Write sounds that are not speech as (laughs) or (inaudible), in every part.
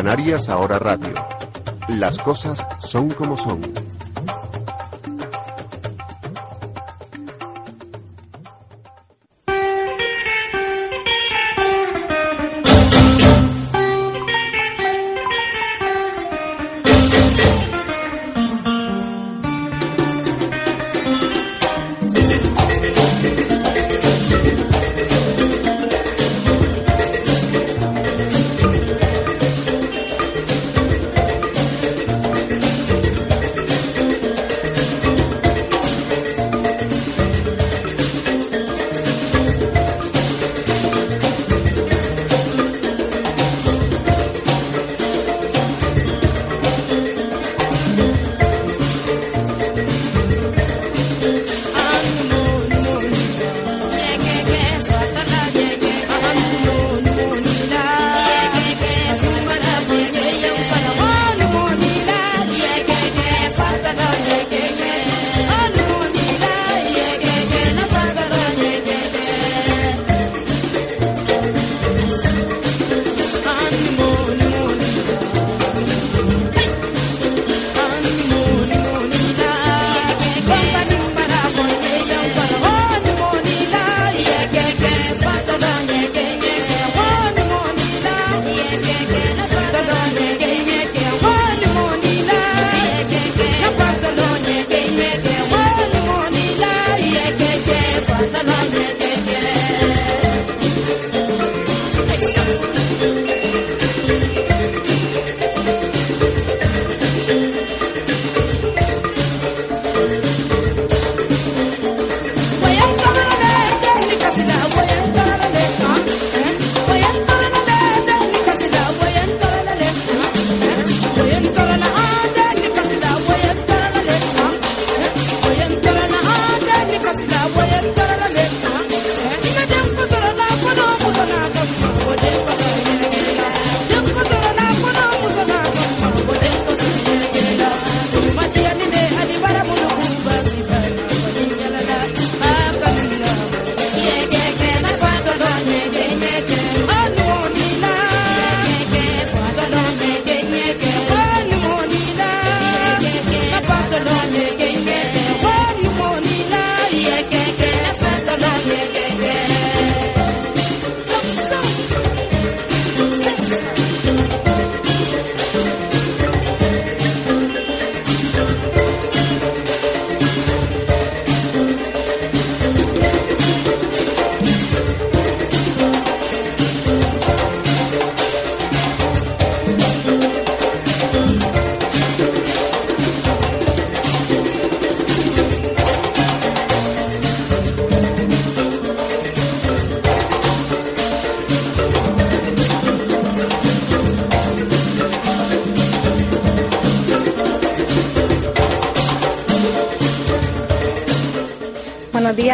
Canarias Ahora Radio. Las cosas son como son.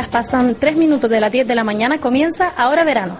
Pasan tres minutos de las 10 de la mañana, comienza ahora verano.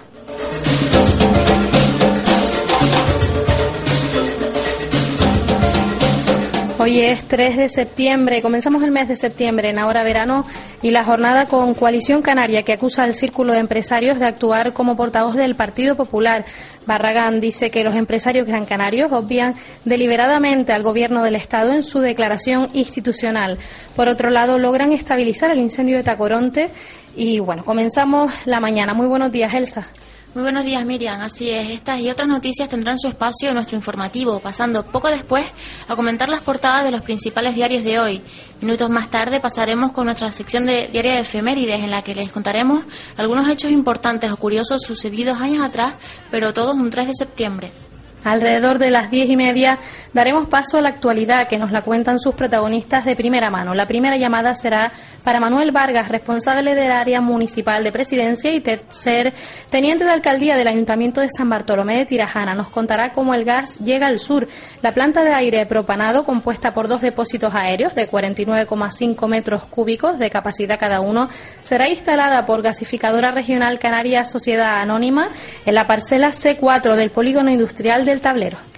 Hoy es 3 de septiembre, comenzamos el mes de septiembre en Ahora Verano y la jornada con Coalición Canaria que acusa al Círculo de Empresarios de actuar como portavoz del Partido Popular. Barragán dice que los empresarios gran canarios obvian deliberadamente al Gobierno del Estado en su declaración institucional. Por otro lado, logran estabilizar el incendio de Tacoronte y bueno, comenzamos la mañana. Muy buenos días, Elsa. Muy buenos días, Miriam. Así es, estas y otras noticias tendrán su espacio en nuestro informativo, pasando poco después a comentar las portadas de los principales diarios de hoy. Minutos más tarde pasaremos con nuestra sección de diaria de efemérides, en la que les contaremos algunos hechos importantes o curiosos sucedidos años atrás, pero todos un 3 de septiembre. Alrededor de las diez y media daremos paso a la actualidad que nos la cuentan sus protagonistas de primera mano. La primera llamada será para Manuel Vargas, responsable del área municipal de presidencia y tercer teniente de alcaldía del Ayuntamiento de San Bartolomé de Tirajana. Nos contará cómo el gas llega al sur. La planta de aire propanado, compuesta por dos depósitos aéreos de 49,5 metros cúbicos de capacidad cada uno, será instalada por Gasificadora Regional Canaria Sociedad Anónima en la parcela C4 del Polígono Industrial del Tablero.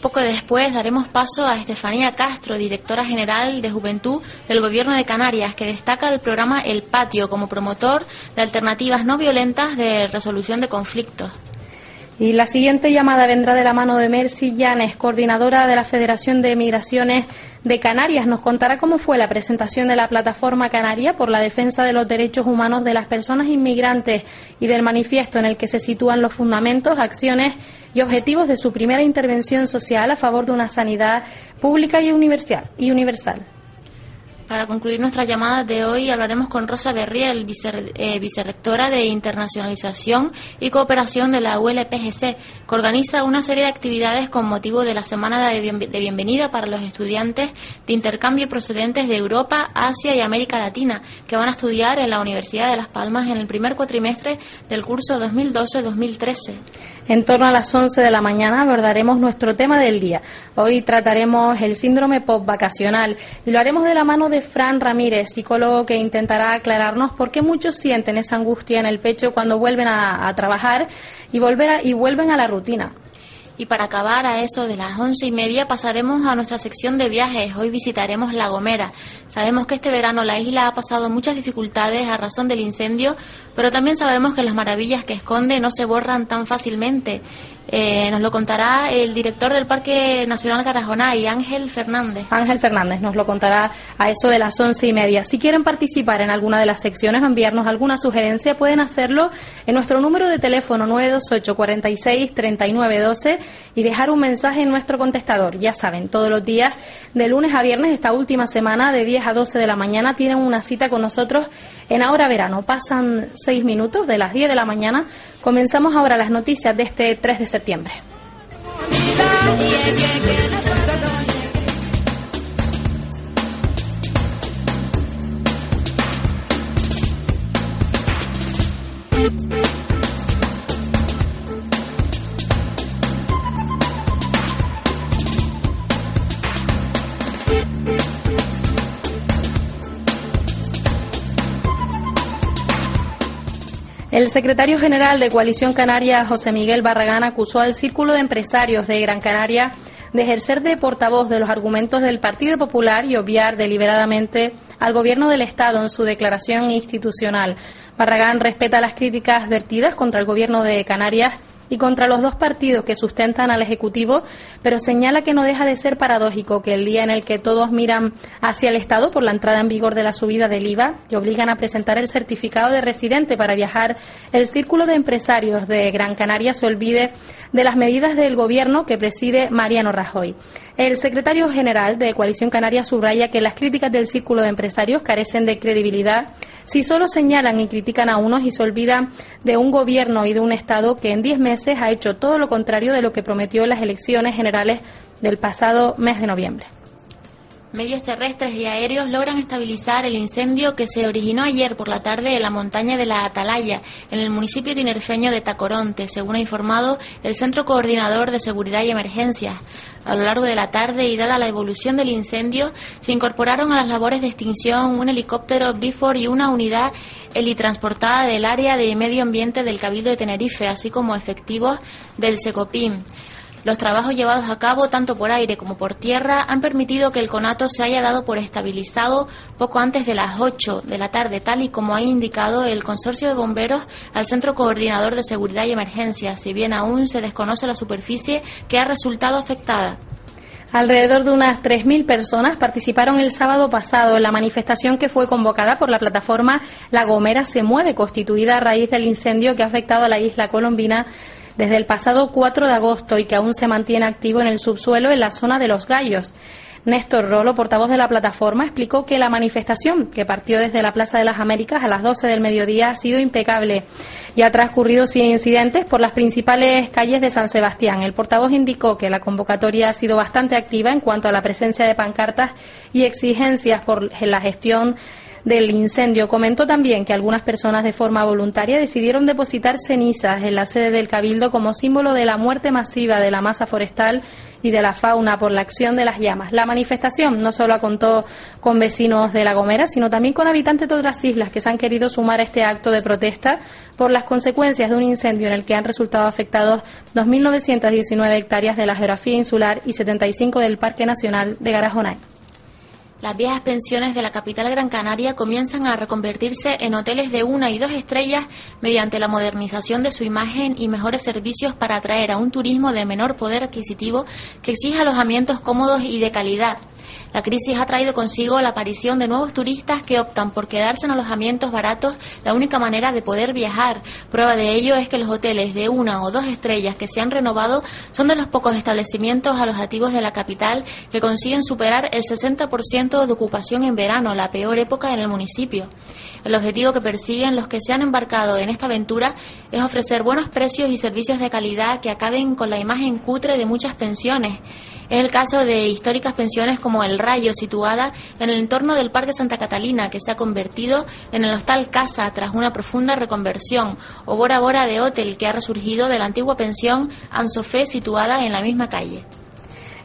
Poco después daremos paso a Estefanía Castro, directora general de Juventud del Gobierno de Canarias, que destaca el programa El Patio como promotor de alternativas no violentas de resolución de conflictos. Y la siguiente llamada vendrá de la mano de Mercy Llanes, coordinadora de la Federación de Migraciones de Canarias. Nos contará cómo fue la presentación de la Plataforma Canaria por la defensa de los derechos humanos de las personas inmigrantes y del manifiesto en el que se sitúan los fundamentos, acciones y objetivos de su primera intervención social a favor de una sanidad pública y universal. Para concluir nuestra llamada de hoy hablaremos con Rosa Berriel, eh, vicerrectora de Internacionalización y Cooperación de la ULPGC, que organiza una serie de actividades con motivo de la Semana de, de Bienvenida para los estudiantes de intercambio procedentes de Europa, Asia y América Latina, que van a estudiar en la Universidad de Las Palmas en el primer cuatrimestre del curso 2012-2013. En torno a las 11 de la mañana abordaremos nuestro tema del día. Hoy trataremos el síndrome post-vacacional y lo haremos de la mano de Fran Ramírez, psicólogo que intentará aclararnos por qué muchos sienten esa angustia en el pecho cuando vuelven a, trabajar y, volver y vuelven a la rutina. Y para acabar a eso de las once y media pasaremos a nuestra sección de viajes. Hoy visitaremos La Gomera. Sabemos que este verano la isla ha pasado muchas dificultades a razón del incendio, pero también sabemos que las maravillas que esconde no se borran tan fácilmente. Eh, nos lo contará el director del Parque Nacional y Ángel Fernández. Ángel Fernández nos lo contará a eso de las once y media. Si quieren participar en alguna de las secciones enviarnos alguna sugerencia, pueden hacerlo en nuestro número de teléfono 928 46 3912 y dejar un mensaje en nuestro contestador. Ya saben, todos los días, de lunes a viernes, esta última semana, de 10 a 12 de la mañana, tienen una cita con nosotros en Ahora Verano. Pasan seis minutos de las 10 de la mañana. Comenzamos ahora las noticias de este 3 de septiembre septiembre. El secretario general de Coalición Canaria, José Miguel Barragán, acusó al Círculo de Empresarios de Gran Canaria de ejercer de portavoz de los argumentos del Partido Popular y obviar deliberadamente al Gobierno del Estado en su declaración institucional. Barragán respeta las críticas vertidas contra el Gobierno de Canarias y contra los dos partidos que sustentan al Ejecutivo, pero señala que no deja de ser paradójico que el día en el que todos miran hacia el Estado por la entrada en vigor de la subida del IVA y obligan a presentar el certificado de residente para viajar, el círculo de empresarios de Gran Canaria se olvide de las medidas del Gobierno que preside Mariano Rajoy. El secretario general de Coalición Canaria subraya que las críticas del círculo de empresarios carecen de credibilidad si solo señalan y critican a unos y se olvidan de un gobierno y de un Estado que en diez meses ha hecho todo lo contrario de lo que prometió en las elecciones generales del pasado mes de noviembre. Medios terrestres y aéreos logran estabilizar el incendio que se originó ayer por la tarde en la montaña de la Atalaya, en el municipio tinerfeño de Tacoronte, según ha informado el Centro Coordinador de Seguridad y Emergencias. A lo largo de la tarde y dada la evolución del incendio, se incorporaron a las labores de extinción un helicóptero Bifor y una unidad helitransportada del área de medio ambiente del Cabildo de Tenerife, así como efectivos del SECOPIM. Los trabajos llevados a cabo tanto por aire como por tierra han permitido que el conato se haya dado por estabilizado poco antes de las 8 de la tarde, tal y como ha indicado el Consorcio de Bomberos al Centro Coordinador de Seguridad y Emergencias, si bien aún se desconoce la superficie que ha resultado afectada. Alrededor de unas 3.000 personas participaron el sábado pasado en la manifestación que fue convocada por la plataforma La Gomera se mueve, constituida a raíz del incendio que ha afectado a la isla colombina desde el pasado 4 de agosto y que aún se mantiene activo en el subsuelo en la zona de Los Gallos. Néstor Rolo, portavoz de la plataforma, explicó que la manifestación, que partió desde la Plaza de las Américas a las 12 del mediodía, ha sido impecable y ha transcurrido sin incidentes por las principales calles de San Sebastián. El portavoz indicó que la convocatoria ha sido bastante activa en cuanto a la presencia de pancartas y exigencias por la gestión del incendio. Comentó también que algunas personas de forma voluntaria decidieron depositar cenizas en la sede del Cabildo como símbolo de la muerte masiva de la masa forestal y de la fauna por la acción de las llamas. La manifestación no solo contó con vecinos de La Gomera, sino también con habitantes de otras islas que se han querido sumar a este acto de protesta por las consecuencias de un incendio en el que han resultado afectados 2.919 hectáreas de la geografía insular y 75 del Parque Nacional de Garajonay. Las viejas pensiones de la capital Gran Canaria comienzan a reconvertirse en hoteles de una y dos estrellas mediante la modernización de su imagen y mejores servicios para atraer a un turismo de menor poder adquisitivo que exija alojamientos cómodos y de calidad. La crisis ha traído consigo la aparición de nuevos turistas que optan por quedarse en alojamientos baratos, la única manera de poder viajar. Prueba de ello es que los hoteles de una o dos estrellas que se han renovado son de los pocos establecimientos alojativos de la capital que consiguen superar el 60% de ocupación en verano, la peor época en el municipio. El objetivo que persiguen los que se han embarcado en esta aventura es ofrecer buenos precios y servicios de calidad que acaben con la imagen cutre de muchas pensiones. Es el caso de históricas pensiones como El Rayo, situada en el entorno del Parque Santa Catalina, que se ha convertido en el Hostal Casa tras una profunda reconversión, o Bora Bora de Hotel, que ha resurgido de la antigua pensión Ansofé, situada en la misma calle.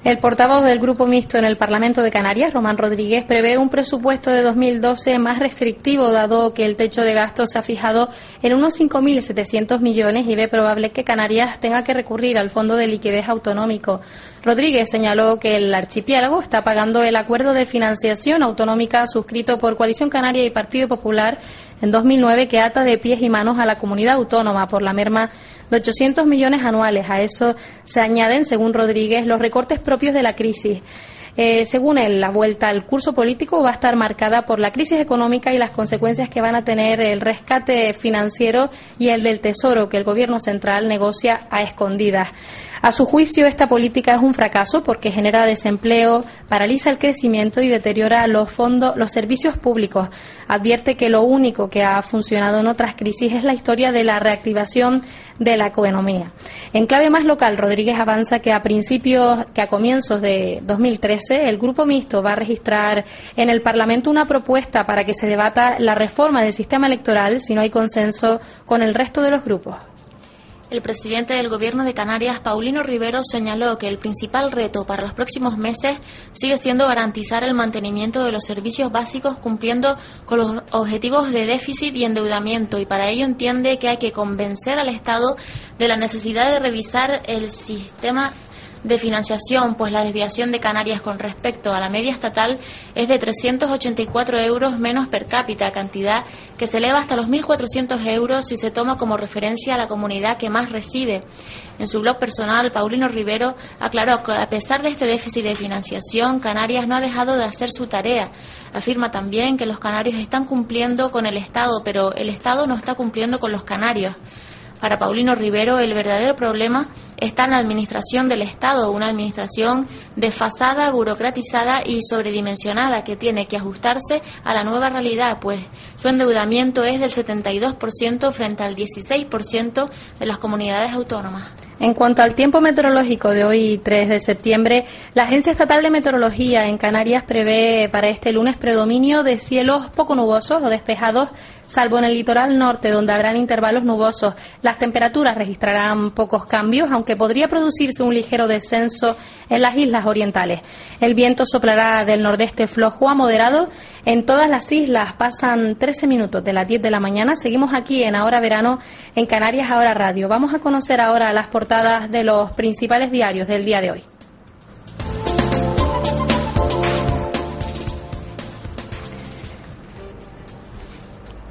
El portavoz del Grupo Mixto en el Parlamento de Canarias, Román Rodríguez, prevé un presupuesto de 2012 más restrictivo, dado que el techo de gastos se ha fijado en unos 5.700 millones y ve probable que Canarias tenga que recurrir al Fondo de Liquidez Autonómico. Rodríguez señaló que el archipiélago está pagando el acuerdo de financiación autonómica suscrito por Coalición Canaria y Partido Popular en 2009 que ata de pies y manos a la comunidad autónoma por la merma de 800 millones anuales. A eso se añaden, según Rodríguez, los recortes propios de la crisis. Eh, según él, la vuelta al curso político va a estar marcada por la crisis económica y las consecuencias que van a tener el rescate financiero y el del Tesoro que el Gobierno central negocia a escondidas. A su juicio, esta política es un fracaso porque genera desempleo, paraliza el crecimiento y deteriora los fondos, los servicios públicos. Advierte que lo único que ha funcionado en otras crisis es la historia de la reactivación de la economía. En clave más local, Rodríguez avanza que a principios, que a comienzos de 2013, el Grupo Mixto va a registrar en el Parlamento una propuesta para que se debata la reforma del sistema electoral si no hay consenso con el resto de los grupos. El presidente del Gobierno de Canarias, Paulino Rivero, señaló que el principal reto para los próximos meses sigue siendo garantizar el mantenimiento de los servicios básicos cumpliendo con los objetivos de déficit y endeudamiento. Y para ello entiende que hay que convencer al Estado de la necesidad de revisar el sistema de financiación, pues la desviación de Canarias con respecto a la media estatal es de 384 euros menos per cápita, cantidad que se eleva hasta los 1.400 euros si se toma como referencia a la comunidad que más recibe. En su blog personal, Paulino Rivero aclaró que a pesar de este déficit de financiación, Canarias no ha dejado de hacer su tarea. Afirma también que los canarios están cumpliendo con el Estado, pero el Estado no está cumpliendo con los canarios. Para Paulino Rivero, el verdadero problema está en la administración del Estado, una administración desfasada, burocratizada y sobredimensionada que tiene que ajustarse a la nueva realidad, pues su endeudamiento es del 72% frente al 16% de las comunidades autónomas. En cuanto al tiempo meteorológico de hoy, 3 de septiembre, la Agencia Estatal de Meteorología en Canarias prevé para este lunes predominio de cielos poco nubosos o despejados, salvo en el litoral norte, donde habrán intervalos nubosos. Las temperaturas registrarán pocos cambios, aunque podría producirse un ligero descenso en las islas orientales. El viento soplará del nordeste flojo a moderado. En todas las islas pasan 13 minutos de las 10 de la mañana. Seguimos aquí en Ahora Verano, en Canarias Ahora Radio. Vamos a conocer ahora las de los principales diarios del día de hoy.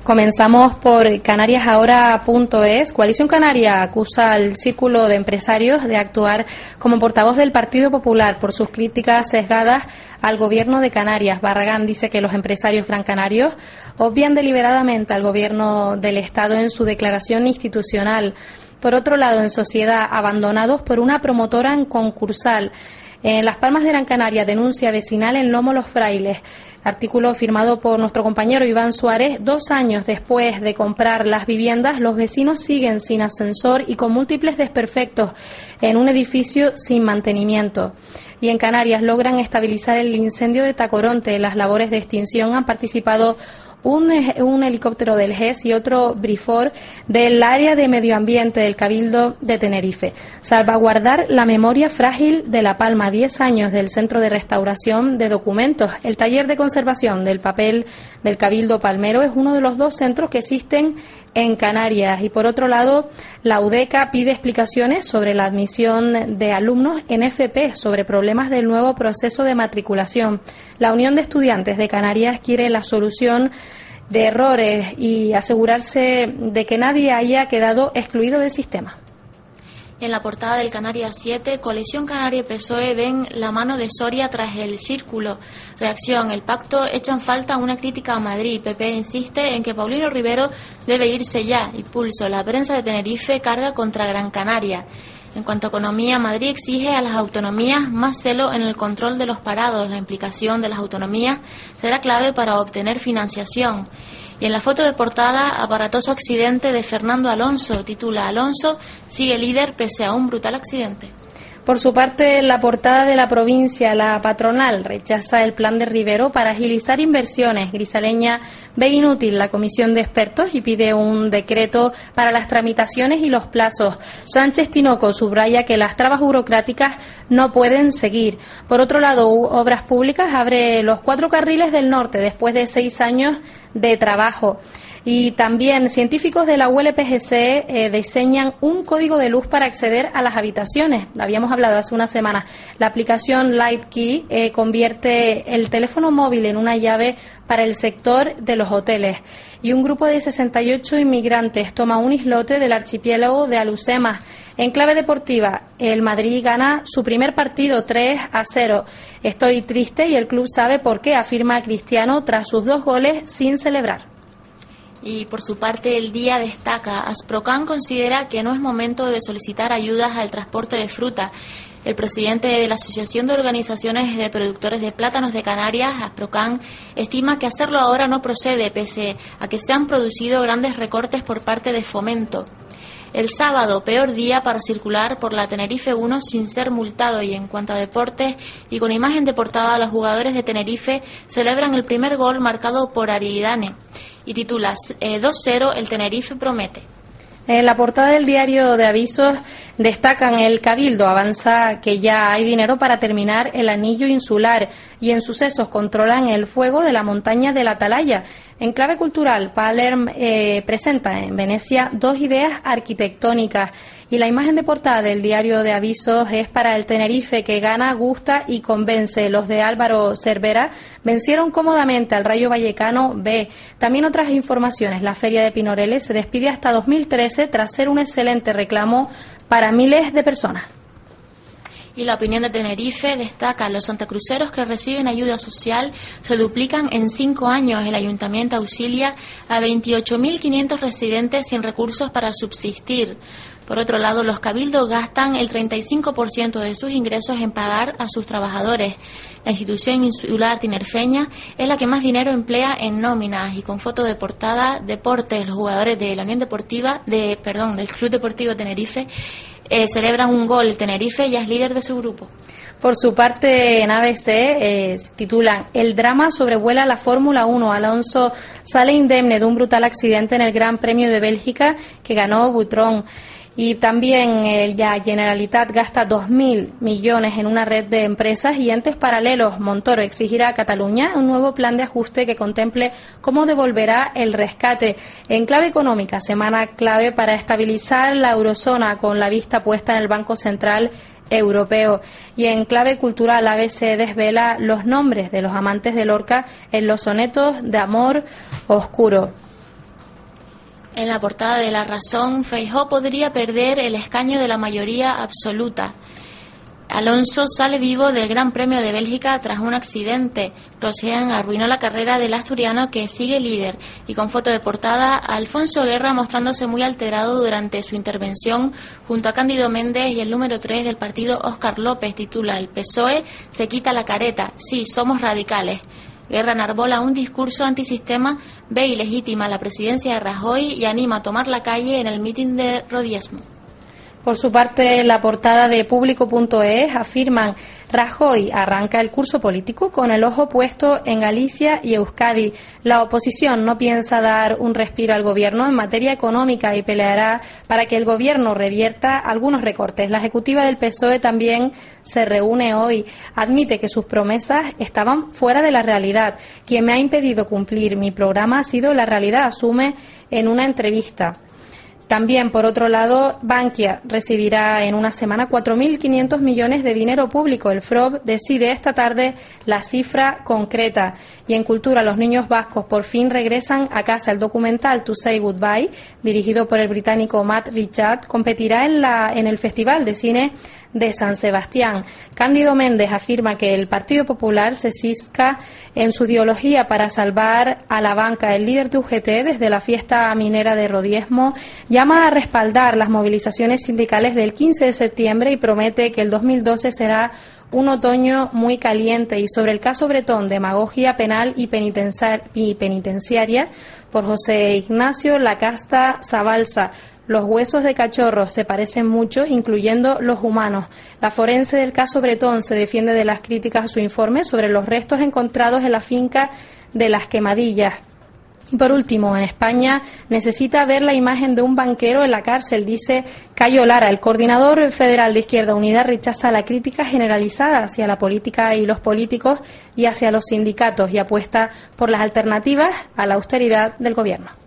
Comenzamos por canariasahora.es. Coalición Canaria acusa al círculo de empresarios de actuar como portavoz del Partido Popular por sus críticas sesgadas al gobierno de Canarias. Barragán dice que los empresarios gran canarios obvian deliberadamente al gobierno del Estado en su declaración institucional. Por otro lado, en sociedad, abandonados por una promotora en concursal. En Las Palmas de Gran Canaria denuncia vecinal en Lomo Los Frailes. Artículo firmado por nuestro compañero Iván Suárez. Dos años después de comprar las viviendas, los vecinos siguen sin ascensor y con múltiples desperfectos en un edificio sin mantenimiento. Y en Canarias logran estabilizar el incendio de Tacoronte. Las labores de extinción han participado un, un, helicóptero del GES y otro Brifor del área de medio ambiente del Cabildo de Tenerife. Salvaguardar la memoria frágil de La Palma, 10 años del Centro de Restauración de Documentos. El taller de conservación del papel del Cabildo Palmero es uno de los dos centros que existen en Canarias. Y por otro lado, la UDECA pide explicaciones sobre la admisión de alumnos en FP, sobre problemas del nuevo proceso de matriculación. La Unión de Estudiantes de Canarias quiere la solución de errores y asegurarse de que nadie haya quedado excluido del sistema. En la portada del Canarias 7, Coalición Canaria y PSOE ven la mano de Soria tras el círculo. Reacción, el pacto echan falta una crítica a Madrid. PP insiste en que Paulino Rivero debe irse ya. Y pulso, la prensa de Tenerife carga contra Gran Canaria. En cuanto a economía, Madrid exige a las autonomías más celo en el control de los parados. La implicación de las autonomías será clave para obtener financiación. Y en la foto de portada, aparatoso accidente de Fernando Alonso. Titula Alonso sigue líder pese a un brutal accidente. Por su parte, la portada de la provincia, la patronal, rechaza el plan de Rivero para agilizar inversiones. Grisaleña ve inútil la comisión de expertos y pide un decreto para las tramitaciones y los plazos. Sánchez Tinoco subraya que las trabas burocráticas no pueden seguir. Por otro lado, Obras Públicas abre los cuatro carriles del norte después de seis años de trabajo. Y también científicos de la ULPGC eh, diseñan un código de luz para acceder a las habitaciones. Habíamos hablado hace una semana. La aplicación Light Key eh, convierte el teléfono móvil en una llave para el sector de los hoteles. Y un grupo de 68 inmigrantes toma un islote del archipiélago de Alucemas. En clave deportiva, el Madrid gana su primer partido 3 a 0. Estoy triste y el club sabe por qué, afirma Cristiano tras sus dos goles sin celebrar. Y por su parte, el día destaca, Asprocan considera que no es momento de solicitar ayudas al transporte de fruta. El presidente de la Asociación de Organizaciones de Productores de Plátanos de Canarias, Asprocan, estima que hacerlo ahora no procede, pese a que se han producido grandes recortes por parte de Fomento. El sábado, peor día para circular por la Tenerife 1 sin ser multado. Y en cuanto a deportes, y con imagen de portada, los jugadores de Tenerife celebran el primer gol marcado por Aridane y titula 2-0 El Tenerife promete. En la portada del diario de avisos destacan el Cabildo, avanza que ya hay dinero para terminar el anillo insular y en sucesos controlan el fuego de la montaña de la Atalaya. En clave cultural, Palerm eh, presenta en Venecia dos ideas arquitectónicas y la imagen de portada del diario de avisos es para el Tenerife que gana, gusta y convence. Los de Álvaro Cervera vencieron cómodamente al Rayo Vallecano B. También otras informaciones. La Feria de Pinoreles se despide hasta 2013 tras ser un excelente reclamo para miles de personas. Y la opinión de Tenerife destaca los santacruceros que reciben ayuda social se duplican en cinco años. El ayuntamiento auxilia a 28.500 residentes sin recursos para subsistir. Por otro lado, los cabildos gastan el 35% de sus ingresos en pagar a sus trabajadores. La institución insular tinerfeña es la que más dinero emplea en nóminas y con foto de portada, deportes, los jugadores de la Unión Deportiva, de, perdón, del Club Deportivo Tenerife, eh, celebran un gol. Tenerife ya es líder de su grupo. Por su parte, en ABC eh, titulan El drama sobrevuela la Fórmula 1. Alonso sale indemne de un brutal accidente en el Gran Premio de Bélgica que ganó Butrón. Y también el ya Generalitat gasta 2.000 millones en una red de empresas y entes paralelos. Montoro exigirá a Cataluña un nuevo plan de ajuste que contemple cómo devolverá el rescate. En clave económica, semana clave para estabilizar la eurozona con la vista puesta en el Banco Central europeo. Y en clave cultural, ABC desvela los nombres de los amantes de Lorca en los sonetos de amor oscuro. En la portada de La Razón, Feijó podría perder el escaño de la mayoría absoluta. Alonso sale vivo del Gran Premio de Bélgica tras un accidente. Rossean arruinó la carrera del asturiano que sigue líder y con foto de portada Alfonso Guerra mostrándose muy alterado durante su intervención junto a Cándido Méndez y el número 3 del partido Óscar López titula El PSOE se quita la careta. Sí, somos radicales. Guerra enarbola un discurso antisistema, ve ilegítima la presidencia de Rajoy y anima a tomar la calle en el mitin de Rodiesmo. Por su parte, la portada de público.es afirman Rajoy arranca el curso político con el ojo puesto en Galicia y Euskadi. La oposición no piensa dar un respiro al gobierno en materia económica y peleará para que el gobierno revierta algunos recortes. La ejecutiva del PSOE también se reúne hoy. Admite que sus promesas estaban fuera de la realidad. Quien me ha impedido cumplir mi programa ha sido la realidad, asume en una entrevista. También, por otro lado, Bankia recibirá en una semana 4.500 millones de dinero público. El FROB decide esta tarde la cifra concreta. Y en cultura, los niños vascos por fin regresan a casa. El documental To Say Goodbye, dirigido por el británico Matt Richard, competirá en, la, en el Festival de Cine de San Sebastián. Cándido Méndez afirma que el Partido Popular se cisca en su ideología para salvar a la banca. El líder de UGT, desde la fiesta minera de Rodiesmo, llama a respaldar las movilizaciones sindicales del 15 de septiembre y promete que el 2012 será un otoño muy caliente y sobre el caso Bretón, demagogia penal y, y penitenciaria, por José Ignacio Lacasta Zabalza. Los huesos de cachorros se parecen mucho, incluyendo los humanos. La forense del caso Bretón se defiende de las críticas a su informe sobre los restos encontrados en la finca de las quemadillas. Y por último, en España necesita ver la imagen de un banquero en la cárcel, dice Cayo Lara. El coordinador federal de Izquierda Unida rechaza la crítica generalizada hacia la política y los políticos y hacia los sindicatos y apuesta por las alternativas a la austeridad del gobierno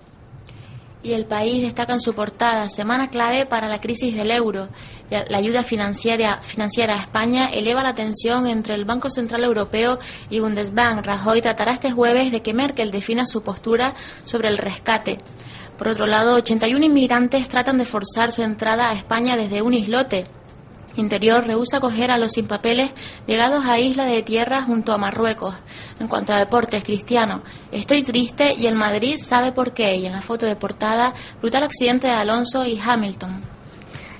y el país destaca en su portada semana clave para la crisis del euro. La ayuda financiera, financiera a España eleva la tensión entre el Banco Central Europeo y Bundesbank. Rajoy tratará este jueves de que Merkel defina su postura sobre el rescate. Por otro lado, 81 inmigrantes tratan de forzar su entrada a España desde un islote. Interior rehúsa acoger a los sin papeles llegados a Isla de Tierra junto a Marruecos. En cuanto a deportes, Cristiano, estoy triste y el Madrid sabe por qué. Y en la foto de portada, brutal accidente de Alonso y Hamilton.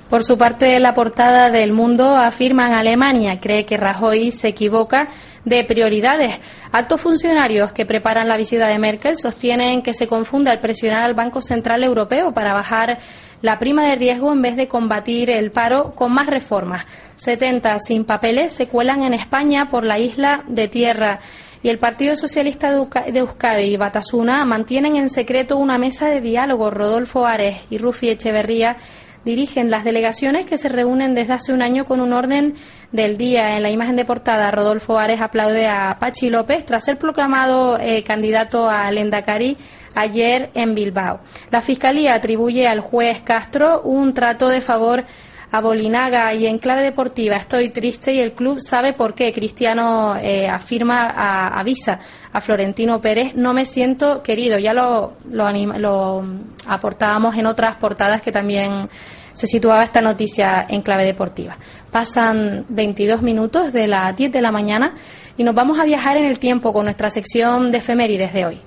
Por su parte, la portada del mundo afirma en Alemania, cree que Rajoy se equivoca de prioridades. Altos funcionarios que preparan la visita de Merkel sostienen que se confunde al presionar al Banco Central Europeo para bajar la prima de riesgo en vez de combatir el paro con más reformas. 70 sin papeles se cuelan en España por la isla de tierra y el Partido Socialista de Euskadi y Batasuna mantienen en secreto una mesa de diálogo. Rodolfo Ares y Rufi Echeverría dirigen las delegaciones que se reúnen desde hace un año con un orden del día. En la imagen de portada, Rodolfo Ares aplaude a Pachi López tras ser proclamado eh, candidato a Lendakari ayer en Bilbao. La Fiscalía atribuye al juez Castro un trato de favor a Bolinaga y en clave deportiva estoy triste y el club sabe por qué. Cristiano eh, afirma, avisa a Florentino Pérez, no me siento querido. Ya lo, lo, lo aportábamos en otras portadas que también se situaba esta noticia en clave deportiva. Pasan 22 minutos de las 10 de la mañana y nos vamos a viajar en el tiempo con nuestra sección de efemérides de hoy.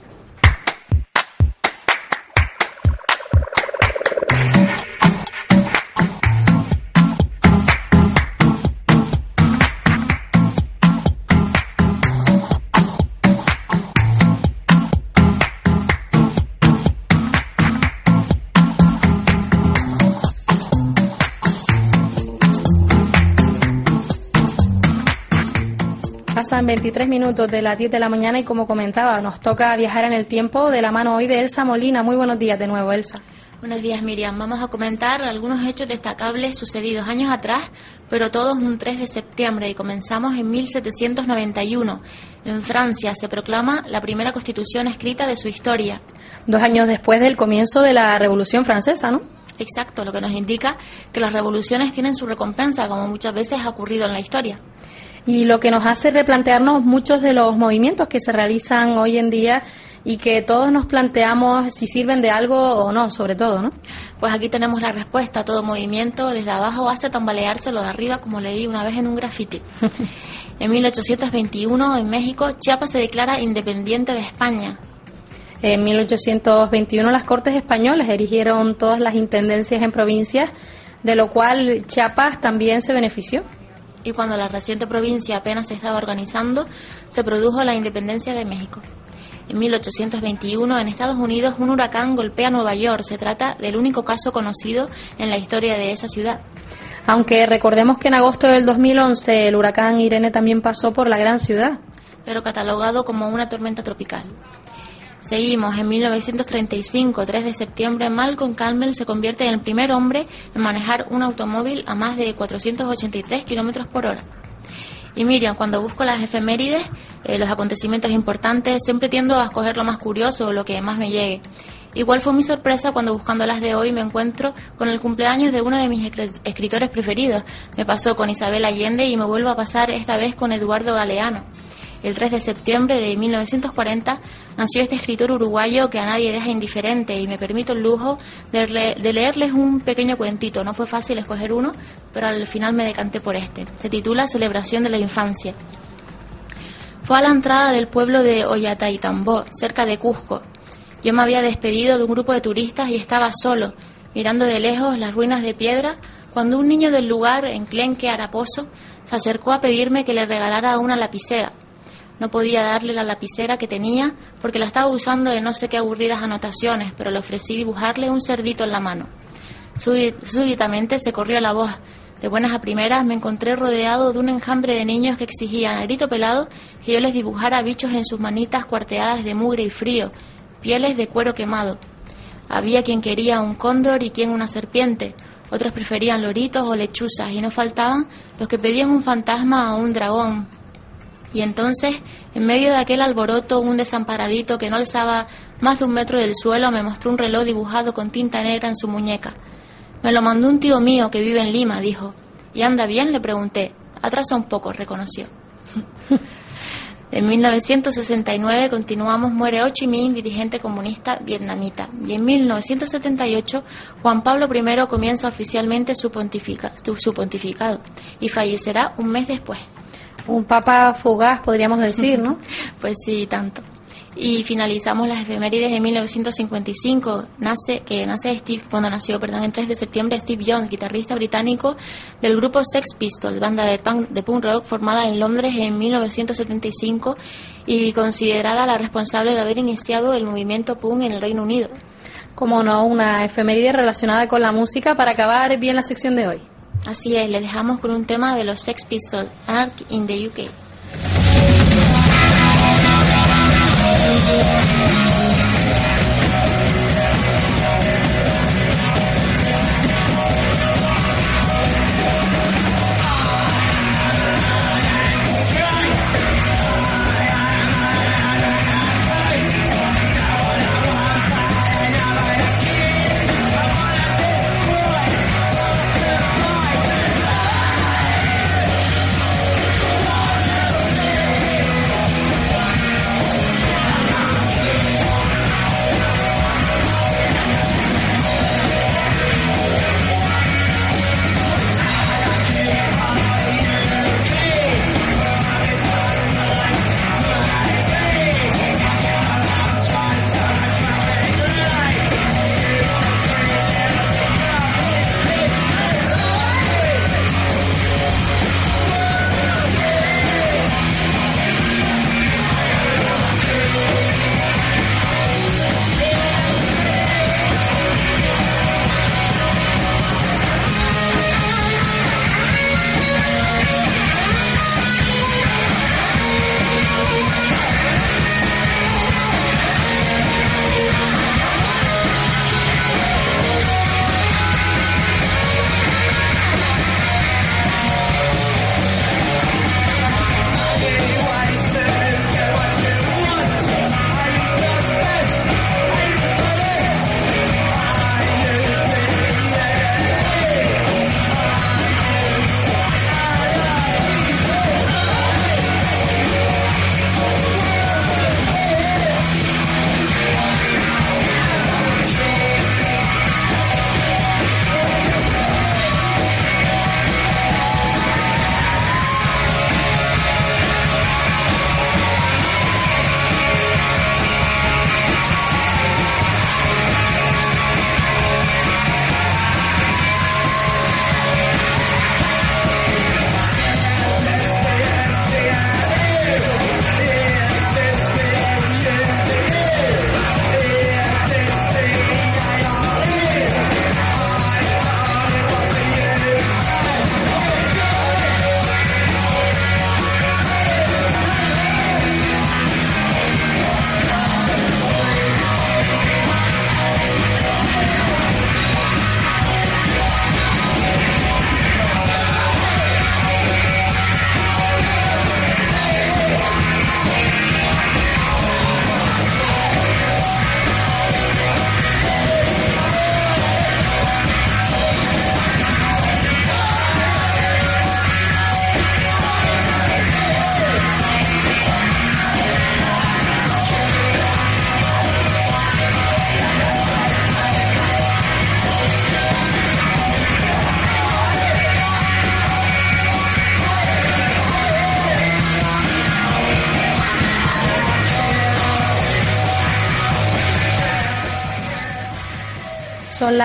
Pasan 23 minutos de las 10 de la mañana y como comentaba, nos toca viajar en el tiempo de la mano hoy de Elsa Molina. Muy buenos días de nuevo, Elsa. Buenos días, Miriam. Vamos a comentar algunos hechos destacables sucedidos años atrás, pero todos un 3 de septiembre y comenzamos en 1791. En Francia se proclama la primera constitución escrita de su historia. Dos años después del comienzo de la Revolución Francesa, ¿no? Exacto, lo que nos indica que las revoluciones tienen su recompensa, como muchas veces ha ocurrido en la historia y lo que nos hace replantearnos muchos de los movimientos que se realizan hoy en día y que todos nos planteamos si sirven de algo o no, sobre todo, ¿no? Pues aquí tenemos la respuesta. Todo movimiento desde abajo hace tambalearse lo de arriba, como leí una vez en un grafiti. (laughs) en 1821, en México, Chiapas se declara independiente de España. En 1821 las Cortes Españolas erigieron todas las intendencias en provincias, de lo cual Chiapas también se benefició y cuando la reciente provincia apenas se estaba organizando, se produjo la independencia de México. En 1821, en Estados Unidos, un huracán golpea Nueva York. Se trata del único caso conocido en la historia de esa ciudad. Aunque recordemos que en agosto del 2011 el huracán Irene también pasó por la gran ciudad. Pero catalogado como una tormenta tropical. Seguimos. En 1935, 3 de septiembre, Malcolm Campbell se convierte en el primer hombre en manejar un automóvil a más de 483 kilómetros por hora. Y Miriam, cuando busco las efemérides, eh, los acontecimientos importantes, siempre tiendo a escoger lo más curioso o lo que más me llegue. Igual fue mi sorpresa cuando buscando las de hoy me encuentro con el cumpleaños de uno de mis escritores preferidos. Me pasó con Isabel Allende y me vuelvo a pasar esta vez con Eduardo Galeano. El 3 de septiembre de 1940 nació este escritor uruguayo que a nadie deja indiferente y me permito el lujo de, leerles un pequeño cuentito. No fue fácil escoger uno, pero al final me decanté por este. Se titula Celebración de la Infancia. Fue a la entrada del pueblo de Ollataitambó, cerca de Cusco. Yo me había despedido de un grupo de turistas y estaba solo, mirando de lejos las ruinas de piedra, cuando un niño del lugar, enclenque haraposo, se acercó a pedirme que le regalara una lapicera. No podía darle la lapicera que tenía porque la estaba usando de no sé qué aburridas anotaciones, pero le ofrecí dibujarle un cerdito en la mano. Súbitamente se corrió la voz. De buenas a primeras me encontré rodeado de un enjambre de niños que exigían a grito pelado que yo les dibujara bichos en sus manitas cuarteadas de mugre y frío, pieles de cuero quemado. Había quien quería un cóndor y quien una serpiente, otros preferían loritos o lechuzas y no faltaban los que pedían un fantasma o un dragón, y entonces, en medio de aquel alboroto, un desamparadito que no alzaba más de un metro del suelo me mostró un reloj dibujado con tinta negra en su muñeca. Me lo mandó un tío mío que vive en Lima, dijo. ¿Y anda bien? le pregunté. Atrasa un poco, reconoció. (laughs) en 1969 continuamos, muere Ho Chi Minh, dirigente comunista vietnamita. Y en 1978 Juan Pablo I comienza oficialmente su, su pontificado y fallecerá un mes después un papa fugaz, podríamos decir, ¿no? (laughs) pues sí, tanto. Y finalizamos las efemérides de 1955, nace, que nace Steve, cuando nació, perdón, en 3 de septiembre, Steve Jones, guitarrista británico del grupo Sex Pistols, banda de punk, de punk rock formada en Londres en 1975 y considerada la responsable de haber iniciado el movimiento punk en el Reino Unido. Como no, una efeméride relacionada con la música para acabar bien la sección de hoy. Así es, le dejamos con un tema de los Sex Pistols, Ark in the UK.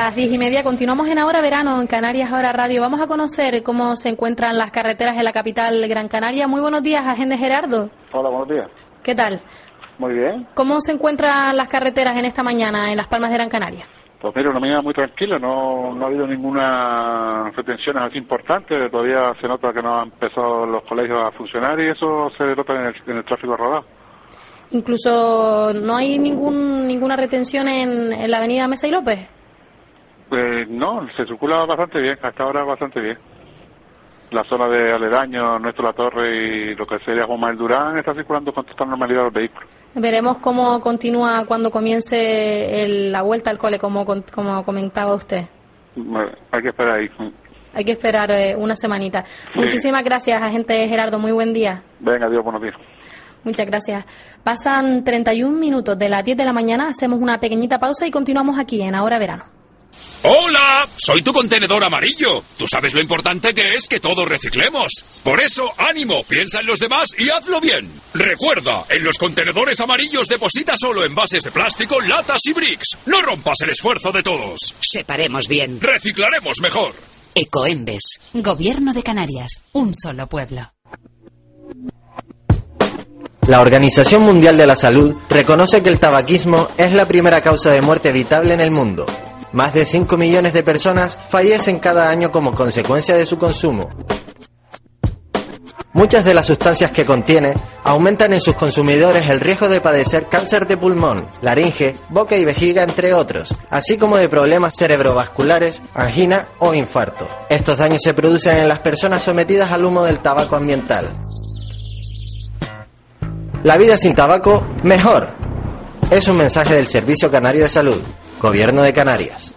Las diez y media. Continuamos en Ahora Verano en Canarias Ahora Radio. Vamos a conocer cómo se encuentran las carreteras en la capital Gran Canaria. Muy buenos días, agente Gerardo. Hola, buenos días. ¿Qué tal? Muy bien. ¿Cómo se encuentran las carreteras en esta mañana en Las Palmas de Gran Canaria? Pues mira, una mañana muy tranquila, no, no ha habido ninguna retenciones así importantes, todavía se nota que no han empezado los colegios a funcionar y eso se nota en el, en el tráfico rodado. Incluso no hay ningún, ninguna retención en, en la avenida Mesa y López. Pues no, se circula bastante bien, hasta ahora bastante bien. La zona de aledaño, Nuestro La Torre y lo que sería Juan Manuel Durán está circulando con total normalidad los vehículos. Veremos cómo continúa cuando comience el- la vuelta al cole, como, como comentaba usted. Bueno, Hay que esperar ahí. Hay que esperar eh, una semanita. Muchísimas gracias, agente Gerardo. Muy buen día. Venga, Dios, buenos días. Muchas gracias. Pasan 31 minutos de las 10 de la mañana, hacemos una pequeñita pausa y continuamos aquí en Ahora Verano. ¡Hola! Soy tu contenedor amarillo. Tú sabes lo importante que es que todos reciclemos. Por eso, ánimo, piensa en los demás y hazlo bien. Recuerda, en los contenedores amarillos deposita solo envases de plástico, latas y bricks. No rompas el esfuerzo de todos. Separemos bien. Reciclaremos mejor. Ecoembes. Gobierno de Canarias. Un solo pueblo. La Organización Mundial de la Salud reconoce que el tabaquismo es la primera causa de muerte evitable en el mundo. Más de 5 millones de personas fallecen cada año como consecuencia de su consumo. Muchas de las sustancias que contiene aumentan en sus consumidores el riesgo de padecer cáncer de pulmón, laringe, boca y vejiga, entre otros, así como de problemas cerebrovasculares, angina o infarto. Estos daños se producen en las personas sometidas al humo del tabaco ambiental. La vida sin tabaco, mejor. Es un mensaje del Servicio Canario de Salud, Gobierno de Canarias.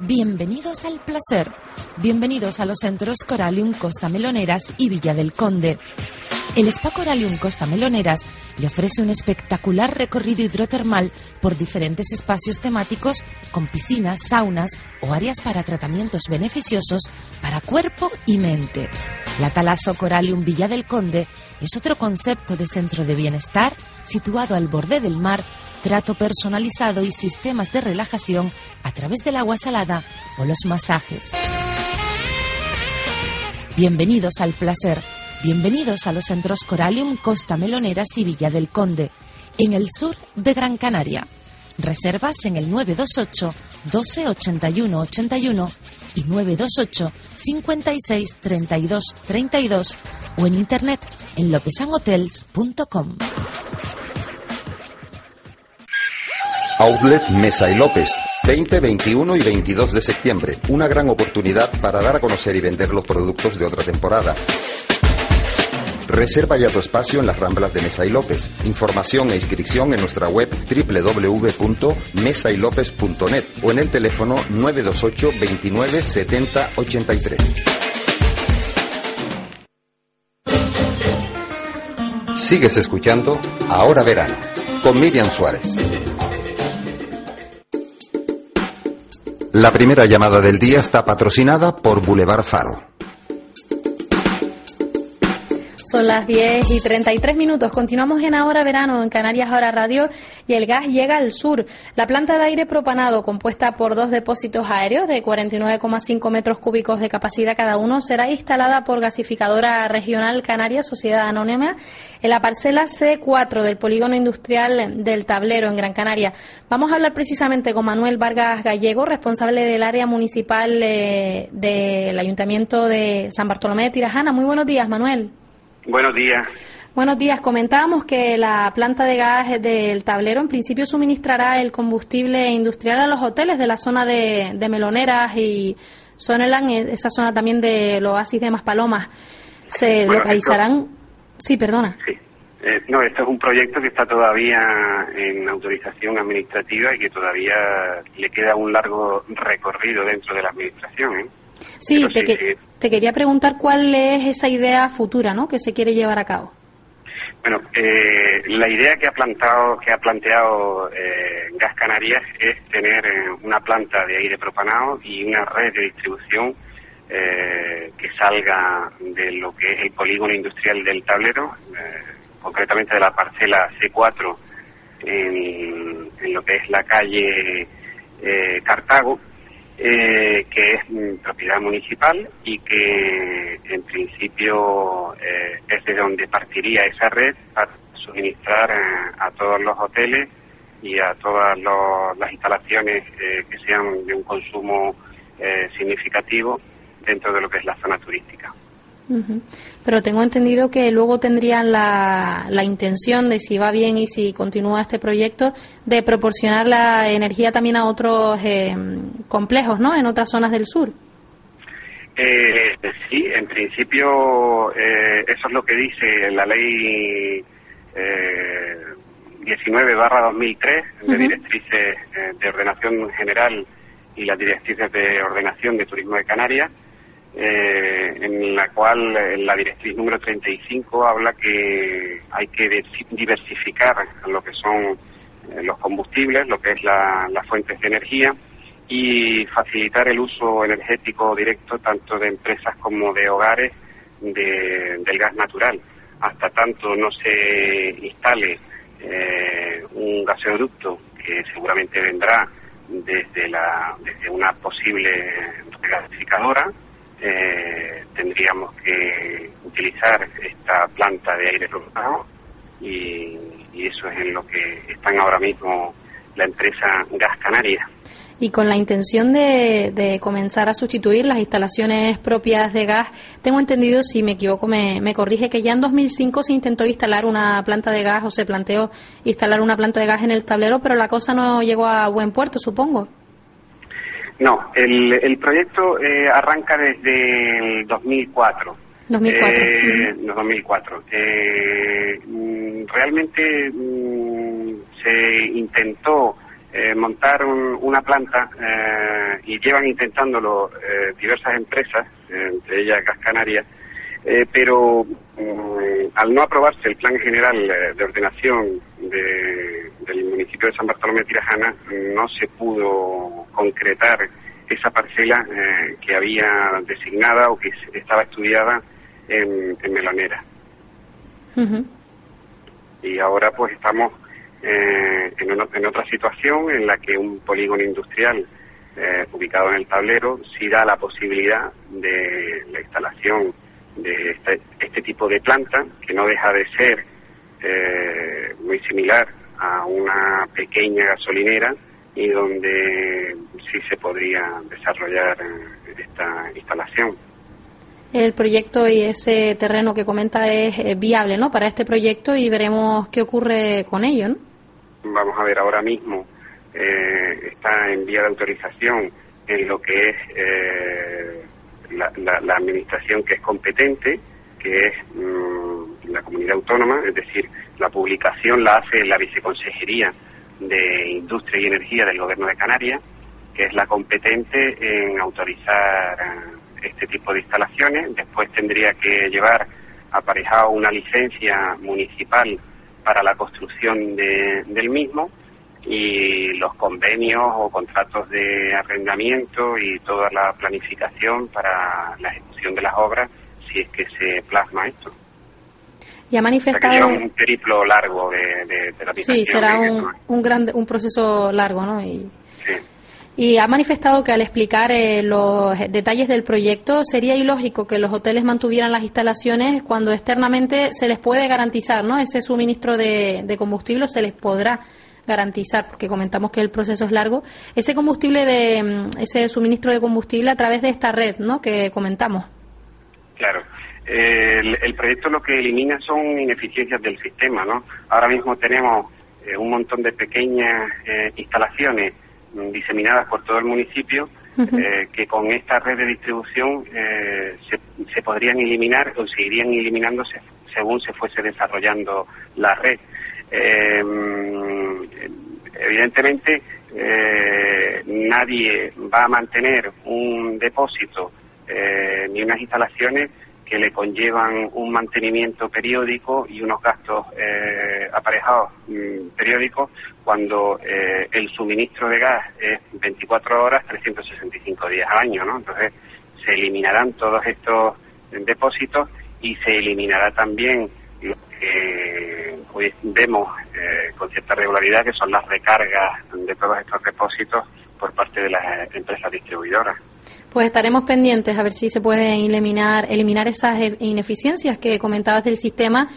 Bienvenidos al placer. Bienvenidos a los centros Coralium Costa Meloneras y Villa del Conde. El Spa Coralium Costa Meloneras le ofrece un espectacular recorrido hidrotermal por diferentes espacios temáticos con piscinas, saunas o áreas para tratamientos beneficiosos para cuerpo y mente. La Talazo Coralium Villa del Conde es otro concepto de centro de bienestar situado al borde del mar trato personalizado y sistemas de relajación a través del agua salada o los masajes. Bienvenidos al placer. Bienvenidos a los centros Coralium Costa Meloneras y Villa del Conde, en el sur de Gran Canaria. Reservas en el 928 12 81 81 y 928 56 32 32 o en internet en lopesanhotels.com. Outlet Mesa y López, 20, 21 y 22 de septiembre. Una gran oportunidad para dar a conocer y vender los productos de otra temporada. Reserva ya tu espacio en las Ramblas de Mesa y López. Información e inscripción en nuestra web www.mesaylopez.net o en el teléfono 928 29 70 83. Sigues escuchando Ahora Verano con Miriam Suárez. La primera llamada del día está patrocinada por Boulevard Faro. Son las 10 y 33 minutos. Continuamos en Ahora Verano, en Canarias Ahora Radio, y el gas llega al sur. La planta de aire propanado, compuesta por dos depósitos aéreos de 49,5 metros cúbicos de capacidad cada uno, será instalada por Gasificadora Regional Canaria, Sociedad Anónima, en la parcela C4 del Polígono Industrial del Tablero, en Gran Canaria. Vamos a hablar precisamente con Manuel Vargas Gallego, responsable del área municipal eh, del Ayuntamiento de San Bartolomé de Tirajana. Muy buenos días, Manuel. Buenos días. Buenos días. Comentábamos que la planta de gas del tablero en principio suministrará el combustible industrial a los hoteles de la zona de, de Meloneras y Soneland, esa zona también del oasis de Maspalomas. ¿Se Bueno, localizarán? Sí, perdona. Sí. Eh, no, esto es un proyecto que está todavía en autorización administrativa y que todavía le queda un largo recorrido dentro de la administración. ¿eh? Sí, Pero te, sí, que- sí. te quería preguntar cuál es esa idea futura ¿no? que se quiere llevar a cabo. Bueno, eh, la idea que ha plantado, que ha planteado eh, Gas Canarias es tener eh, una planta de aire propanado y una red de distribución eh, que salga de lo que es el polígono industrial del tablero, eh, concretamente de la parcela C4 en, en lo que es la calle Cartago, que es propiedad municipal y que en principio es de donde partiría esa red para suministrar a todos los hoteles y a todas las instalaciones que sean de un consumo significativo dentro de lo que es la zona turística. Pero tengo entendido que luego tendrían la, la, intención de, si va bien y si continúa este proyecto, de proporcionar la energía también a otros eh, complejos, ¿no? En otras zonas del sur. Eh, sí, en principio eh, eso es lo que dice la ley eh, 19 barra 2003 de directrices de ordenación general y las directrices de ordenación de turismo de Canarias eh, en la cual eh, la directriz número 35 habla que hay que diversificar lo que son eh, los combustibles, lo que es la, las fuentes de energía y facilitar el uso energético directo tanto de empresas como de hogares del gas natural. Hasta tanto no se instale un gasoducto que seguramente vendrá desde, la, desde una posible regasificadora, eh, tendríamos que utilizar esta planta de aire flotado y, eso es en lo que están ahora mismo la empresa Gas Canaria. Y con la intención de, comenzar a sustituir las instalaciones propias de gas, tengo entendido, si me equivoco, me, corrige, que ya en 2005 se intentó instalar una planta de gas o se planteó instalar una planta de gas en el tablero, pero la cosa no llegó a buen puerto, supongo. No, el, el proyecto eh, arranca desde el 2004. 2004. Eh, 2004. Eh, mm, realmente mm, se intentó eh, montar una planta eh, y llevan intentándolo diversas empresas, entre ellas Gas Canarias, pero mm, al no aprobarse el Plan General de Ordenación del municipio de San Bartolomé de Tirajana, no se pudo concretar esa parcela eh, que había designada o que estaba estudiada en, Melonera. Y ahora pues estamos eh, en, otra situación en la que un polígono industrial eh, ubicado en el tablero sí da la posibilidad de la instalación de este, este tipo de planta, que no deja de ser muy similar a una pequeña gasolinera y donde sí se podría desarrollar eh, esta instalación. El proyecto y ese terreno que comenta es eh, viable ¿no? para este proyecto y veremos qué ocurre con ello. ¿no? Vamos a ver, ahora mismo eh, está en vía de autorización en lo que es la, la, administración que es competente, que es mm, la comunidad autónoma, es decir, la publicación la hace la viceconsejería de Industria y Energía del Gobierno de Canarias, que es la competente en autorizar eh, este tipo de instalaciones. Después tendría que llevar aparejado una licencia municipal para la construcción del mismo y los convenios o contratos de arrendamiento y toda la planificación para la ejecución de las obras si es que se plasma esto. Y ha manifestado... un periplo largo de, de, Sí, será un, un, gran, un proceso largo, ¿no? Y, y ha manifestado que al explicar eh, los detalles del proyecto sería ilógico que los hoteles mantuvieran las instalaciones cuando externamente se les puede garantizar, ¿no? Ese suministro de, de combustible se les podrá garantizar, porque comentamos que el proceso es largo, ese combustible de mm, ese suministro de combustible a través de esta red, ¿no? Que comentamos. Claro el, proyecto lo que elimina son ineficiencias del sistema, ¿no? Ahora mismo tenemos eh, un montón de pequeñas eh, instalaciones mm, diseminadas por todo el municipio eh, que con esta red de distribución se, se, podrían eliminar o seguirían eliminándose según se fuese desarrollando la red. Mm, evidentemente, nadie va a mantener un depósito ni unas instalaciones que le conllevan un mantenimiento periódico y unos gastos eh, aparejados mm, periódicos cuando eh, el suministro de gas es 24 horas, 365 días al año, ¿no? Entonces se eliminarán todos estos depósitos y se eliminará también lo que hoy vemos eh, con cierta regularidad, que son las recargas de todos estos depósitos por parte de las empresas distribuidoras. Pues estaremos pendientes a ver si se pueden eliminar, eliminar esas e-, ineficiencias que comentabas del sistema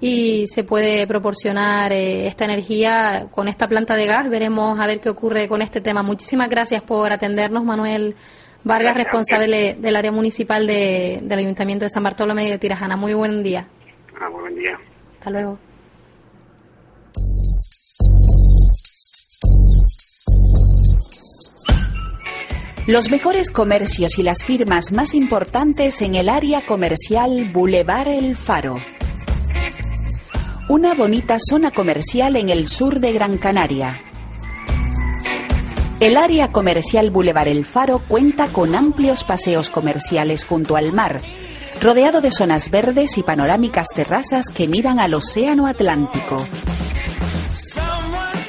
y se puede proporcionar eh, esta energía con esta planta de gas. Veremos a ver qué ocurre con este tema. Muchísimas gracias por atendernos, Manuel Vargas, responsable del área municipal del Ayuntamiento de San Bartolomé de Tirajana. Muy buen día. Ah, muy buen día. Hasta luego. Los mejores comercios y las firmas más importantes en el área comercial Boulevard El Faro. Una bonita zona comercial en el sur de Gran Canaria. El área comercial Boulevard El Faro cuenta con amplios paseos comerciales junto al mar, rodeado de zonas verdes y panorámicas terrazas que miran al Océano Atlántico.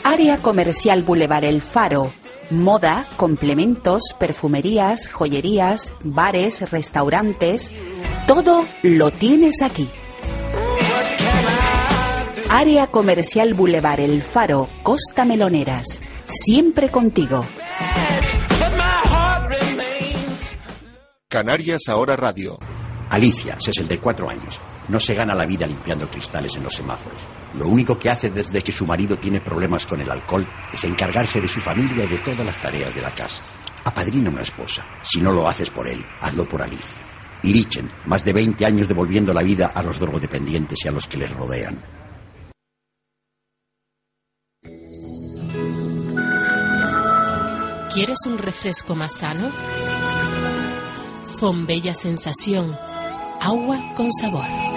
Área comercial Boulevard El Faro moda, complementos, perfumerías, joyerías, bares, restaurantes, todo lo tienes aquí. Área Comercial Boulevard El Faro, Costa Meloneras. Siempre contigo. Canarias Ahora Radio. Alicia, 64 años. No se gana la vida limpiando cristales en los semáforos. Lo único que hace desde que su marido tiene problemas con el alcohol es encargarse de su familia y de todas las tareas de la casa. Apadrina una esposa. Si no lo haces por él, hazlo por Alicia. Irichen, más de 20 años devolviendo la vida a los drogodependientes y a los que les rodean. ¿Quieres un refresco más sano? Bella Sensación. Agua con sabor.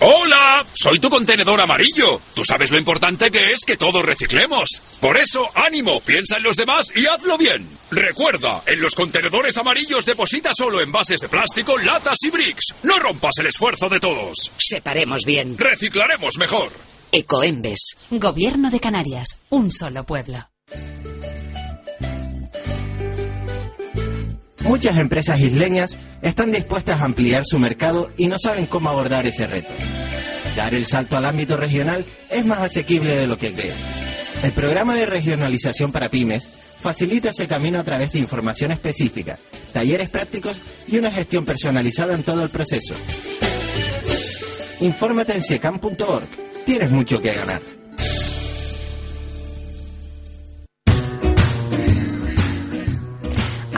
¡Hola! Soy tu contenedor amarillo. Tú sabes lo importante que es que todos reciclemos. Por eso, ánimo, piensa en los demás y hazlo bien. Recuerda, en los contenedores amarillos deposita solo envases de plástico, latas y bricks. No rompas el esfuerzo de todos. Separemos bien. Reciclaremos mejor. Ecoembes. Gobierno de Canarias. Un solo pueblo. Muchas empresas isleñas están dispuestas a ampliar su mercado y no saben cómo abordar ese reto. Dar el salto al ámbito regional es más asequible de lo que crees. El programa de regionalización para pymes facilita ese camino a través de información específica, talleres prácticos y una gestión personalizada en todo el proceso. Infórmate en secam.org. Tienes mucho que ganar.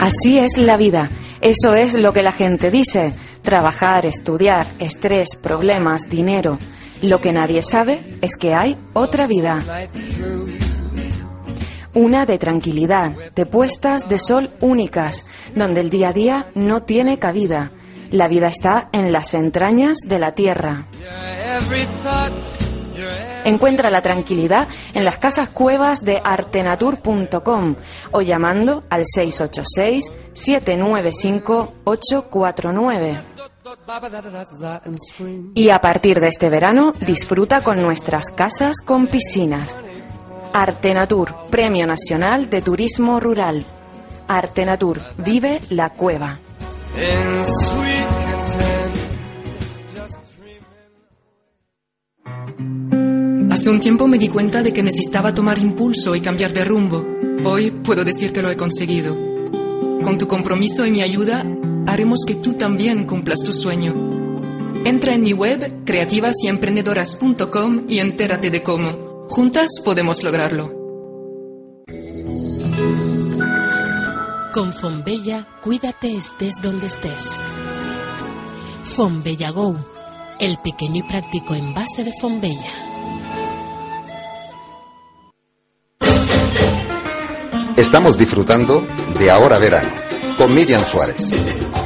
Así es la vida. Eso es lo que la gente dice. Trabajar, estudiar, estrés, problemas, dinero. Lo que nadie sabe es que hay otra vida. Una de tranquilidad, de puestas de sol únicas, donde el día a día no tiene cabida. La vida está en las entrañas de la tierra. Encuentra la tranquilidad en las casas cuevas de artenatur.com o llamando al 686-795-849. Y a partir de este verano disfruta con nuestras casas con piscinas. Artenatur, Premio Nacional de Turismo Rural. Artenatur, vive la cueva. Hace un tiempo me di cuenta de que necesitaba tomar impulso y cambiar de rumbo. Hoy puedo decir que lo he conseguido. Con tu compromiso y mi ayuda, haremos que tú también cumplas tu sueño. Entra en mi web creativasyemprendedoras.com y entérate de cómo. Juntas podemos lograrlo. Con Fonbella, cuídate estés donde estés. Fonbella Go, el pequeño y práctico envase de Fonbella. Estamos disfrutando de Ahora Verano con Miriam Suárez.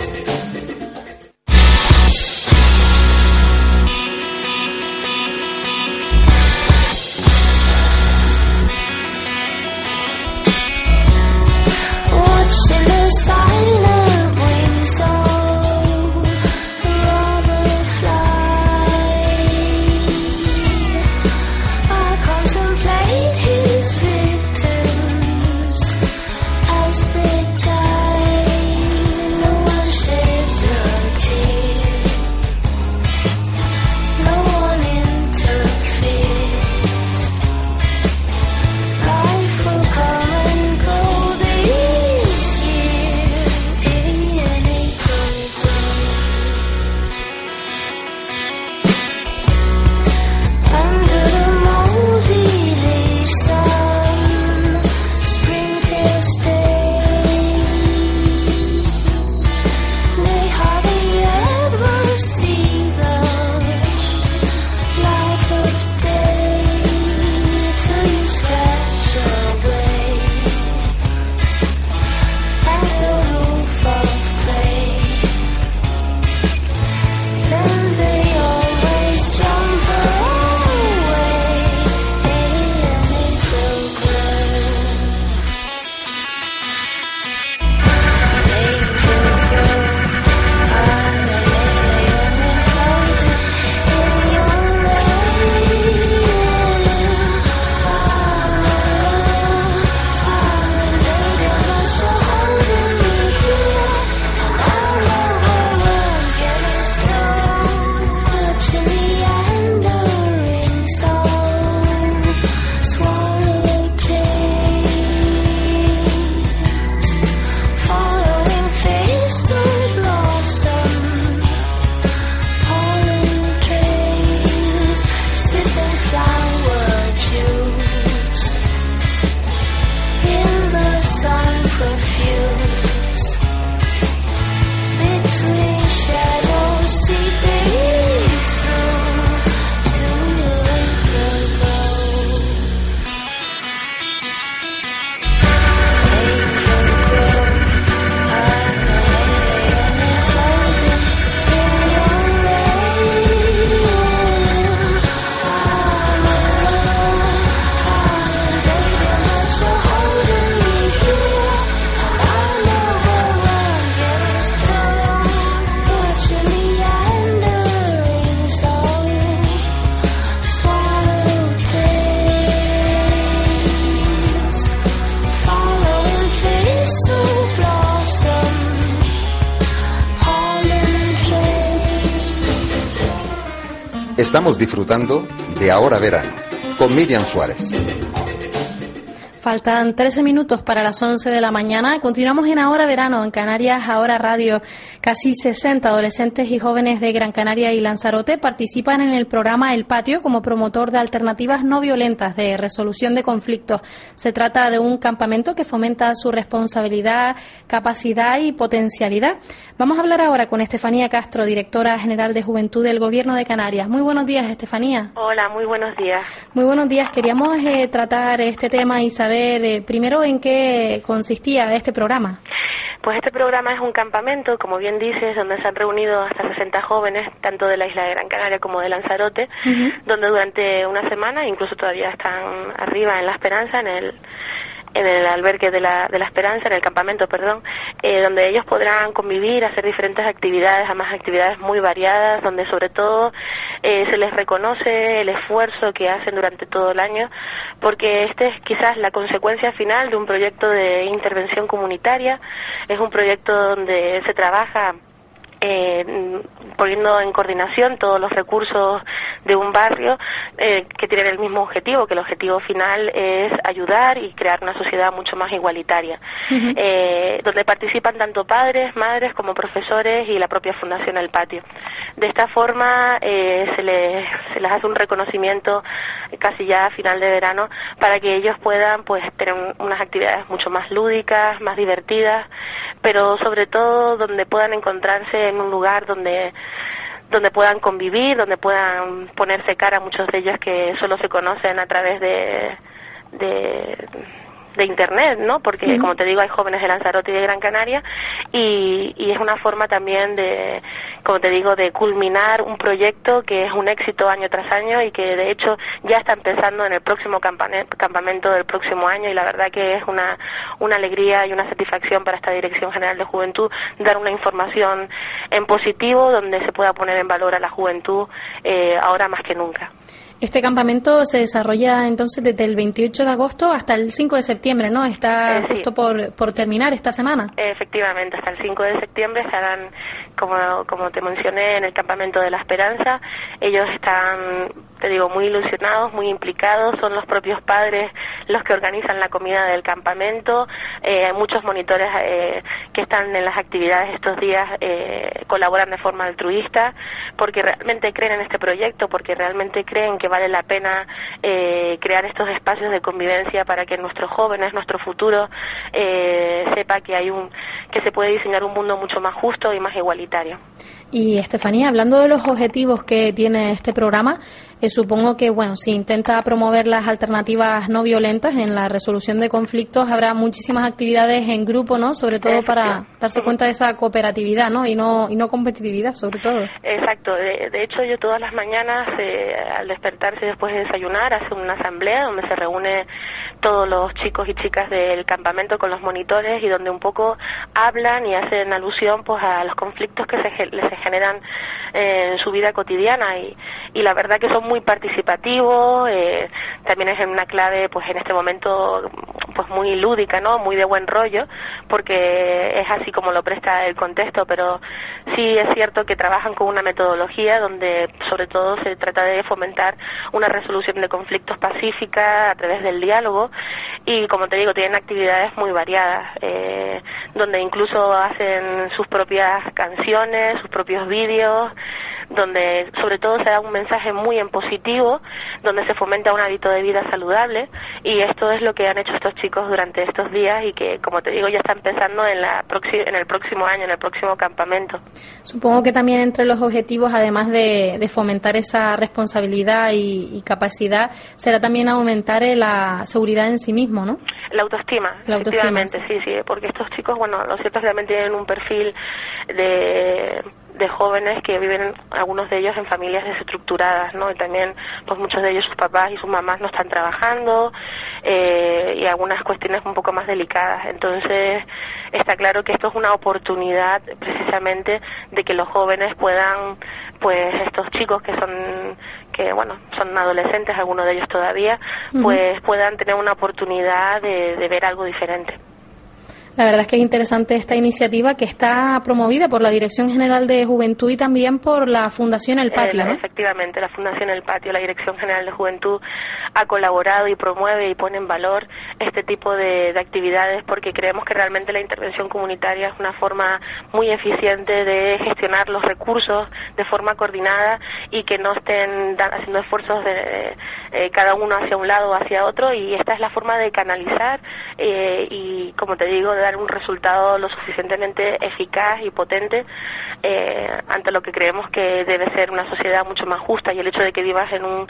Estamos disfrutando de Ahora Verano con Miriam Suárez. Faltan 13 minutos para las 11 de la mañana. Continuamos en Ahora Verano, en Canarias Ahora Radio. Casi 60 adolescentes y jóvenes de Gran Canaria y Lanzarote participan en el programa El Patio como promotor de alternativas no violentas de resolución de conflictos. Se trata de un campamento que fomenta su responsabilidad, capacidad y potencialidad. Vamos a hablar ahora con Estefanía Castro, directora general de Juventud del Gobierno de Canarias. Muy buenos días, Estefanía. Hola, muy buenos días. Muy buenos días. Queríamos eh, tratar este tema y saber eh, primero en qué consistía este programa. Pues este programa es un campamento, como bien dices, donde se han reunido hasta 60 jóvenes, tanto de la isla de Gran Canaria como de Lanzarote, donde durante una semana, incluso todavía están arriba en La Esperanza, en el en el albergue de la, de la Esperanza, en el campamento, perdón, eh, donde ellos podrán convivir, hacer diferentes actividades, además actividades muy variadas, donde sobre todo eh, se les reconoce el esfuerzo que hacen durante todo el año, porque este es quizás la consecuencia final de un proyecto de intervención comunitaria, es un proyecto donde se trabaja eh, poniendo en coordinación todos los recursos de un barrio eh, que tienen el mismo objetivo, que el objetivo final es ayudar y crear una sociedad mucho más igualitaria, eh, donde participan tanto padres, madres como profesores y la propia Fundación El Patio. De esta forma eh, se, les, se les hace un reconocimiento casi ya a final de verano para que ellos puedan pues tener unas actividades mucho más lúdicas, más divertidas, pero sobre todo donde puedan encontrarse en un lugar donde donde puedan convivir, donde puedan ponerse cara a muchos de ellos que solo se conocen a través de, de de internet, ¿no? Porque como te digo hay jóvenes de Lanzarote y de Gran Canaria y, y, es una forma también de, como te digo, de culminar un proyecto que es un éxito año tras año y que de hecho ya está empezando en el próximo campamento del próximo año y la verdad que es una, una alegría y una satisfacción para esta Dirección General de Juventud dar una información en positivo donde se pueda poner en valor a la juventud eh, ahora más que nunca. Este campamento se desarrolla entonces desde el 28 de agosto hasta el 5 de septiembre, ¿no? Está Eh, justo por, por terminar esta semana. Efectivamente, hasta el 5 de septiembre estarán, como, como te mencioné, en el campamento de la Esperanza. Ellos están, te digo, muy ilusionados, muy implicados. Son los propios padres los que organizan la comida del campamento. Eh, hay muchos monitores eh, que están en las actividades estos días, eh, colaboran de forma altruista, porque realmente creen en este proyecto, porque realmente creen que vale la pena eh, crear estos espacios de convivencia para que nuestros jóvenes, nuestro futuro, eh, sepa que hay un que se puede diseñar un mundo mucho más justo y más igualitario. Y Estefanía, hablando de los objetivos que tiene este programa, eh, supongo que, bueno, si intenta promover las alternativas no violentas en la resolución de conflictos, habrá muchísimas actividades en grupo, ¿no? Sobre todo para darse cuenta de esa cooperatividad, ¿no? Y no, y no competitividad, sobre todo. Exacto. De, de hecho, yo todas las mañanas, eh, al despertarse después de desayunar, hace una asamblea donde se reúne todos los chicos y chicas del campamento con los monitores y donde un poco hablan y hacen alusión pues a los conflictos que se, les generan en su vida cotidiana y, y la verdad que son muy participativos eh, también es en una clave pues en este momento pues muy lúdica no muy de buen rollo porque es así como lo presta el contexto pero sí es cierto que trabajan con una metodología donde sobre todo se trata de fomentar una resolución de conflictos pacífica a través del diálogo y como te digo tienen actividades muy variadas eh, donde incluso hacen sus propias canciones sus propios vídeos donde sobre todo se da un mensaje muy en positivo, donde se fomenta un hábito de vida saludable y esto es lo que han hecho estos chicos durante estos días y que, como te digo, ya está empezando en, la en el próximo año, en el próximo campamento. Supongo que también entre los objetivos, además de, de fomentar esa responsabilidad y, y capacidad, será también aumentar eh, la seguridad en sí mismo, ¿no? La autoestima, La autoestima, efectivamente, sí, sí, porque estos chicos, bueno, lo cierto es que también tienen un perfil de, de jóvenes que viven, algunos de ellos, en familias desestructuradas, ¿no? Y también, pues muchos de ellos, sus papás y sus mamás no están trabajando eh, y algunas cuestiones un poco más delicadas. Entonces, está claro que esto es una oportunidad, precisamente, de que los jóvenes puedan, pues estos chicos que son que bueno son adolescentes algunos de ellos todavía pues puedan tener una oportunidad de, de ver algo diferente La verdad es que es interesante esta iniciativa que está promovida por la Dirección General de Juventud y también por la Fundación El Patio, eh, Efectivamente, la Fundación El Patio, la Dirección General de Juventud ha colaborado y promueve y pone en valor este tipo de, actividades porque creemos que realmente la intervención comunitaria es una forma muy eficiente de gestionar los recursos de forma coordinada y que no estén haciendo esfuerzos de eh, cada uno hacia un lado o hacia otro y esta es la forma de canalizar eh, y, como te digo, de dar un resultado lo suficientemente eficaz y potente eh, ante lo que creemos que debe ser una sociedad mucho más justa y el hecho de que vivas en un,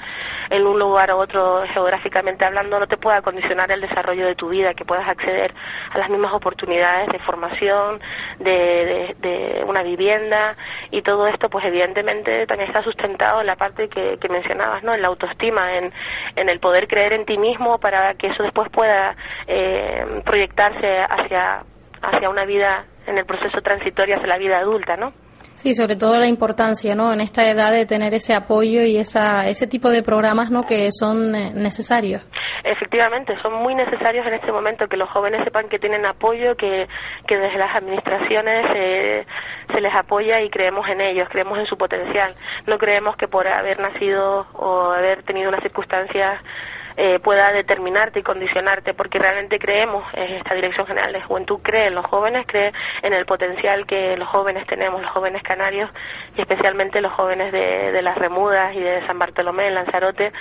en un lugar u otro geográficamente hablando no te pueda condicionar el desarrollo de tu vida, que puedas acceder a las mismas oportunidades de formación, de, una vivienda y todo esto pues evidentemente también está sustentado en la parte que, que mencionabas, ¿no? en la autoestima, en, en el poder creer en ti mismo para que eso después pueda eh, proyectarse hacia, hacia una vida en el proceso transitorio hacia la vida adulta, ¿no? Sí, sobre todo la importancia, ¿no? En esta edad de tener ese apoyo y esa, ese tipo de programas, ¿no? Que son eh, necesarios. Efectivamente, son muy necesarios en este momento que los jóvenes sepan que tienen apoyo, que, que desde las administraciones se les apoya y creemos en ellos, creemos en su potencial. No creemos que por haber nacido o haber tenido unas circunstancias eh, pueda determinarte y condicionarte, porque realmente creemos, en esta Dirección General de Juventud cree en los jóvenes, cree en el potencial que los jóvenes tenemos, los jóvenes canarios y especialmente los jóvenes de, de las Remudas y de San Bartolomé, en Lanzarote,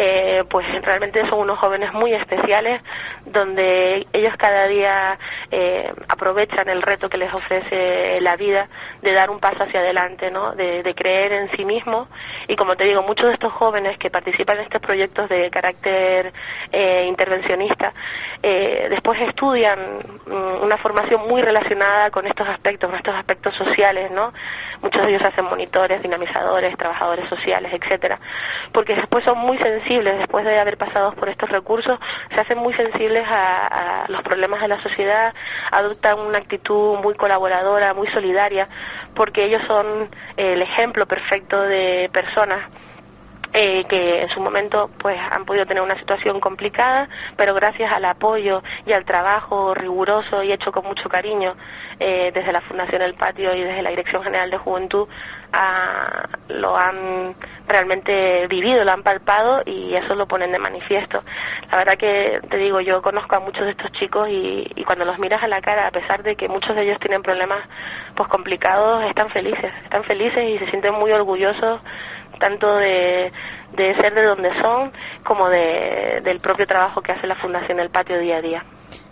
eh, pues realmente son unos jóvenes muy especiales donde ellos cada día eh, aprovechan el reto que les ofrece la vida de dar un paso hacia adelante, ¿no? de, creer en sí mismos y como te digo, muchos de estos jóvenes que participan en estos proyectos de carácter eh, intervencionista después estudian mm, una formación muy relacionada con estos aspectos, con estos aspectos sociales, ¿no? Muchos de ellos hacen monitores, dinamizadores, trabajadores sociales, etcétera, porque después son muy sensibles sensibles después de haber pasado por estos recursos, se hacen muy sensibles a, los problemas de la sociedad, adoptan una actitud muy colaboradora, muy solidaria, porque ellos son el ejemplo perfecto de personas eh, que en su momento pues han podido tener una situación complicada, pero gracias al apoyo y al trabajo riguroso y hecho con mucho cariño eh, desde la Fundación El Patio y desde la Dirección General de Juventud lo han realmente vivido, lo han palpado y eso lo ponen de manifiesto. La verdad que te digo, yo conozco a muchos de estos chicos y, y cuando los miras a la cara, a pesar de que muchos de ellos tienen problemas pues complicados, están felices, están felices y se sienten muy orgullosos tanto de, de ser de donde son como de, del propio trabajo que hace la Fundación El Patio día a día.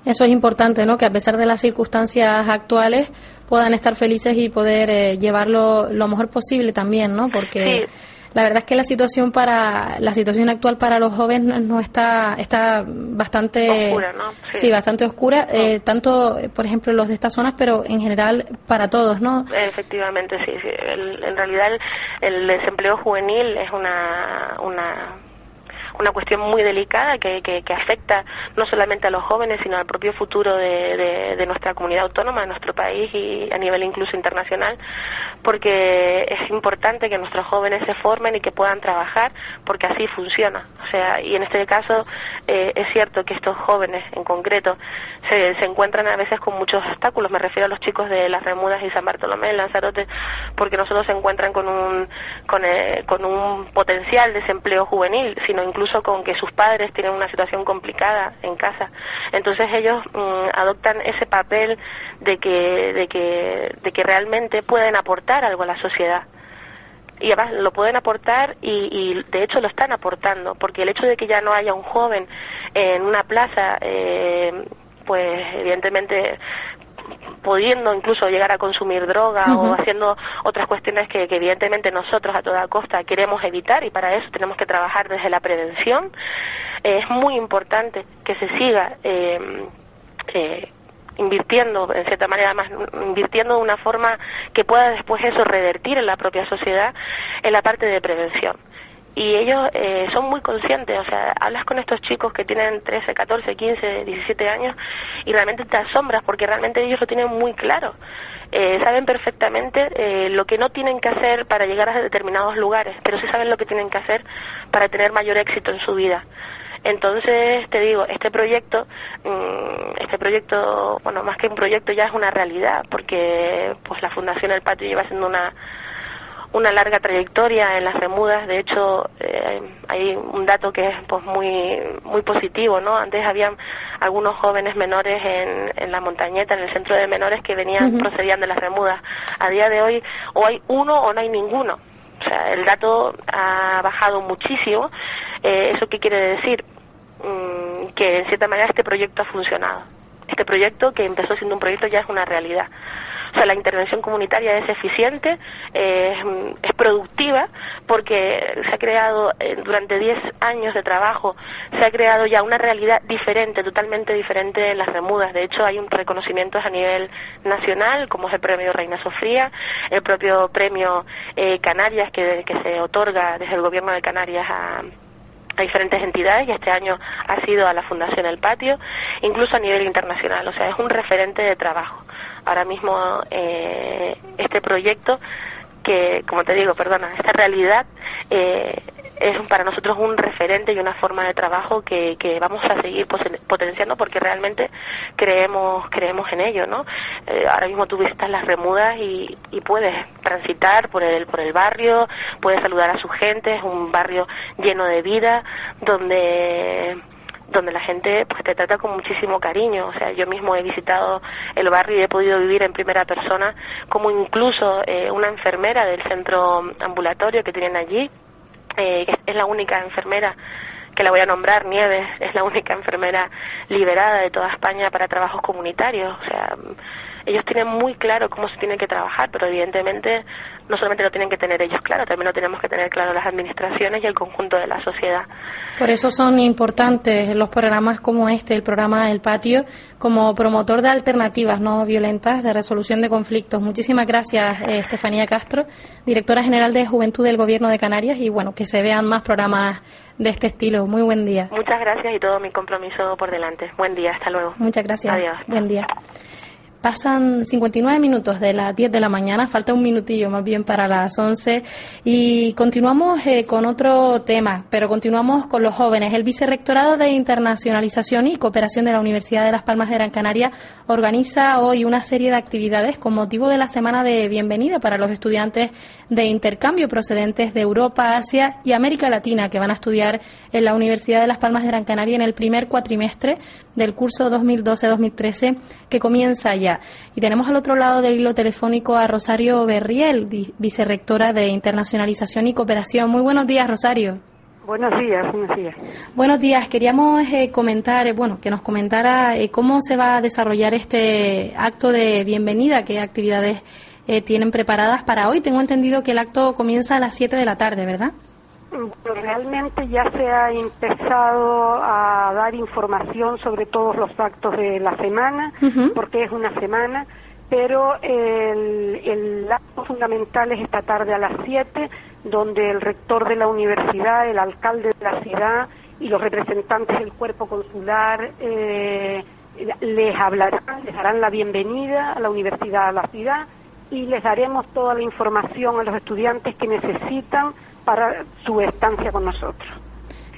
Eso es importante, ¿no? Que a pesar de las circunstancias actuales puedan estar felices y poder eh, llevarlo lo mejor posible también, ¿no? Porque la verdad es que la situación para la situación actual para los jóvenes no está está bastante oscura, ¿no? Sí, bastante oscura, eh, tanto por ejemplo los de estas zonas, pero en general para todos, ¿no? Efectivamente, sí. sí. en realidad el, desempleo juvenil es una una una cuestión muy delicada que, que, afecta no solamente a los jóvenes, sino al propio futuro de, de, nuestra comunidad autónoma, de nuestro país y a nivel incluso internacional, porque es importante que nuestros jóvenes se formen y que puedan trabajar, porque así funciona. O sea, y en este caso eh, es cierto que estos jóvenes en concreto se, se encuentran a veces con muchos obstáculos, me refiero a los chicos de las Remudas y San Bartolomé, Lanzarote, porque no solo se encuentran con un, con, eh, con un potencial desempleo juvenil, sino incluso con que sus padres tienen una situación complicada en casa. Entonces ellos mm, adoptan ese papel de que, de, que, de que realmente pueden aportar algo a la sociedad y además lo pueden aportar y, y, de hecho lo están aportando porque el hecho de que ya no haya un joven en una plaza eh, pues evidentemente pudiendo incluso llegar a consumir droga o haciendo otras cuestiones que, evidentemente nosotros a toda costa queremos evitar y para eso tenemos que trabajar desde la prevención. es muy importante que se siga eh, eh, invirtiendo, en cierta manera, más invirtiendo de una forma que pueda después eso revertir en la propia sociedad en la parte de prevención y ellos eh, son muy conscientes, o sea, hablas con estos chicos que tienen 13, 14, 15, 17 años y realmente te asombras porque realmente ellos lo tienen muy claro. Eh, saben perfectamente eh, lo que no tienen que hacer para llegar a determinados lugares, pero sí saben lo que tienen que hacer para tener mayor éxito en su vida. Entonces, te digo, este proyecto, mm, este proyecto, bueno, más que un proyecto ya es una realidad, porque pues la Fundación El Patio lleva siendo una una larga trayectoria en las remudas. De hecho, eh, hay un dato que es pues muy muy positivo, ¿no? Antes habían algunos jóvenes menores en, en la montañeta, en el centro de menores que venían procedían de las remudas. A día de hoy o hay uno o no hay ninguno. O sea, el dato ha bajado muchísimo. Eh, ¿Eso qué quiere decir? Mm, que en cierta manera este proyecto ha funcionado. Este proyecto que empezó siendo un proyecto ya es una realidad. Sea, la intervención comunitaria es eficiente, es, productiva, porque se ha creado eh, durante 10 años de trabajo, se ha creado ya una realidad diferente, totalmente diferente en las remudas. De hecho, hay un reconocimiento a nivel nacional, como es el premio Reina Sofía, el propio premio eh, Canarias, que, que se otorga desde el gobierno de Canarias a a diferentes entidades y este año ha sido a la Fundación El Patio, incluso a nivel internacional. O sea, es un referente de trabajo ahora mismo eh, este proyecto que, como te digo, perdona, esta realidad eh, es para nosotros un referente y una forma de trabajo que, que vamos a seguir potenciando porque realmente creemos creemos en ello, ¿no? Eh, ahora mismo tú visitas las Remudas y, y puedes transitar por el por el barrio, puedes saludar a su gente, es un barrio lleno de vida donde donde la gente pues te trata con muchísimo cariño. O sea, yo mismo he visitado el barrio y he podido vivir en primera persona como incluso eh, una enfermera del centro ambulatorio que tienen allí, eh, es la única enfermera que la voy a nombrar, Nieves, es la única enfermera liberada de toda España para trabajos comunitarios. O sea, ellos tienen muy claro cómo se tiene que trabajar, pero evidentemente no solamente lo tienen que tener ellos claro, también lo tenemos que tener claro las administraciones y el conjunto de la sociedad. Por eso son importantes los programas como este, el programa El Patio, como promotor de alternativas no violentas de resolución de conflictos. Muchísimas gracias, eh, Estefanía Castro, directora general de Juventud del Gobierno de Canarias, y bueno, que se vean más programas de este estilo. Muy buen día. Muchas gracias y todo mi compromiso por delante. Buen día, hasta luego. Muchas gracias. Adiós. Buen día. Pasan 59 minutos de las 10 de la mañana, falta un minutillo más bien para las 11 y continuamos eh, con otro tema, pero continuamos con los jóvenes. El Vicerrectorado de Internacionalización y Cooperación de la Universidad de Las Palmas de Gran Canaria organiza hoy una serie de actividades con motivo de la semana de bienvenida para los estudiantes de intercambio procedentes de Europa, Asia y América Latina que van a estudiar en la Universidad de Las Palmas de Gran Canaria en el primer cuatrimestre del curso 2012-2013 que comienza ya. Y tenemos al otro lado del hilo telefónico a Rosario Berriel, vicerrectora de Internacionalización y Cooperación. Muy buenos días, Rosario. Buenos días, buenos días. Buenos días. Queríamos eh, comentar, eh, bueno, que nos comentara eh, cómo se va a desarrollar este acto de bienvenida, qué actividades tienen preparadas para hoy. Tengo entendido que el acto comienza a las 7 de la tarde, ¿verdad? Realmente ya se ha empezado a dar información sobre todos los actos de la semana, porque es una semana, pero el, el acto fundamental es esta tarde a las 7, donde el rector de la universidad, el alcalde de la ciudad y los representantes del cuerpo consular eh, les hablarán, les darán la bienvenida a la universidad, a la ciudad, y les daremos toda la información a los estudiantes que necesitan para su estancia con nosotros.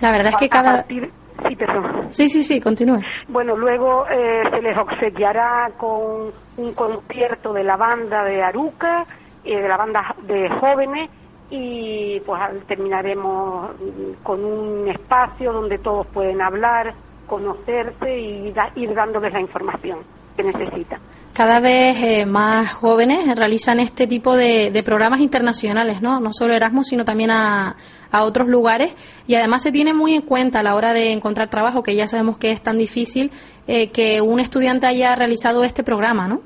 La verdad es que cada... Sí, perdón. Sí, sí, sí, continúe. Bueno, luego eh, se les obsequiará con un concierto de la banda de Aruca, eh, de la banda de jóvenes, y pues terminaremos con un espacio donde todos pueden hablar, conocerse y ir dándoles la información que necesitan cada vez eh, más jóvenes realizan este tipo de, programas internacionales, ¿no? No solo Erasmus, sino también a, otros lugares. Y además se tiene muy en cuenta a la hora de encontrar trabajo, que ya sabemos que es tan difícil, eh, que un estudiante haya realizado este programa, ¿no?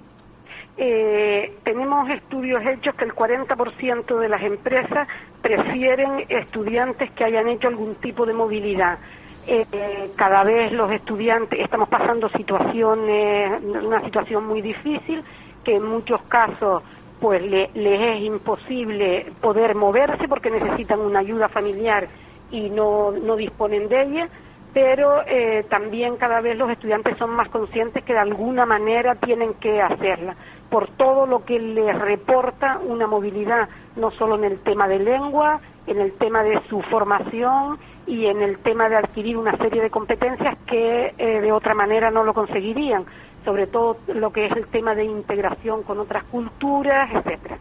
Eh, tenemos estudios hechos que el 40% de las empresas prefieren estudiantes que hayan hecho algún tipo de movilidad. Eh, cada vez los estudiantes estamos pasando situaciones, una situación muy difícil, que en muchos casos pues les es imposible poder moverse porque necesitan una ayuda familiar y no, no disponen de ella, pero eh, también cada vez los estudiantes son más conscientes que de alguna manera tienen que hacerla. Por todo lo que les reporta una movilidad, no solo en el tema de lengua, en el tema de su formación y en el tema de adquirir una serie de competencias que eh, de otra manera no lo conseguirían, sobre todo lo que es el tema de integración con otras culturas, etcétera.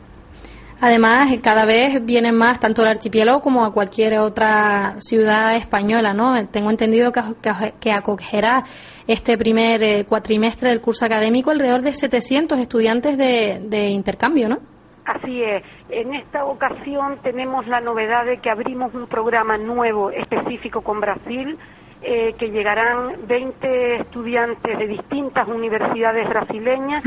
Además, cada vez vienen más tanto el archipiélago como a cualquier otra ciudad española, ¿no? Tengo entendido que, acogerá este primer eh, cuatrimestre del curso académico alrededor de 700 estudiantes de, intercambio, ¿no? Así es. En esta ocasión tenemos la novedad de que abrimos un programa nuevo específico con Brasil, eh, que llegarán 20 estudiantes de distintas universidades brasileñas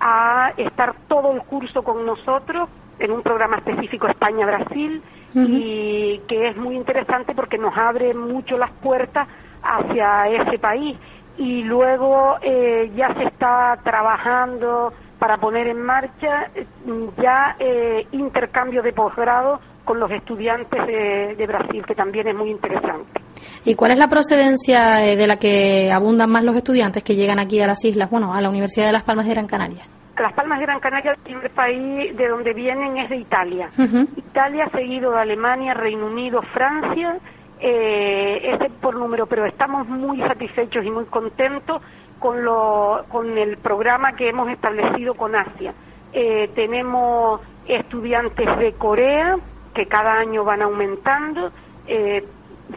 a estar todo el curso con nosotros en un programa específico España-Brasil y que es muy interesante porque nos abre mucho las puertas hacia ese país. Y luego eh, ya se está trabajando para poner en marcha mm, ya eh, intercambio de posgrado con los estudiantes de, de, Brasil, que también es muy interesante. ¿Y cuál es la procedencia eh, de la que abundan más los estudiantes que llegan aquí a las islas, bueno, a la Universidad de Las Palmas de Gran Canaria? Las Palmas de Gran Canaria, el primer país de donde vienen es de Italia. Italia, seguido de Alemania, Reino Unido, Francia, eh, ese por número, pero estamos muy satisfechos y muy contentos con, lo, con el programa que hemos establecido con Asia. Eh, tenemos estudiantes de Corea que cada año van aumentando. Eh,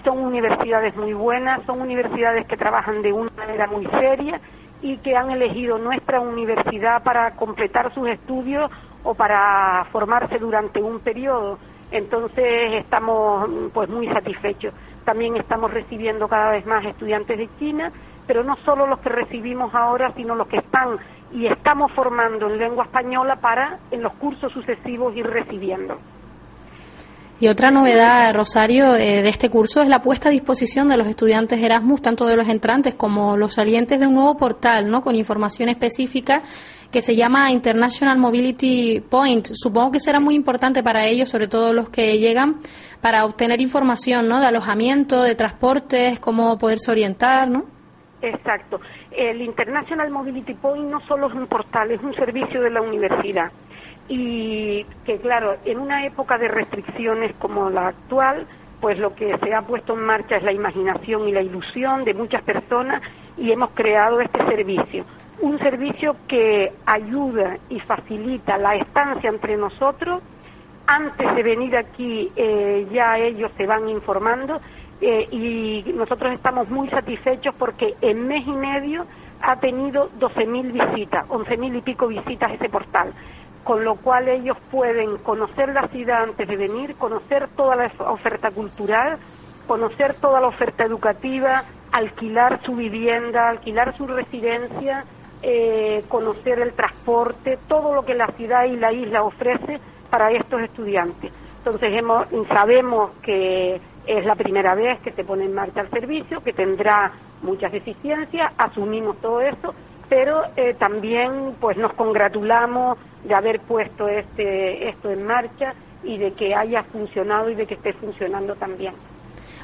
son universidades muy buenas, son universidades que trabajan de una manera muy seria y que han elegido nuestra universidad para completar sus estudios o para formarse durante un periodo. Entonces estamos pues muy satisfechos. También estamos recibiendo cada vez más estudiantes de China, pero no solo los que recibimos ahora, sino los que están y estamos formando en lengua española para en los cursos sucesivos ir recibiendo. Y otra novedad, Rosario, eh, de este curso es la puesta a disposición de los estudiantes Erasmus, tanto de los entrantes como los salientes, de un nuevo portal, ¿no? Con información específica que se llama International Mobility Point. Supongo que será muy importante para ellos, sobre todo los que llegan, para obtener información, ¿no? De alojamiento, de transportes, cómo poderse orientar, ¿no? Exacto. El International Mobility Point no solo es un portal, es un servicio de la universidad y que claro, en una época de restricciones como la actual, pues lo que se ha puesto en marcha es la imaginación y la ilusión de muchas personas y hemos creado este servicio. Un servicio que ayuda y facilita la estancia entre nosotros. Antes de venir aquí eh, ya ellos se van informando eh, y nosotros estamos muy satisfechos porque en mes y medio ha tenido 12.000 visitas, 11.000 y pico visitas ese portal con lo cual ellos pueden conocer la ciudad antes de venir, conocer toda la oferta cultural, conocer toda la oferta educativa, alquilar su vivienda, alquilar su residencia, eh, conocer el transporte, todo lo que la ciudad y la isla ofrece para estos estudiantes. Entonces hemos, sabemos que es la primera vez que se pone en marcha el servicio, que tendrá muchas deficiencias, asumimos todo eso, pero eh, también pues nos congratulamos de haber puesto este, esto en marcha y de que haya funcionado y de que esté funcionando también.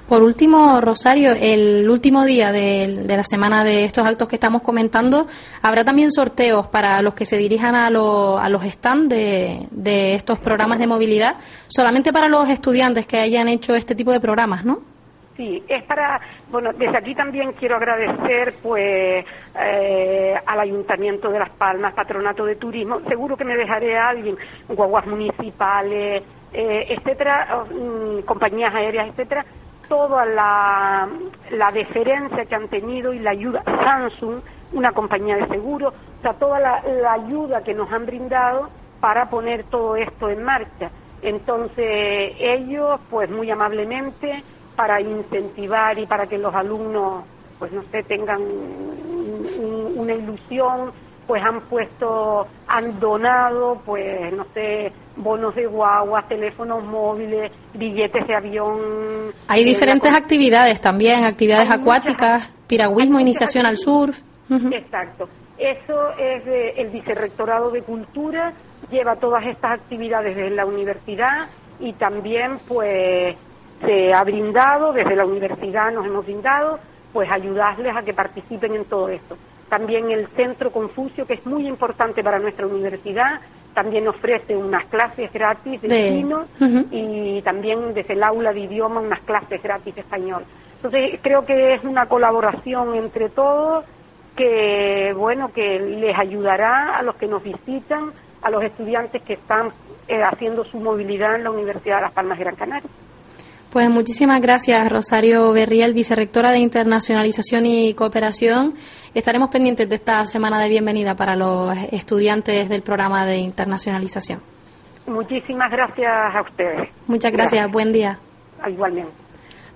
Por último, Rosario, el último día de, la semana de estos actos que estamos comentando, habrá también sorteos para los que se dirijan a, a los stands de, de estos programas de movilidad, solamente para los estudiantes que hayan hecho este tipo de programas, ¿no? Sí, es para, bueno, desde aquí también quiero agradecer pues eh, al Ayuntamiento de Las Palmas, Patronato de Turismo, seguro que me dejaré a alguien, guaguas municipales, eh, etcétera, mm, compañías aéreas, etcétera, toda la, la deferencia que han tenido y la ayuda, Samsung, una compañía de seguro, o sea, toda la ayuda que nos han brindado para poner todo esto en marcha. Entonces, ellos, pues muy amablemente, para incentivar y para que los alumnos, pues no sé, tengan una ilusión, pues han puesto, han donado, pues no sé, bonos de guagua, teléfonos móviles, billetes de avión. Hay diferentes actividades también, actividades acuáticas, piragüismo, iniciación al sur. Exacto. Eso es el Vicerrectorado de Cultura, lleva todas estas actividades de la universidad y también pues se ha brindado, desde la universidad nos hemos brindado, pues ayudarles a que participen en todo esto. también el Centro Confucio, que es muy importante para nuestra universidad, también ofrece unas clases gratis de, chino y también desde el aula de idioma unas clases gratis de español. Entonces creo que es una colaboración entre todos que bueno que les ayudará a los que nos visitan, a los estudiantes que están eh, haciendo su movilidad en la Universidad de Las Palmas de Gran Canaria. Pues muchísimas gracias, Rosario Berriel, vicerrectora de Internacionalización y Cooperación. Estaremos pendientes de esta semana de bienvenida para los estudiantes del programa de internacionalización. Muchísimas gracias a ustedes. Muchas gracias. buen día. Igualmente.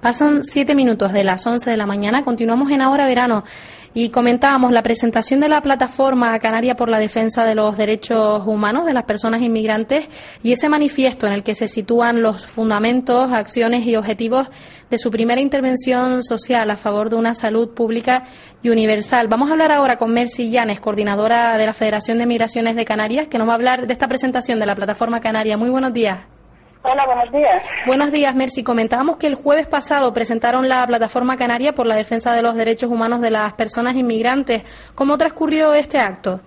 Pasan siete minutos de las once de la mañana. Continuamos en Ahora Verano y comentábamos la presentación de la plataforma canaria por la defensa de los derechos humanos de las personas inmigrantes y ese manifiesto en el que se sitúan los fundamentos, acciones y objetivos de su primera intervención social a favor de una salud pública y universal. Vamos a hablar ahora con Mercy Llanes, coordinadora de la Federación de Migraciones de Canarias, que nos va a hablar de esta presentación de la plataforma canaria. Muy buenos días. Hola, buenos días. Buenos días, Mercy. Comentábamos que el jueves pasado presentaron la Plataforma Canaria por la Defensa de los Derechos Humanos de las Personas Inmigrantes. ¿Cómo transcurrió este acto?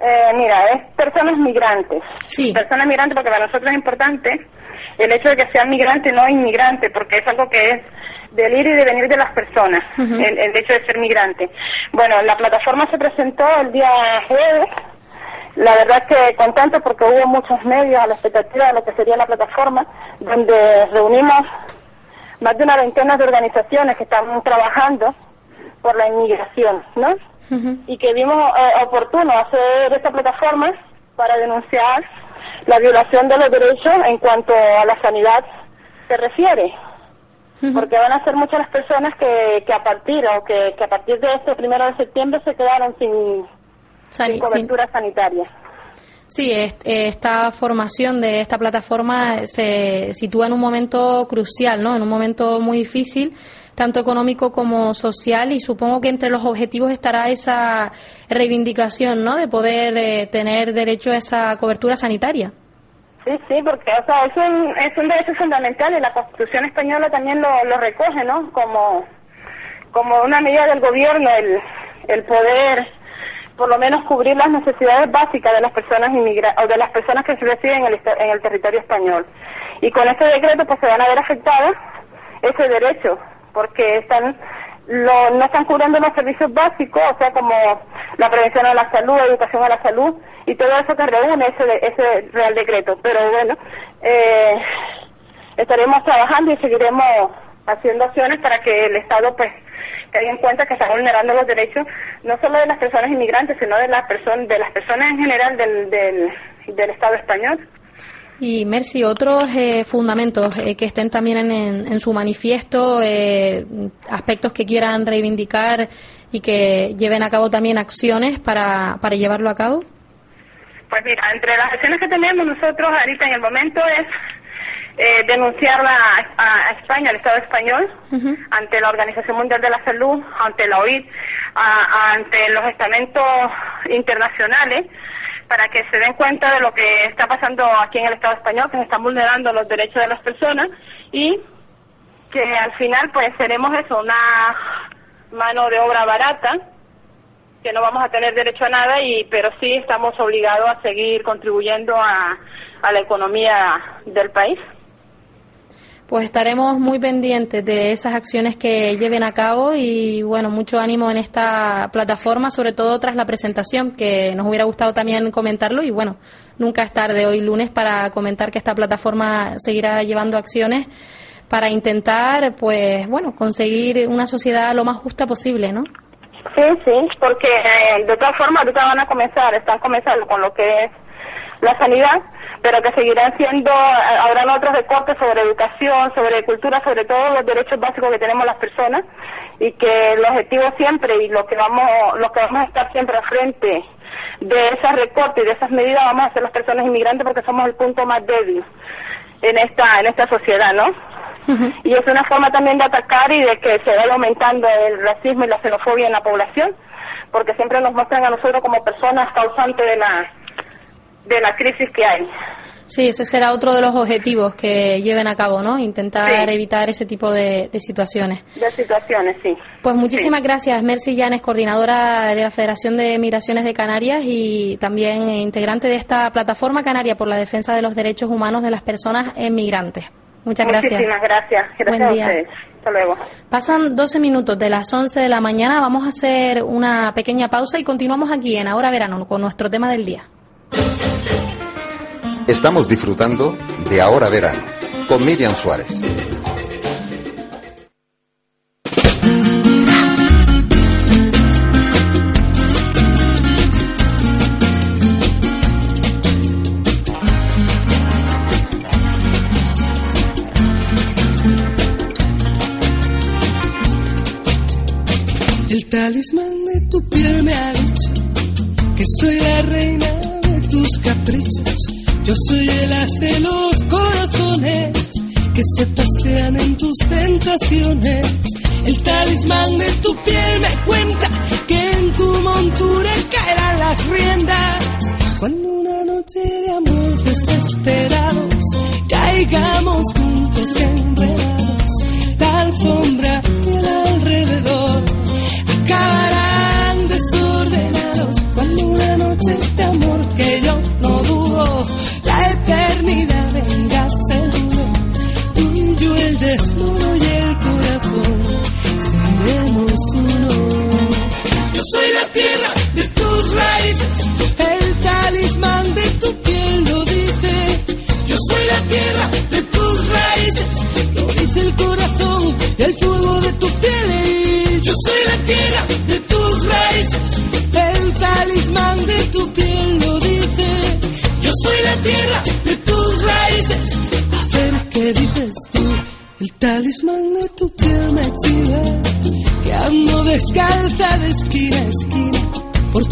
Eh, mira, es personas migrantes. Sí. Personas migrantes porque para nosotros es importante el hecho de que sean migrantes, no inmigrante, porque es algo que es del ir y de venir de las personas, el, el hecho de ser migrante. Bueno, la plataforma se presentó el día jueves la verdad es que contento porque hubo muchos medios a la expectativa de lo que sería la plataforma, donde reunimos más de una veintena de organizaciones que están trabajando por la inmigración, ¿no? Y que vimos eh, oportuno hacer esta plataforma para denunciar la violación de los derechos en cuanto a la sanidad se refiere. Porque van a ser muchas las personas que, que a partir o que, que a partir de este primero de septiembre se quedaron sin cobertura sanitaria. Sí, esta formación de esta plataforma se sitúa en un momento crucial, ¿no? En un momento muy difícil, tanto económico como social, y supongo que entre los objetivos estará esa reivindicación, ¿no? De poder eh, tener derecho a esa cobertura sanitaria. Sí, sí, porque o sea, es, un, es un derecho fundamental y la Constitución española también lo, lo recoge, ¿no? Como, como una medida del gobierno el, el poder por lo menos cubrir las necesidades básicas de las personas o de las personas que se residen en el, en el territorio español. Y con este decreto pues se van a ver afectados ese derecho, porque están lo, no están cubriendo los servicios básicos, o sea, como la prevención a la salud, educación a la salud y todo eso que reúne ese, ese Real Decreto. Pero bueno, eh, estaremos trabajando y seguiremos haciendo acciones para que el Estado pues que hay en cuenta que están vulnerando los derechos no solo de las personas inmigrantes, sino de las personas de las personas en general del, del, Estado español. Y Mercy, otros eh, fundamentos eh, que estén también en, en su manifiesto, eh, aspectos que quieran reivindicar y que lleven a cabo también acciones para, para llevarlo a cabo. Pues mira, entre las acciones que tenemos nosotros ahorita en el momento es eh, denunciarla a, España, al Estado español, ante la Organización Mundial de la Salud, ante la OIT, ante los estamentos internacionales, para que se den cuenta de lo que está pasando aquí en el Estado español, que se están vulnerando los derechos de las personas y que al final pues seremos eso, una mano de obra barata, que no vamos a tener derecho a nada, y pero sí estamos obligados a seguir contribuyendo a la economía del país. Pues estaremos muy pendientes de esas acciones que lleven a cabo y bueno, mucho ánimo en esta plataforma, sobre todo tras la presentación, que nos hubiera gustado también comentarlo y bueno, nunca es tarde hoy lunes para comentar que esta plataforma seguirá llevando acciones para intentar, pues bueno, conseguir una sociedad lo más justa posible, ¿no? Sí, sí, porque eh, de todas formas ahorita van a comenzar, están comenzando con lo que es la sanidad pero que seguirán siendo, eh, habrán otros recortes sobre educación, sobre cultura, sobre todos los derechos básicos que tenemos las personas y que el objetivo siempre y lo que vamos, lo que vamos a estar siempre al frente de esos recortes y de esas medidas vamos a ser las personas inmigrantes porque somos el punto más débil en esta, en esta sociedad, ¿no? Y es una forma también de atacar y de que se vaya aumentando el racismo y la xenofobia en la población, porque siempre nos muestran a nosotros como personas causantes de la de la crisis que hay. Sí, ese será otro de los objetivos que lleven a cabo, ¿no? Intentar Sí. evitar ese tipo de, de situaciones. De situaciones, sí. Pues muchísimas gracias, Mercy Llanes, coordinadora de la Federación de Migraciones de Canarias y también integrante de esta plataforma canaria por la defensa de los derechos humanos de las personas emigrantes. Muchas gracias. Muchísimas gracias. Gracias Buen día. Hasta luego. Pasan 12 minutos de las 11 de la mañana. Vamos a hacer una pequeña pausa y continuamos aquí en Ahora Verano con nuestro tema del día. Estamos disfrutando de Ahora Verano con Miriam Suárez. El talismán de tu piel me ha dicho que soy la reina de tus caprichos. Yo soy el as de los corazones que se pasean en tus tentaciones. El talismán de tu piel me cuenta que en tu montura caerán las riendas. Cuando una noche de amor desesperados caigamos juntos enredados,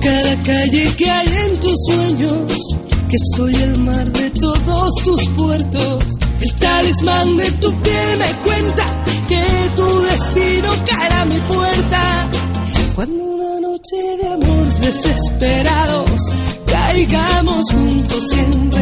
cada calle que hay en tus sueños que soy el mar de todos tus puertos. El talismán de tu piel me cuenta que tu destino caerá a mi puerta. Cuando una noche de amor desesperados caigamos juntos y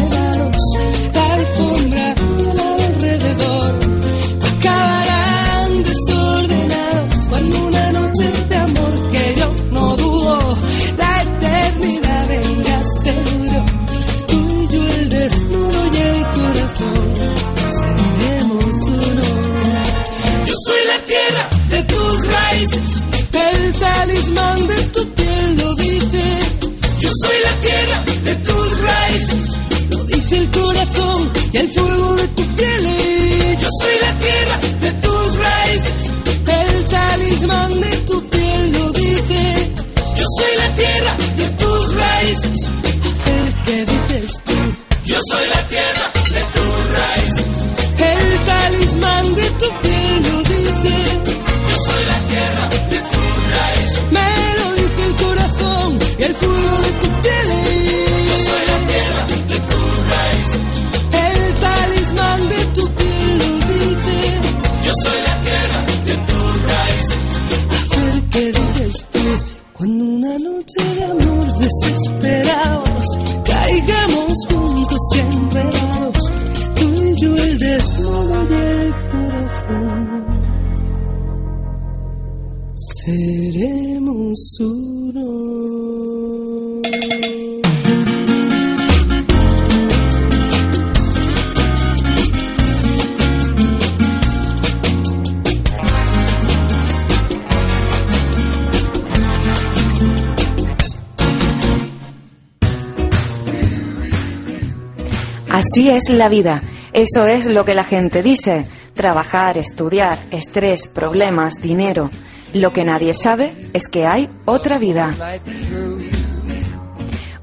la vida. Eso es lo que la gente dice. Trabajar, estudiar, estrés, problemas, dinero. Lo que nadie sabe es que hay otra vida.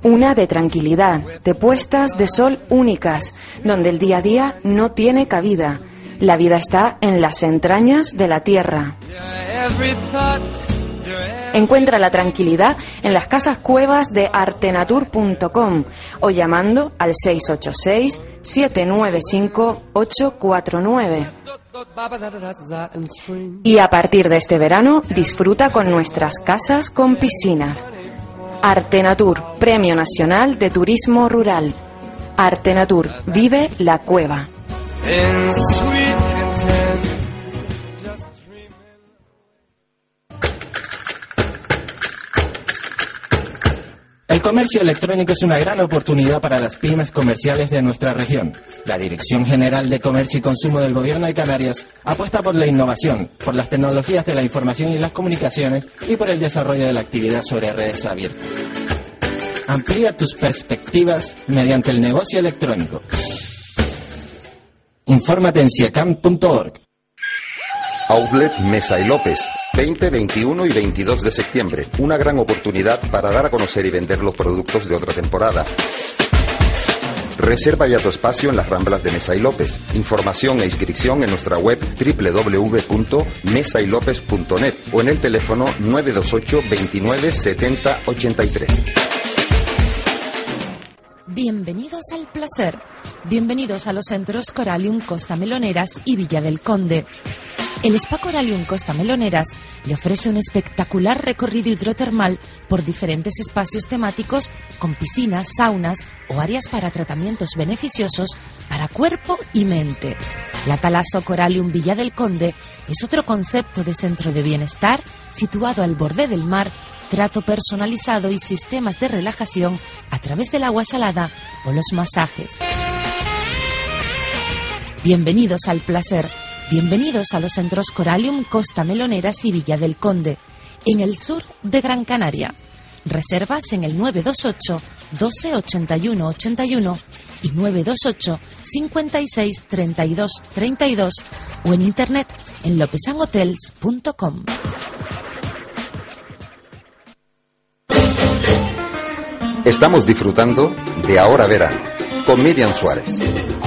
Una de tranquilidad, de puestas de sol únicas, donde el día a día no tiene cabida. La vida está en las entrañas de la tierra. Encuentra la tranquilidad en las casas cuevas de artenatur.com o llamando al 686-795-849. Y a partir de este verano disfruta con nuestras casas con piscinas. Artenatur, Premio Nacional de Turismo Rural. Artenatur, vive la cueva. Comercio electrónico es una gran oportunidad para las pymes comerciales de nuestra región. La Dirección General de Comercio y Consumo del Gobierno de Canarias apuesta por la innovación, por las tecnologías de la información y las comunicaciones y por el desarrollo de la actividad sobre redes abiertas. Amplía tus perspectivas mediante el negocio electrónico. Infórmate en ciacam.org. Outlet Mesa y López, 20, 21 y 22 de septiembre. Una gran oportunidad para dar a conocer y vender los productos de otra temporada. Reserva ya tu espacio en las Ramblas de Mesa y López. Información e inscripción en nuestra web www.mesaylopez.net o en el teléfono 928 29 70 83. Bienvenidos al placer. Bienvenidos a los centros Coralium Costa Meloneras y Villa del Conde. El Spa Coralium Costa Meloneras le ofrece un espectacular recorrido hidrotermal por diferentes espacios temáticos con piscinas, saunas o áreas para tratamientos beneficiosos para cuerpo y mente. La Palazzo Coralium Villa del Conde es otro concepto de centro de bienestar situado al borde del mar, trato personalizado y sistemas de relajación a través del agua salada o los masajes. Bienvenidos al placer. Bienvenidos a los centros Coralium Costa Meloneras y Villa del Conde, en el sur de Gran Canaria. Reservas en el 928 12 81 81 y 928 56 32 32 o en internet en lopesanhotels.com. Estamos disfrutando de Ahora Verano con Miriam Suárez.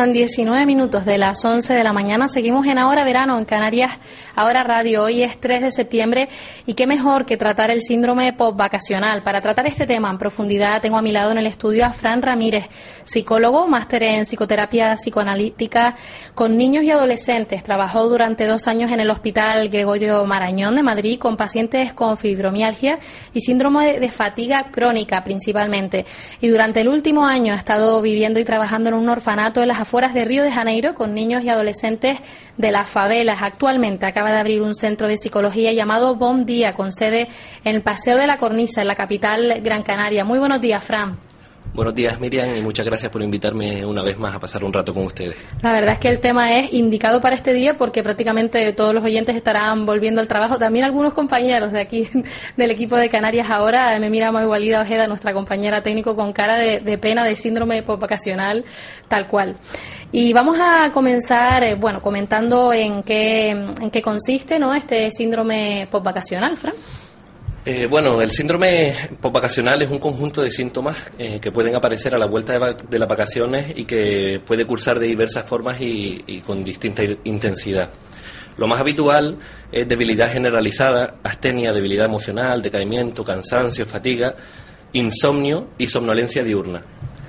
Pasan 19 minutos de las 11 de la mañana. Seguimos en Ahora Verano en Canarias, Ahora Radio. Hoy es 3 de septiembre y qué mejor que tratar el síndrome post-vacacional. Para tratar este tema en profundidad tengo a mi lado en el estudio a Fran Ramírez, psicólogo, máster en psicoterapia psicoanalítica con niños y adolescentes. Trabajó durante dos años en el Hospital Gregorio Marañón de Madrid con pacientes con fibromialgia y síndrome de fatiga crónica principalmente. Y durante el último año ha estado viviendo y trabajando en un orfanato en las afueras de Río de Janeiro con niños y adolescentes de las favelas. Actualmente acaba de abrir un centro de psicología llamado Bom Día con sede en el Paseo de la Cornisa, en la capital Gran Canaria. Muy buenos días, Fran. Buenos días, Miriam, y muchas gracias por invitarme una vez más a pasar un rato con ustedes. La verdad es que el tema es indicado para este día porque prácticamente todos los oyentes estarán volviendo al trabajo. También algunos compañeros de aquí, (laughs) del equipo de Canarias ahora. Me mira muy Igualida Ojeda, nuestra compañera técnico, con cara de, de pena de síndrome vacacional, tal cual. Y vamos a comenzar, eh, bueno, comentando en qué, en qué consiste ¿no? este síndrome postvacacional, Fran. Eh, bueno, el síndrome postvacacional es un conjunto de síntomas eh, que pueden aparecer a la vuelta de, de las vacaciones y que puede cursar de diversas formas y, y con distinta intensidad. Lo más habitual es debilidad generalizada, astenia, debilidad emocional, decaimiento, cansancio, fatiga, insomnio y somnolencia diurna.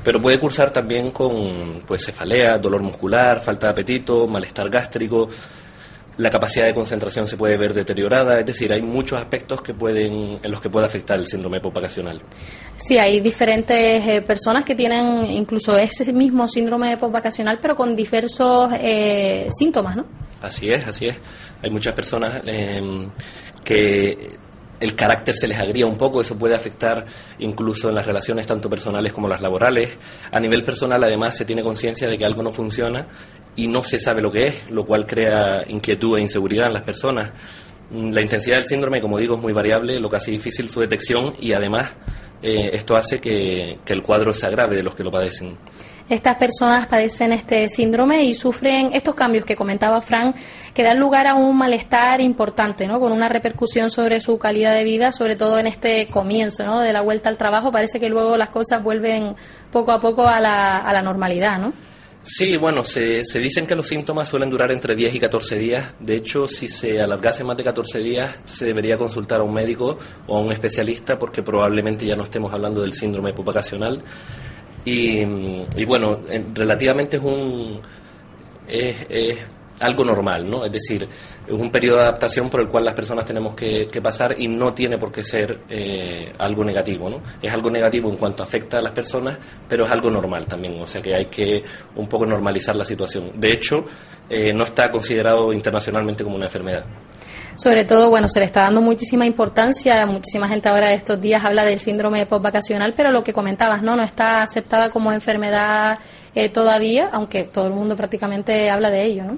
Pero puede cursar también con pues, cefalea, dolor muscular, falta de apetito, malestar gástrico, la capacidad de concentración se puede ver deteriorada, es decir, hay muchos aspectos que pueden, en los que puede afectar el síndrome postvacacional. Sí, hay diferentes eh, personas que tienen incluso ese mismo síndrome postvacacional, pero con diversos eh, síntomas, ¿no? Así es, así es. Hay muchas personas eh, que el carácter se les agría un poco, eso puede afectar incluso en las relaciones tanto personales como las laborales. A nivel personal, además, se tiene conciencia de que algo no funciona y no se sabe lo que es, lo cual crea inquietud e inseguridad en las personas. Mm, La intensidad del síndrome, como digo, es muy variable, lo que hace difícil su detección y además eh, esto hace que, que el cuadro se agrave de los que lo padecen. estas personas padecen este síndrome y sufren estos cambios que comentaba Frank, que dan lugar a un malestar importante, ¿no? Con una repercusión sobre su calidad de vida, sobre todo en este comienzo, ¿no? De la vuelta al trabajo. Parece que luego las cosas vuelven poco a poco a la, a la normalidad, ¿no? Sí, bueno, se, se, dicen que los síntomas suelen durar entre 10 y 14 días. De hecho, si se alargase más de 14 días, se debería consultar a un médico o a un especialista porque probablemente ya no estemos hablando del síndrome hipovacacional. Y, y bueno, relativamente es un... Es, es algo normal, ¿no? Es decir, es un periodo de adaptación por el cual las personas tenemos que, pasar y no tiene por qué ser eh, algo negativo, ¿no? Es algo negativo en cuanto afecta a las personas, pero es algo normal también, o sea que hay que un poco normalizar la situación. De hecho, eh, no está considerado internacionalmente como una enfermedad. Sobre todo, bueno, se le está dando muchísima importancia, muchísima gente ahora estos días habla del síndrome postvacacional, pero lo que comentabas, ¿no? No está aceptada como enfermedad eh, todavía, aunque todo el mundo prácticamente habla de ello, ¿no?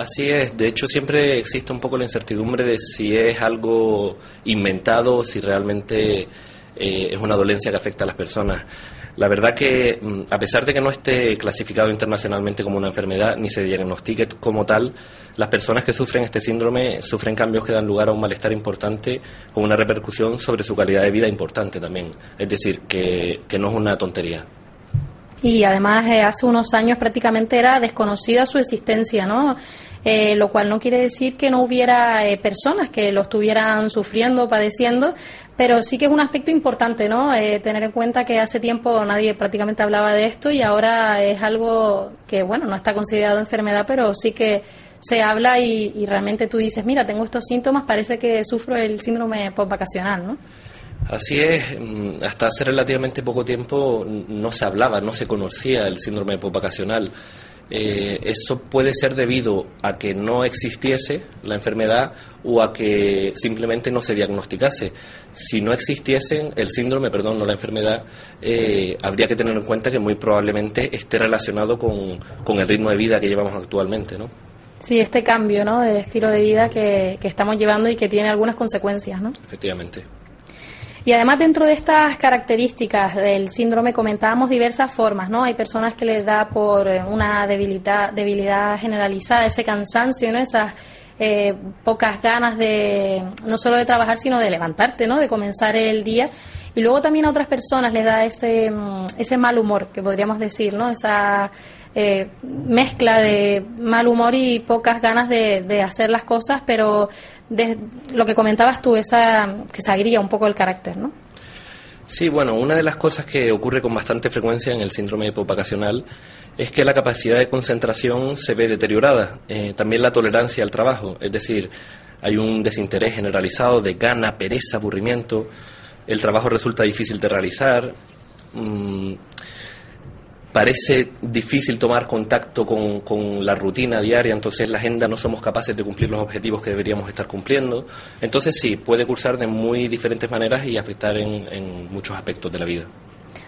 Así es, de hecho siempre existe un poco la incertidumbre de si es algo inventado o si realmente eh, es una dolencia que afecta a las personas. La verdad que, mm, a pesar de que no esté clasificado internacionalmente como una enfermedad ni se diagnostique como tal, las personas que sufren este síndrome sufren cambios que dan lugar a un malestar importante con una repercusión sobre su calidad de vida importante también. Es decir, que, no es una tontería y además eh, hace unos años prácticamente era desconocida su existencia, ¿no? Eh, lo cual no quiere decir que no hubiera eh, personas que lo estuvieran sufriendo, padeciendo, pero sí que es un aspecto importante, ¿no? tener en cuenta que hace tiempo nadie prácticamente hablaba de esto y ahora es algo que, bueno, no está considerado enfermedad, pero sí que se habla y, y realmente tú dices, mira, tengo estos síntomas, parece que sufro el síndrome postvacacional, ¿no? Así es, mm, hasta hace relativamente poco tiempo no se hablaba, no se conocía el síndrome postvacacional. Eh, eso puede ser debido a que no existiese la enfermedad o a que simplemente no se diagnosticase. Si no existiese el síndrome, perdón, no la enfermedad, eh, habría que tener en cuenta que muy probablemente esté relacionado con, con, el ritmo de vida que llevamos actualmente, ¿no? Sí, este cambio, ¿no? De estilo de vida que, que estamos llevando y que tiene algunas consecuencias, ¿no? Efectivamente. Y además dentro de estas características del síndrome comentábamos diversas formas, ¿no? Hay personas que les da por eh, una debilidad, debilidad generalizada, ese cansancio, ¿no? Esas eh, pocas ganas de no solo de trabajar, sino de levantarte, ¿no? De comenzar el día. Y luego también a otras personas les da ese, mm, ese mal humor, que podríamos decir, ¿no? Esa eh, mezcla de mal humor y pocas ganas de, de hacer las cosas, pero de lo que comentabas tú, esa que se agría un poco el carácter, ¿no? Sí, bueno, una de las cosas que ocurre con bastante frecuencia en el síndrome hipovacacional es que la capacidad de concentración se ve deteriorada, eh, también la tolerancia al trabajo, es decir, hay un desinterés generalizado de gana, pereza, aburrimiento, el trabajo resulta difícil de realizar, mm, parece difícil tomar contacto con, con, la rutina diaria, entonces la agenda no somos capaces de cumplir los objetivos que deberíamos estar cumpliendo. Entonces sí, puede cursar de muy diferentes maneras y afectar en, en muchos aspectos de la vida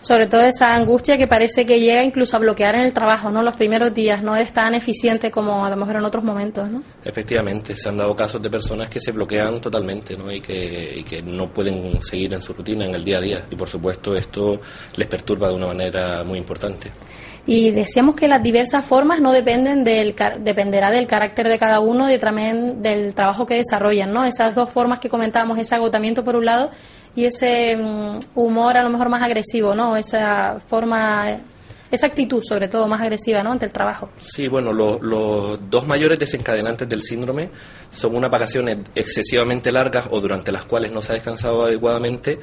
sobre todo esa angustia que parece que llega incluso a bloquear en el trabajo, ¿no? Los primeros días no es tan eficiente como a lo mejor en otros momentos, ¿no? Efectivamente, se han dado casos de personas que se bloquean totalmente, ¿no? Y que, y que no pueden seguir en su rutina en el día a día y por supuesto esto les perturba de una manera muy importante. Y decíamos que las diversas formas no dependen del dependerá del carácter de cada uno y también del trabajo que desarrollan, ¿no? Esas dos formas que comentábamos, ese agotamiento por un lado y ese mm, humor a lo mejor más agresivo, ¿no? Esa forma, esa actitud sobre todo más agresiva, ¿no? Ante el trabajo. Sí, bueno, los dos mayores desencadenantes del síndrome son unas vacaciones excesivamente largas o durante las cuales no se ha descansado adecuadamente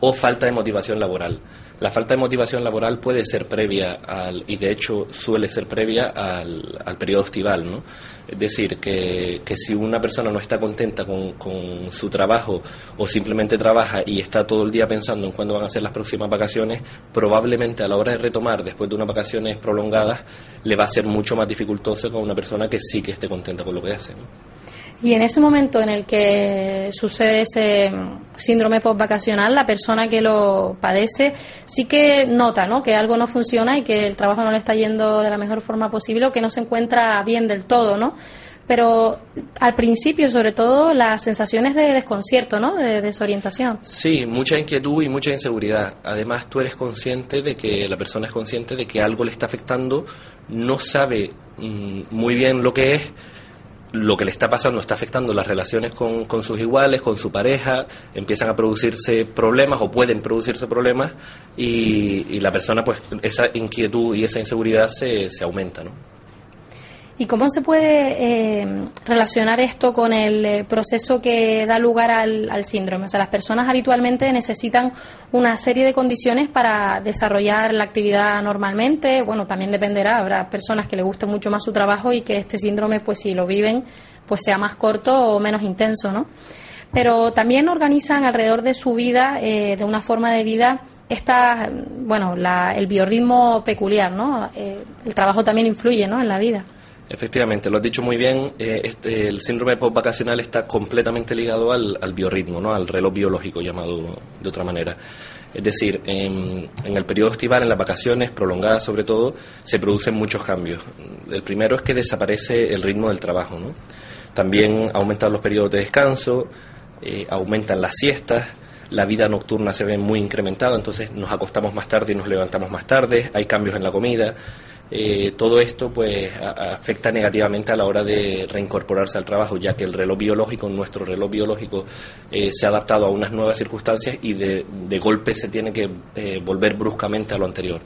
o falta de motivación laboral. La falta de motivación laboral puede ser previa al, y de hecho suele ser previa al, al periodo estival, ¿no? Es decir, que, que, si una persona no está contenta con, con, su trabajo o simplemente trabaja y está todo el día pensando en cuándo van a ser las próximas vacaciones, probablemente a la hora de retomar después de unas vacaciones prolongadas le va a ser mucho más dificultoso con una persona que sí que esté contenta con lo que hace. Y en ese momento en el que sucede ese síndrome postvacacional, la persona que lo padece sí que nota ¿no? que algo no funciona y que el trabajo no le está yendo de la mejor forma posible o que no se encuentra bien del todo, ¿no? pero al principio, sobre todo, las sensaciones de desconcierto, ¿no? De desorientación. Sí, mucha inquietud y mucha inseguridad. Además, tú eres consciente de que la persona es consciente de que algo le está afectando, no sabe mm, muy bien lo que es, lo que le está pasando está afectando las relaciones con, con, sus iguales, con su pareja, empiezan a producirse problemas o pueden producirse problemas y, y la persona, pues, esa inquietud y esa inseguridad se, se aumenta, ¿no? ¿Y cómo se puede eh, relacionar esto con el eh, proceso que da lugar al, síndrome? O sea, las personas habitualmente necesitan una serie de condiciones para desarrollar la actividad normalmente. Bueno, también dependerá. Habrá personas que les guste mucho más su trabajo y que este síndrome, pues si lo viven, pues sea más corto o menos intenso, ¿no? Pero también organizan alrededor de su vida, eh, de una forma de vida, esta, bueno, la, el biorritmo peculiar, ¿no? Eh, el trabajo también influye, ¿no? En la vida. Efectivamente, lo has dicho muy bien, eh, este, el síndrome postvacacional está completamente ligado al, al, biorritmo, ¿no? al reloj biológico llamado de otra manera. Es decir, en, en, el periodo estival, en las vacaciones prolongadas sobre todo, se producen muchos cambios. El primero es que desaparece el ritmo del trabajo. ¿no? También aumentan los periodos de descanso, eh, aumentan las siestas, la vida nocturna se ve muy incrementada, entonces nos acostamos más tarde y nos levantamos más tarde, hay cambios en la comida, eh, todo esto pues afecta negativamente a la hora de reincorporarse al trabajo, ya que el reloj biológico, nuestro reloj biológico, eh, se ha adaptado a unas nuevas circunstancias y de, golpe se tiene que eh, volver bruscamente a lo anterior.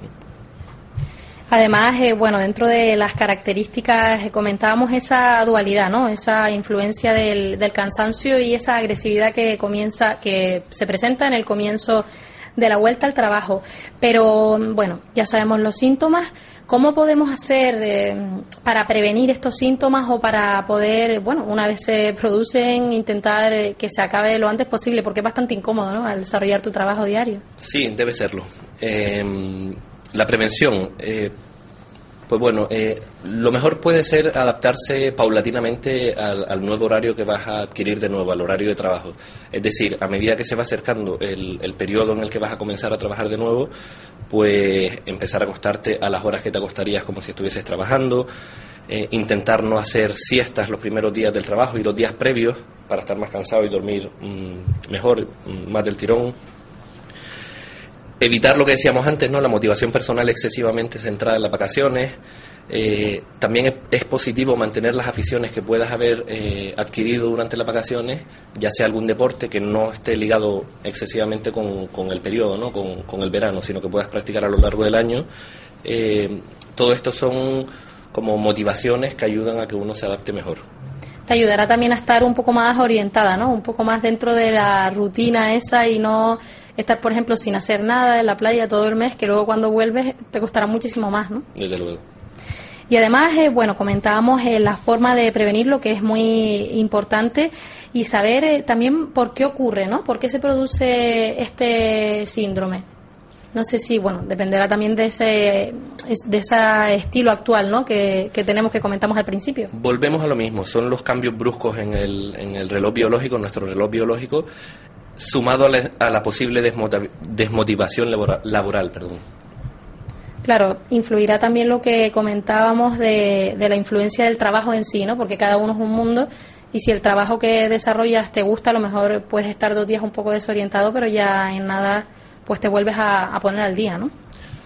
Además, bueno, dentro de las características comentábamos esa dualidad, ¿no? Esa influencia del, del cansancio y esa agresividad que comienza, que se presenta en el comienzo de la vuelta al trabajo. Pero bueno, ya sabemos los síntomas. ¿Cómo podemos hacer eh, para prevenir estos síntomas o para poder, bueno, una vez se producen, intentar eh, que se acabe lo antes posible? Porque es bastante incómodo, ¿no? Al desarrollar tu trabajo diario. Sí, debe serlo. Eh, la prevención. Eh, pues bueno, eh, lo mejor puede ser adaptarse paulatinamente al, nuevo horario que vas a adquirir de nuevo, al horario de trabajo. Es decir, a medida que se va acercando el periodo en el que vas a comenzar a trabajar de nuevo, pues empezar a acostarte a las horas que te acostarías como si estuvieses trabajando, eh, intentar no hacer siestas los primeros días del trabajo y los días previos para estar más cansado y dormir mmm, mejor, mmm, más del tirón evitar lo que decíamos antes, ¿no? La motivación personal excesivamente centrada en las vacaciones. Eh, también es, es, positivo mantener las aficiones que puedas haber eh, adquirido durante las vacaciones, ya sea algún deporte que no esté ligado excesivamente con, con el periodo, ¿no? Con, con, el verano, sino que puedas practicar a lo largo del año. Eh, todo esto son como motivaciones que ayudan a que uno se adapte mejor. Te ayudará también a estar un poco más orientada, ¿no? Un poco más dentro de la rutina esa y no estar, por ejemplo, sin hacer nada en la playa todo el mes, que luego cuando vuelves te costará muchísimo más, ¿no? Desde luego. Y además, eh, bueno, comentábamos eh, la forma de prevenirlo, que es muy importante, y saber eh, también por qué ocurre, ¿no? ¿Por qué se produce este síndrome? No sé si, bueno, dependerá también de ese, de ese estilo actual, ¿no? Que, que, tenemos, que comentamos al principio. Volvemos a lo mismo, son los cambios bruscos en el, en el reloj biológico, nuestro reloj biológico, sumado a la, a la posible desmotivación laboral, perdón. Claro, influirá también lo que comentábamos de, la influencia del trabajo en sí, ¿no? Porque cada uno es un mundo y si el trabajo que desarrollas te gusta, a lo mejor puedes estar dos días un poco desorientado, pero ya en nada pues te vuelves a, a poner al día, ¿no?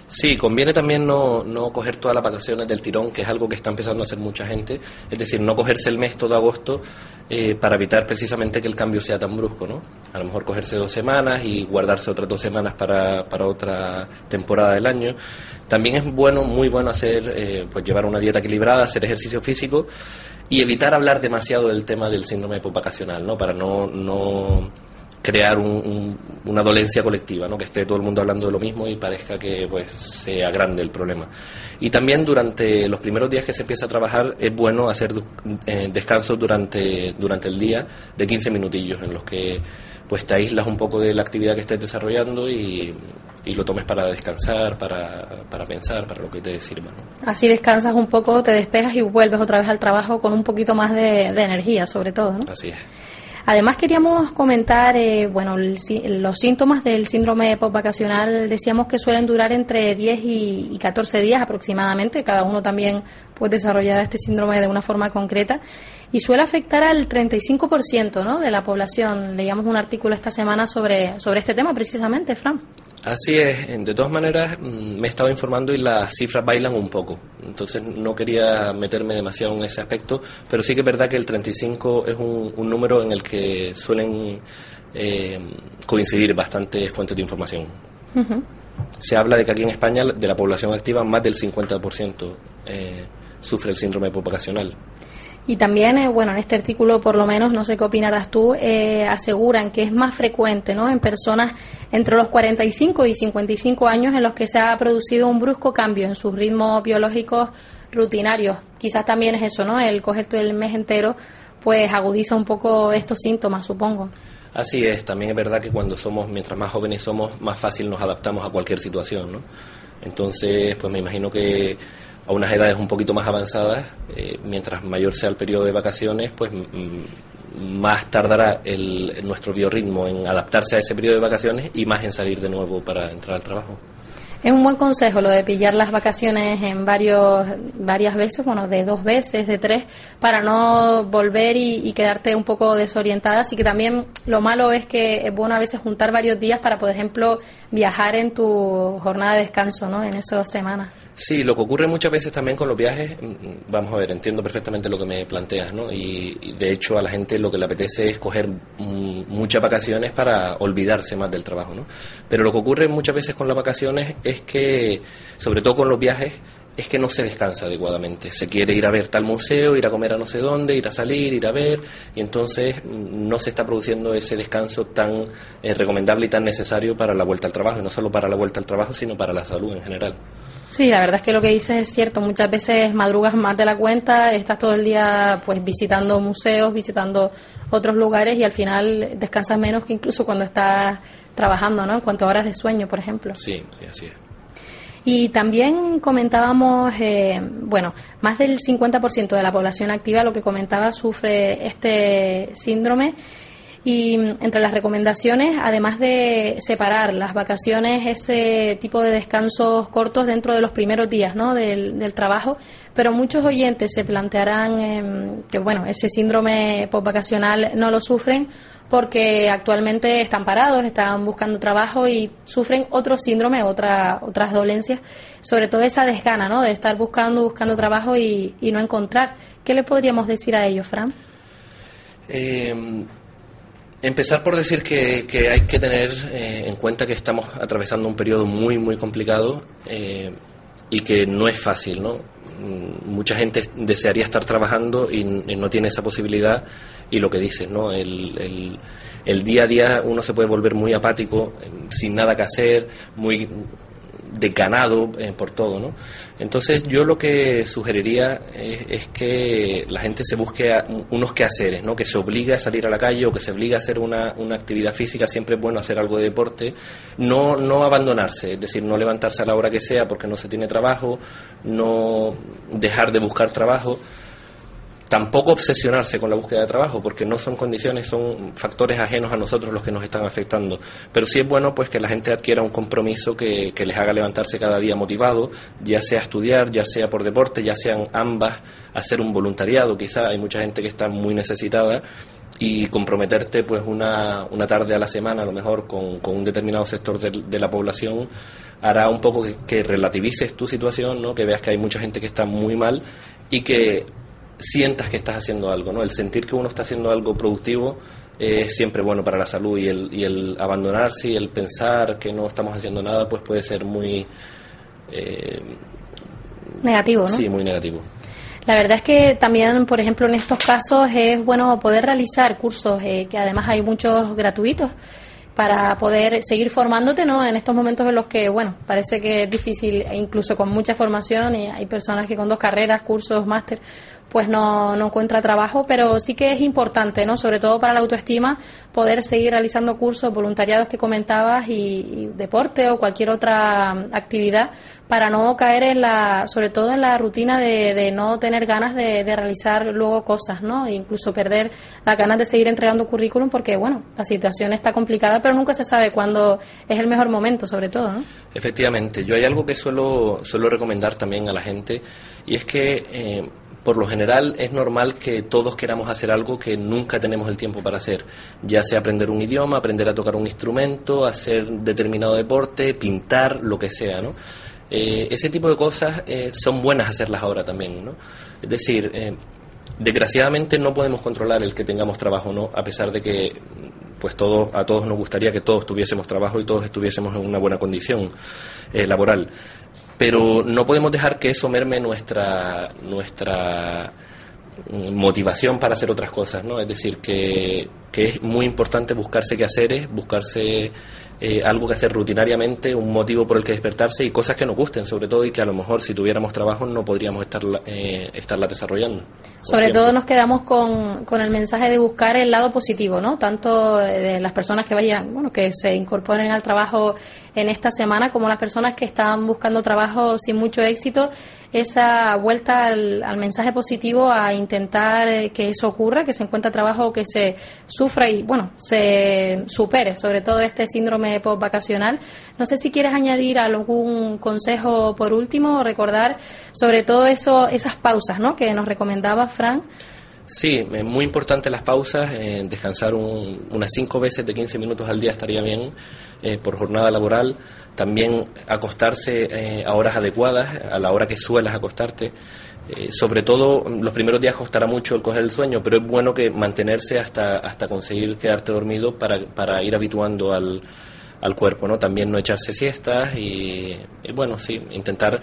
Sí, conviene también no, no coger todas las vacaciones del tirón, que es algo que está empezando a hacer mucha gente, es decir, no cogerse el mes todo agosto eh, para evitar precisamente que el cambio sea tan brusco, ¿no? A lo mejor cogerse dos semanas y guardarse otras dos semanas para, para otra temporada del año. También es bueno, muy bueno hacer, eh, pues llevar una dieta equilibrada, hacer ejercicio físico y evitar hablar demasiado del tema del síndrome postvacacional, ¿no? Para no, no crear un, un, una dolencia colectiva, ¿no? que esté todo el mundo hablando de lo mismo y parezca que pues sea grande el problema. Y también durante los primeros días que se empieza a trabajar es bueno hacer eh, descansos durante, durante el día de 15 minutillos en los que pues te aíslas un poco de la actividad que estés desarrollando y, y lo tomes para descansar, para, para, pensar, para lo que te sirva. ¿no? Así descansas un poco, te despejas y vuelves otra vez al trabajo con un poquito más de, de energía, sobre todo. ¿no? Así es. Además queríamos comentar, eh, bueno, el, los síntomas del síndrome postvacacional decíamos que suelen durar entre 10 y, y 14 días aproximadamente, cada uno también puede desarrollar este síndrome de una forma concreta y suele afectar al 35% ¿no? de la población. Leíamos un artículo esta semana sobre, sobre este tema precisamente, Fran. Así es, de todas maneras mm, me he estado informando y las cifras bailan un poco, entonces no quería meterme demasiado en ese aspecto, pero sí que es verdad que el 35 es un, número en el que suelen eh, coincidir bastantes fuentes de información. Se habla de que aquí en España de la población activa más del 50% eh, sufre el síndrome popocacional. Y también, eh, bueno, en este artículo, por lo menos, no sé qué opinarás tú, eh, aseguran que es más frecuente, ¿no? En personas entre los 45 y 55 años en los que se ha producido un brusco cambio en sus ritmos biológicos rutinarios. Quizás también es eso, ¿no? El coger todo el mes entero, pues agudiza un poco estos síntomas, supongo. Así es, también es verdad que cuando somos, mientras más jóvenes somos, más fácil nos adaptamos a cualquier situación, ¿no? Entonces, pues me imagino que a unas edades un poquito más avanzadas, eh, mientras mayor sea el periodo de vacaciones, pues más tardará el, nuestro biorritmo en adaptarse a ese periodo de vacaciones y más en salir de nuevo para entrar al trabajo. Es un buen consejo lo de pillar las vacaciones en varios, varias veces, bueno, de dos veces, de tres, para no volver y, quedarte un poco desorientada. Así que también lo malo es que es bueno a veces juntar varios días para, por ejemplo, viajar en tu jornada de descanso, ¿no? En esas semanas. Sí, lo que ocurre muchas veces también con los viajes, mm, vamos a ver, entiendo perfectamente lo que me planteas, ¿no? Y, de hecho a la gente lo que le apetece es coger mm, muchas vacaciones para olvidarse más del trabajo, ¿no? Pero lo que ocurre muchas veces con las vacaciones es que, sobre todo con los viajes, es que no se descansa adecuadamente. Se quiere ir a ver tal museo, ir a comer a no sé dónde, ir a salir, ir a ver, y entonces mm, no se está produciendo ese descanso tan eh, recomendable y tan necesario para la vuelta al trabajo, y no solo para la vuelta al trabajo, sino para la salud en general. Sí, la verdad es que lo que dices es cierto. Muchas veces madrugas más de la cuenta, estás todo el día pues visitando museos, visitando otros lugares y al final descansas menos que incluso cuando estás trabajando, ¿no? En cuanto a horas de sueño, por ejemplo. Sí, sí, así es. Y también comentábamos, eh, bueno, más del 50% de la población activa, lo que comentaba, sufre este síndrome y mm, entre las recomendaciones, además de separar las vacaciones, ese tipo de descansos cortos dentro de los primeros días ¿no? del, trabajo, pero muchos oyentes se plantearán em, que bueno, ese síndrome postvacacional no lo sufren porque actualmente están parados, están buscando trabajo y sufren otro síndrome, otra, otras dolencias, sobre todo esa desgana ¿no? de estar buscando, buscando trabajo y, y no encontrar. ¿Qué le podríamos decir a ellos, Fran? Eh, Empezar por decir que, hay que tener eh, en cuenta que estamos atravesando un periodo muy, muy complicado eh, y que no es fácil, ¿no? Mm, mucha gente desearía estar trabajando y, no tiene esa posibilidad y lo que dices, ¿no? El, el día a día uno se puede volver muy apático, eh, sin nada que hacer, muy ganado eh, por todo, ¿no? Entonces yo lo que sugeriría es, que la gente se busque unos quehaceres, ¿no? Que se obligue a salir a la calle o que se obligue a hacer una, una actividad física, siempre es bueno hacer algo de deporte, no, no abandonarse, es decir, no levantarse a la hora que sea porque no se tiene trabajo, no dejar de buscar trabajo, tampoco obsesionarse con la búsqueda de trabajo, porque no son condiciones, son factores ajenos a nosotros los que nos están afectando. Pero sí es bueno pues que la gente adquiera un compromiso que, les haga levantarse cada día motivado, ya sea estudiar, ya sea por deporte, ya sean ambas, hacer un voluntariado, quizá hay mucha gente que está muy necesitada y comprometerte pues una, una tarde a la semana a lo mejor con, un determinado sector de, la población hará un poco que, que relativices tu situación, ¿no? que veas que hay mucha gente que está muy mal y que sientas que estás haciendo algo, ¿no? El sentir que uno está haciendo algo productivo es siempre bueno para la salud y el, y el abandonarse y el pensar que no estamos haciendo nada, pues puede ser muy... Eh, negativo, ¿no? Sí, muy negativo. La verdad es que también, por ejemplo, en estos casos es bueno poder realizar cursos, eh, que además hay muchos gratuitos, para poder seguir formándote, ¿no? En estos momentos en los que, bueno, parece que es difícil, e incluso con mucha formación, y hay personas que con dos carreras, cursos, máster, pues no, no encuentra trabajo, pero sí que es importante, ¿no? Sobre todo para la autoestima, poder seguir realizando cursos, voluntariados que comentabas y, deporte o cualquier otra actividad para no caer en la, sobre todo en la rutina de, de no tener ganas de, de, realizar luego cosas, ¿no? E incluso perder las ganas de seguir entregando currículum porque, bueno, la situación está complicada, pero nunca se sabe cuándo es el mejor momento, sobre todo, ¿no? Efectivamente, yo hay algo que suelo, suelo recomendar también a la gente y es que eh, por lo general es normal que todos queramos hacer algo que nunca tenemos el tiempo para hacer, ya sea aprender un idioma, aprender a tocar un instrumento, hacer determinado deporte, pintar, lo que sea, ¿no? Eh, ese tipo de cosas eh, son buenas hacerlas ahora también, ¿no? Es decir, eh, desgraciadamente no podemos controlar el que tengamos trabajo no, a pesar de que pues todos, a todos nos gustaría que todos tuviésemos trabajo y todos estuviésemos en una buena condición laboral pero no podemos dejar que eso merme nuestra nuestra motivación para hacer otras cosas, ¿no? Es decir, que, que es muy importante buscarse quehaceres, buscarse eh, algo que hacer rutinariamente, un motivo por el que despertarse y cosas que nos gusten, sobre todo, y que a lo mejor si tuviéramos trabajo no podríamos estar, eh, estarla desarrollando. Sobre todo nos quedamos con, con el mensaje de buscar el lado positivo, ¿no? Tanto de las personas que vayan, bueno, que se incorporen al trabajo en esta semana, como las personas que están buscando trabajo sin mucho éxito esa vuelta al, mensaje positivo a intentar eh, que eso ocurra, que se encuentre trabajo, que se sufra y, bueno, se supere, sobre todo este síndrome post-vacacional. No sé si quieres añadir algún consejo por último recordar sobre todo eso, esas pausas ¿no? que nos recomendaba Frank. Sí, es muy importante las pausas, eh, descansar unas cinco veces de 15 minutos al día estaría bien eh, por jornada laboral también acostarse eh, a horas adecuadas, a la hora que suelas acostarte. Eh, sobre todo, los primeros días costará mucho el coger el sueño, pero es bueno que mantenerse hasta, hasta conseguir quedarte dormido para, para ir habituando al, al cuerpo, ¿no? También no echarse siestas y, y bueno, sí, intentar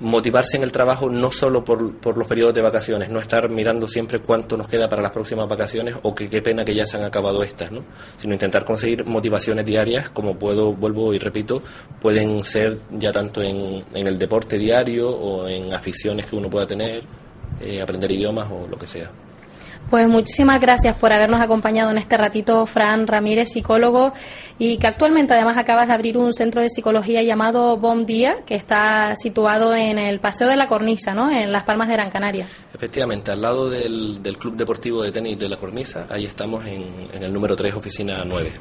motivarse en el trabajo no solo por, por, los periodos de vacaciones, no estar mirando siempre cuánto nos queda para las próximas vacaciones o que qué pena que ya se han acabado estas, ¿no? sino intentar conseguir motivaciones diarias, como puedo, vuelvo y repito, pueden ser ya tanto en, en el deporte diario o en aficiones que uno pueda tener, eh, aprender idiomas o lo que sea. Pues muchísimas gracias por habernos acompañado en este ratito, Fran Ramírez, psicólogo, y que actualmente además acabas de abrir un centro de psicología llamado Bom Día, que está situado en el Paseo de la Cornisa, ¿no? En Las Palmas de Gran Canaria. Efectivamente, al lado del, Club Deportivo de Tenis de la Cornisa, ahí estamos en, el número 3, oficina 9.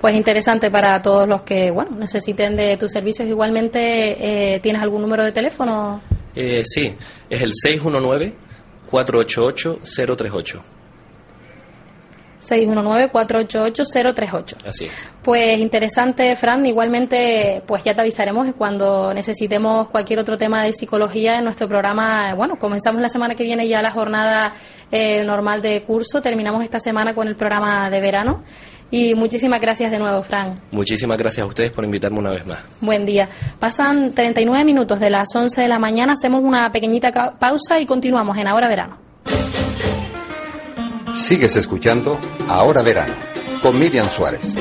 Pues interesante para todos los que, bueno, necesiten de tus servicios. Igualmente, eh, ¿tienes algún número de teléfono? Eh, sí, es el 619 488-038. 619-488-038. Así Pues interesante, Fran. Igualmente, pues ya te avisaremos cuando necesitemos cualquier otro tema de psicología en nuestro programa. Bueno, comenzamos la semana que viene ya la jornada eh, normal de curso. Terminamos esta semana con el programa de verano. Y muchísimas gracias de nuevo, Fran. Muchísimas gracias a ustedes por invitarme una vez más. Buen día. Pasan 39 minutos de las 11 de la mañana, hacemos una pequeñita pausa y continuamos en Ahora Verano. Sigues escuchando Ahora Verano con Miriam Suárez.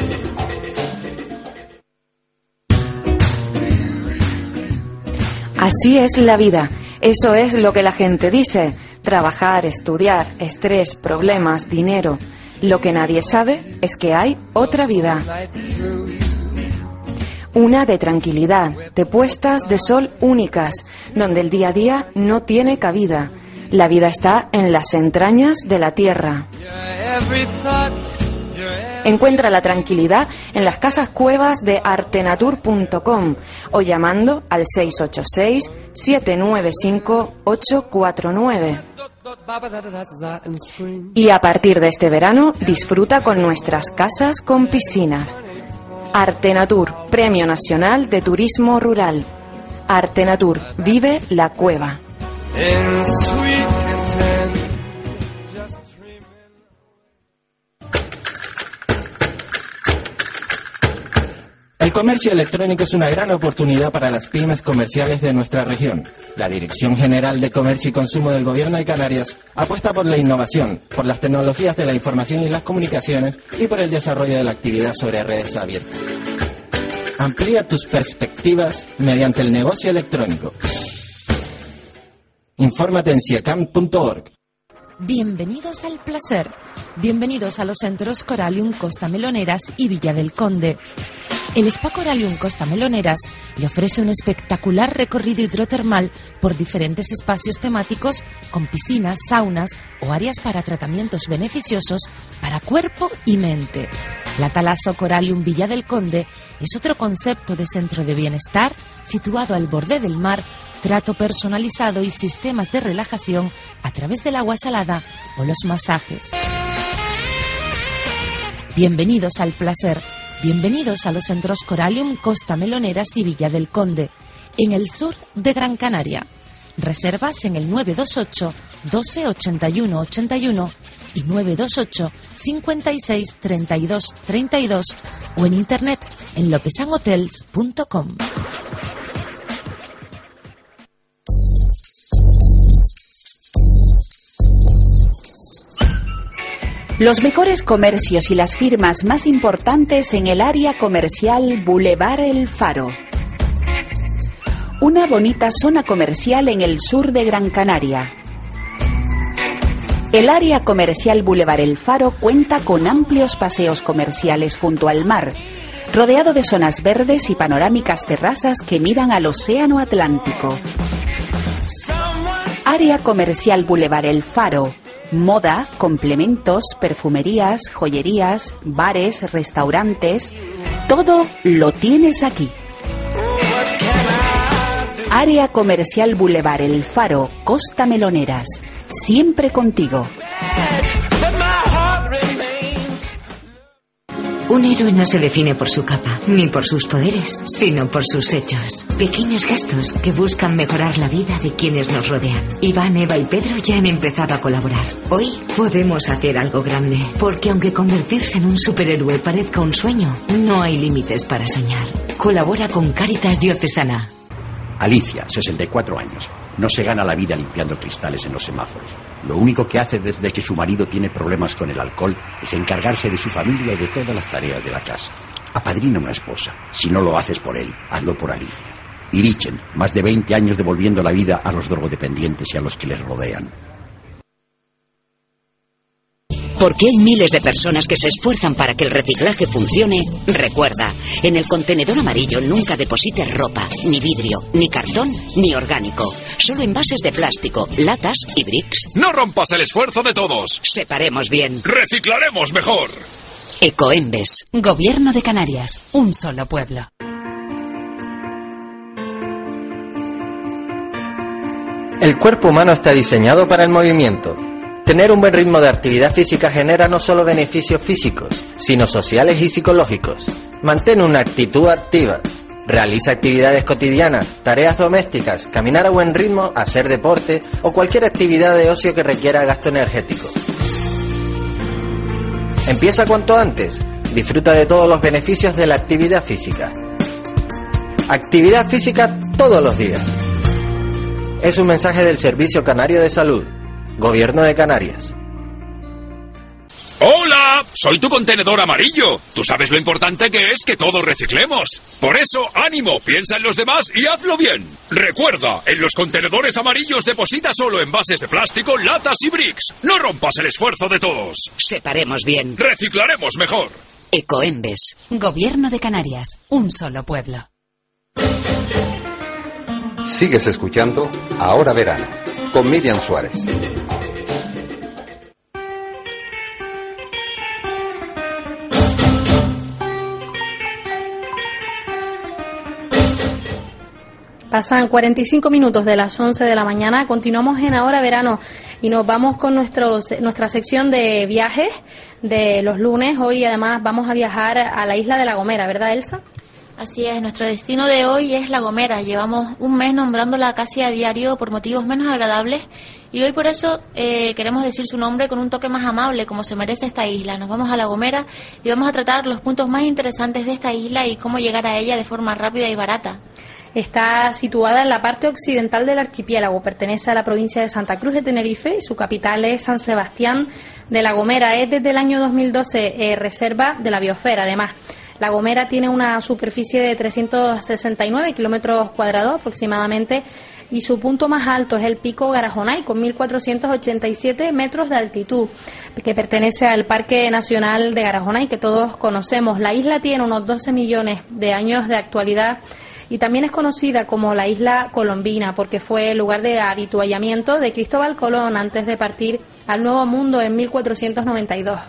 Así es la vida. Eso es lo que la gente dice. Trabajar, estudiar, estrés, problemas, dinero. Lo que nadie sabe es que hay otra vida. Una de tranquilidad, de puestas de sol únicas, donde el día a día no tiene cabida. La vida está en las entrañas de la tierra. Encuentra la tranquilidad en las casas cuevas de artenatur.com o llamando al 686-795-849. Y a partir de este verano disfruta con nuestras casas con piscinas. Artenatur, Premio Nacional de Turismo Rural. Artenatur, vive la cueva. Comercio electrónico es una gran oportunidad para las pymes comerciales de nuestra región. La Dirección General de Comercio y Consumo del Gobierno de Canarias apuesta por la innovación, por las tecnologías de la información y las comunicaciones y por el desarrollo de la actividad sobre redes abiertas. Amplía tus perspectivas mediante el negocio electrónico. Infórmate en ciacam.org. Bienvenidos al placer. Bienvenidos a los centros Coralium Costa Meloneras y Villa del Conde. El Spa Coralium Costa Meloneras le ofrece un espectacular recorrido hidrotermal por diferentes espacios temáticos con piscinas, saunas o áreas para tratamientos beneficiosos para cuerpo y mente. La Talazo Coralium Villa del Conde es otro concepto de centro de bienestar situado al borde del mar trato personalizado y sistemas de relajación a través del agua salada o los masajes. Bienvenidos al placer. Bienvenidos a los centros Coralium, Costa Meloneras y Villa del Conde, en el sur de Gran Canaria. Reservas en el 928 12 81 81 y 928 56 32 32 o en internet en lopesanhotels.com. Los mejores comercios y las firmas más importantes en el área comercial Boulevard El Faro. Una bonita zona comercial en el sur de Gran Canaria. El área comercial Boulevard El Faro cuenta con amplios paseos comerciales junto al mar, rodeado de zonas verdes y panorámicas terrazas que miran al Océano Atlántico. Área comercial Boulevard El Faro. Moda, complementos, perfumerías, joyerías, bares, restaurantes. Todo lo tienes aquí. Área comercial Boulevard El Faro, Costa Meloneras. Siempre contigo. Un héroe no se define por su capa, ni por sus poderes, sino por sus hechos. Pequeños gestos que buscan mejorar la vida de quienes nos rodean. Iván, Eva y Pedro ya han empezado a colaborar. Hoy podemos hacer algo grande, porque aunque convertirse en un superhéroe parezca un sueño, no hay límites para soñar. Colabora con Caritas Diocesana. Alicia, 64 años. No se gana la vida limpiando cristales en los semáforos. Lo único que hace desde que su marido tiene problemas con el alcohol es encargarse de su familia y de todas las tareas de la casa. Apadrina una esposa. Si no lo haces por él, hazlo por Alicia. Irichen, más de 20 años devolviendo la vida a los drogodependientes y a los que les rodean. Porque hay miles de personas que se esfuerzan para que el reciclaje funcione, recuerda, en el contenedor amarillo nunca deposites ropa, ni vidrio, ni cartón, ni orgánico. Solo envases de plástico, latas y bricks. No rompas el esfuerzo de todos. Separemos bien. Reciclaremos mejor. Ecoembes. Gobierno de Canarias. Un solo pueblo. El cuerpo humano está diseñado para el movimiento. Tener un buen ritmo de actividad física genera no solo beneficios físicos, sino sociales y psicológicos. Mantén una actitud activa. Realiza actividades cotidianas, tareas domésticas, caminar a buen ritmo, hacer deporte o cualquier actividad de ocio que requiera gasto energético. Empieza cuanto antes. Disfruta de todos los beneficios de la actividad física. Actividad física todos los días. Es un mensaje del Servicio Canario de Salud. Gobierno de Canarias. ¡Hola! Soy tu contenedor amarillo. Tú sabes lo importante que es que todos reciclemos. Por eso, ánimo, piensa en los demás y hazlo bien. Recuerda, en los contenedores amarillos deposita solo envases de plástico, latas y bricks. No rompas el esfuerzo de todos. Separemos bien. Reciclaremos mejor. Ecoembes. Gobierno de Canarias. Un solo pueblo. Sigues escuchando Ahora Verano con Miriam Suárez. Pasan 45 minutos de las 11 de la mañana. Continuamos en Ahora Verano y nos vamos con nuestros, nuestra sección de viajes de los lunes. Hoy además vamos a viajar a la isla de La Gomera, ¿verdad, Elsa? Así es, nuestro destino de hoy es La Gomera. Llevamos un mes nombrándola casi a diario por motivos menos agradables y hoy por eso eh, queremos decir su nombre con un toque más amable, como se merece esta isla. Nos vamos a La Gomera y vamos a tratar los puntos más interesantes de esta isla y cómo llegar a ella de forma rápida y barata. Está situada en la parte occidental del archipiélago, pertenece a la provincia de Santa Cruz de Tenerife y su capital es San Sebastián de La Gomera. Es desde el año 2012 eh, reserva de la biosfera, además. La Gomera tiene una superficie de 369 kilómetros cuadrados aproximadamente y su punto más alto es el pico Garajonay con 1.487 metros de altitud, que pertenece al Parque Nacional de Garajonay que todos conocemos. La isla tiene unos 12 millones de años de actualidad y también es conocida como la isla colombina porque fue el lugar de habituallamiento de Cristóbal Colón antes de partir al Nuevo Mundo en 1492.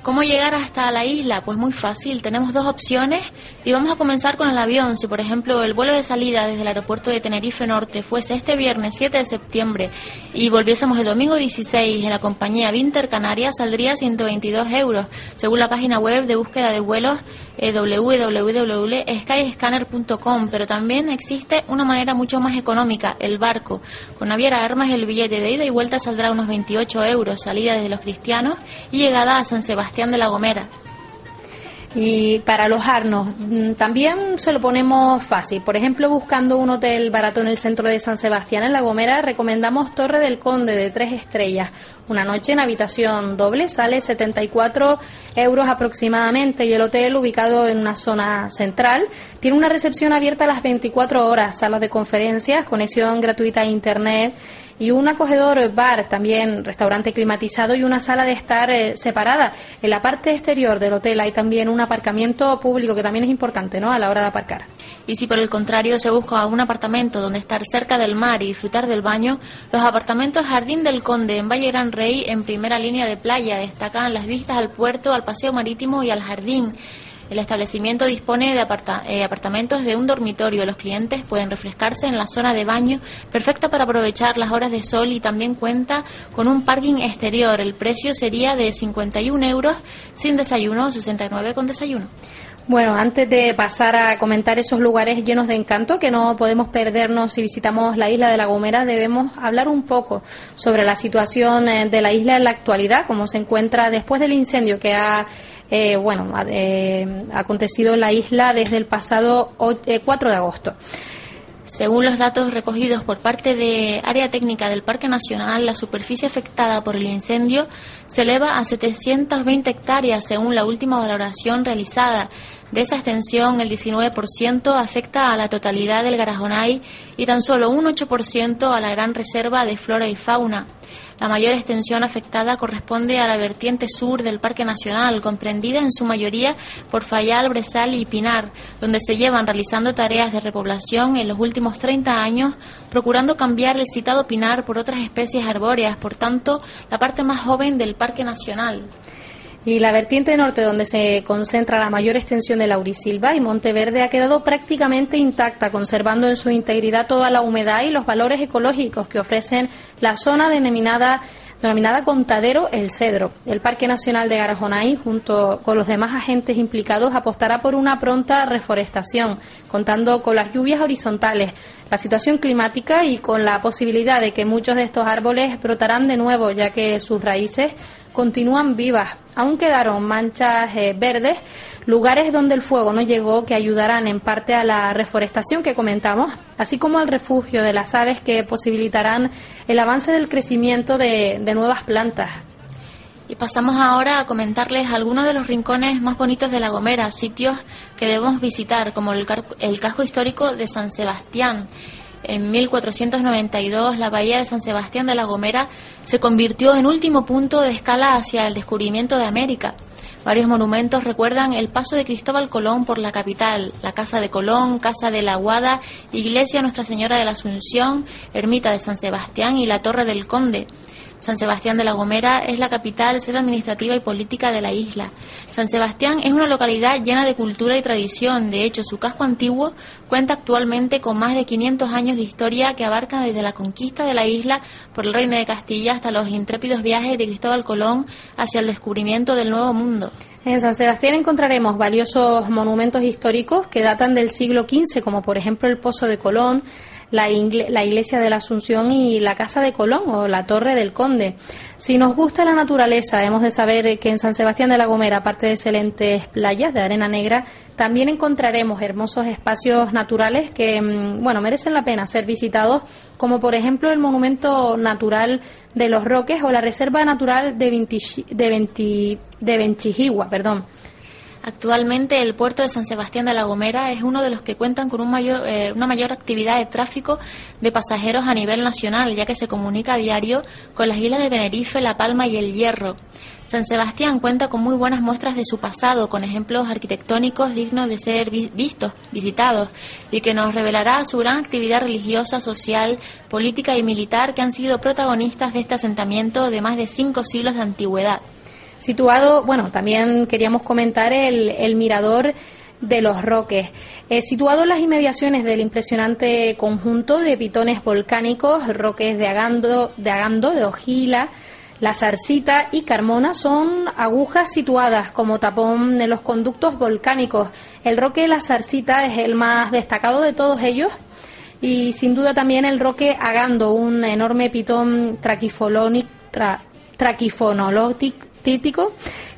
¿Cómo llegar hasta la isla? Pues muy fácil, tenemos dos opciones y vamos a comenzar con el avión. Si por ejemplo el vuelo de salida desde el aeropuerto de Tenerife Norte fuese este viernes 7 de septiembre y volviésemos el domingo 16 en la compañía Vinter Canarias, saldría 122 euros, según la página web de búsqueda de vuelos eh, www.skyscanner.com, pero también existe una manera mucho más económica, el barco. Con Naviera Armas el billete de ida y vuelta saldrá unos 28 euros, salida desde Los Cristianos y llegada a San Sebastián de la Gomera. Y para alojarnos, mm, también se lo ponemos fácil. Por ejemplo, buscando un hotel barato en el centro de San Sebastián, en La Gomera, recomendamos Torre del Conde de tres estrellas. Una noche en habitación doble sale 74 euros aproximadamente y el hotel, ubicado en una zona central, tiene una recepción abierta a las 24 horas, salas de conferencias, conexión gratuita a Internet y un acogedor bar, también restaurante climatizado y una sala de estar eh, separada. En la parte exterior del hotel hay también un aparcamiento público que también es importante ¿no? a la hora de aparcar. Y si por el contrario se busca un apartamento donde estar cerca del mar y disfrutar del baño, los apartamentos Jardín del Conde en Valle Gran Rey en primera línea de playa destacan las vistas al puerto, al paseo marítimo y al jardín. El establecimiento dispone de eh, apartamentos de un dormitorio. Los clientes pueden refrescarse en la zona de baño, perfecta para aprovechar las horas de sol y también cuenta con un parking exterior. El precio sería de 51 euros sin desayuno, 69 con desayuno. Bueno, antes de pasar a comentar esos lugares llenos de encanto que no podemos perdernos si visitamos la isla de La Gomera, debemos hablar un poco sobre la situación eh, de la isla en la actualidad, cómo se encuentra después del incendio que ha eh, bueno, eh, acontecido en la isla desde el pasado 4 eh, de agosto. Según los datos recogidos por parte de Área Técnica del Parque Nacional, la superficie afectada por el incendio se eleva a 720 hectáreas según la última valoración realizada. De esa extensión, el 19% afecta a la totalidad del Garajonay y tan solo un 8% a la gran reserva de flora y fauna. La mayor extensión afectada corresponde a la vertiente sur del Parque Nacional, comprendida en su mayoría por Fayal, Bresal y Pinar, donde se llevan realizando tareas de repoblación en los últimos 30 años, procurando cambiar el citado pinar por otras especies arbóreas, por tanto, la parte más joven del Parque Nacional. Y la vertiente norte, donde se concentra la mayor extensión de Laurisilva y Monteverde, ha quedado prácticamente intacta, conservando en su integridad toda la humedad y los valores ecológicos que ofrecen la zona denominada denominada Contadero El Cedro. El Parque Nacional de Garajonay, junto con los demás agentes implicados, apostará por una pronta reforestación, contando con las lluvias horizontales, la situación climática y con la posibilidad de que muchos de estos árboles brotarán de nuevo, ya que sus raíces continúan vivas. Aún quedaron manchas eh, verdes, lugares donde el fuego no llegó que ayudarán en parte a la reforestación que comentamos, así como al refugio de las aves que posibilitarán el avance del crecimiento de, nuevas plantas. Y pasamos ahora a comentarles algunos de los rincones más bonitos de La Gomera, sitios que debemos visitar, como el casco histórico de San Sebastián, en 1492, la bahía de San Sebastián de la Gomera se convirtió en último punto de escala hacia el descubrimiento de América. Varios monumentos recuerdan el paso de Cristóbal Colón por la capital, la Casa de Colón, Casa de la Aguada, Iglesia Nuestra Señora de la Asunción, Ermita de San Sebastián y la Torre del Conde. San Sebastián de la Gomera es la capital, sede administrativa y política de la isla. San Sebastián es una localidad llena de cultura y tradición. De hecho, su casco antiguo cuenta actualmente con más de 500 años de historia que abarca desde la conquista de la isla por el Reino de Castilla hasta los intrépidos viajes de Cristóbal Colón hacia el descubrimiento del Nuevo Mundo. En San Sebastián encontraremos valiosos monumentos históricos que datan del siglo XV, como por ejemplo el Pozo de Colón, la, iglesia de la Asunción y la Casa de Colón o la Torre del Conde. Si nos gusta la naturaleza, hemos de saber que en San Sebastián de la Gomera, aparte de excelentes playas de arena negra, también encontraremos hermosos espacios naturales que, mm, bueno, merecen la pena ser visitados, como por ejemplo el Monumento Natural de los Roques o la Reserva Natural de, de, de perdón. Actualmente el puerto de San Sebastián de la Gomera es uno de los que cuentan con un mayor, eh, una mayor actividad de tráfico de pasajeros a nivel nacional, ya que se comunica a diario con las islas de Tenerife, La Palma y El Hierro. San Sebastián cuenta con muy buenas muestras de su pasado, con ejemplos arquitectónicos dignos de ser vistos, visitados, y que nos revelará su gran actividad religiosa, social, política y militar que han sido protagonistas de este asentamiento de más de cinco siglos de antigüedad. Situado, bueno, también queríamos comentar el, el mirador de los Roques, eh, situado en las inmediaciones del impresionante conjunto de pitones volcánicos, roques de Agando, de, Agando, de Ojila, la Zarcita y Carmona son agujas situadas como tapón en los conductos volcánicos. El roque de la Zarcita es el más destacado de todos ellos y sin duda también el roque Agando, un enorme pitón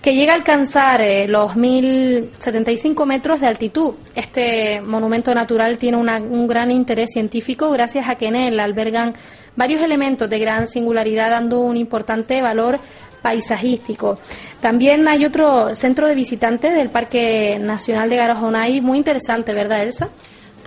que llega a alcanzar eh, los 1.075 metros de altitud. Este monumento natural tiene un gran interés científico gracias a que en él albergan varios elementos de gran singularidad dando un importante valor paisajístico. También hay otro centro de visitantes del Parque Nacional de Garajonay muy interesante, ¿verdad, Elsa?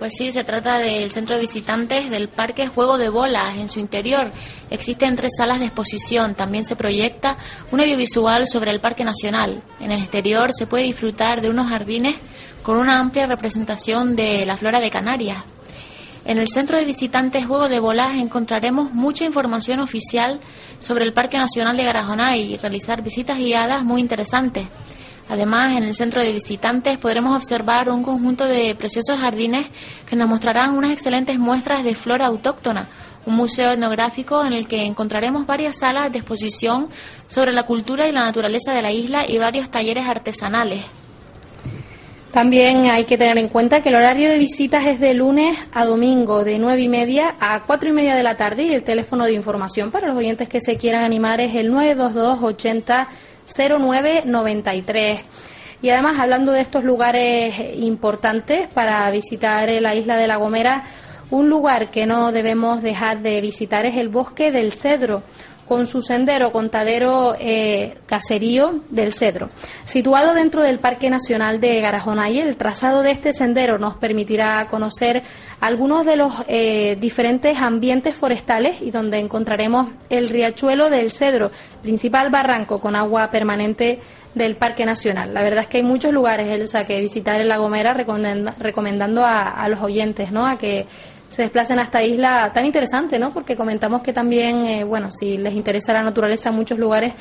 Pues sí, se trata del centro de visitantes del Parque Juego de Bolas. En su interior existen tres salas de exposición. También se proyecta un audiovisual sobre el Parque Nacional. En el exterior se puede disfrutar de unos jardines con una amplia representación de la flora de Canarias. En el centro de visitantes Juego de Bolas encontraremos mucha información oficial sobre el Parque Nacional de Garajonay y realizar visitas guiadas muy interesantes. Además, en el centro de visitantes podremos observar un conjunto de preciosos jardines que nos mostrarán unas excelentes muestras de flora autóctona, un museo etnográfico en el que encontraremos varias salas de exposición sobre la cultura y la naturaleza de la isla y varios talleres artesanales. También hay que tener en cuenta que el horario de visitas es de lunes a domingo, de nueve y media a cuatro y media de la tarde, y el teléfono de información para los oyentes que se quieran animar es el 922 80 0993. Y además, hablando de estos lugares importantes para visitar la isla de La Gomera, un lugar que no debemos dejar de visitar es el Bosque del Cedro, con su sendero contadero eh, caserío del Cedro. Situado dentro del Parque Nacional de Garajonay, el trazado de este sendero nos permitirá conocer algunos de los eh, diferentes ambientes forestales y donde encontraremos el riachuelo del Cedro, principal barranco con agua permanente del Parque Nacional. La verdad es que hay muchos lugares, Elsa, que visitar en La Gomera, recomendando a, a los oyentes, ¿no? A que se desplacen a esta isla tan interesante, ¿no? Porque comentamos que también, eh, bueno, si les interesa la naturaleza, muchos lugares,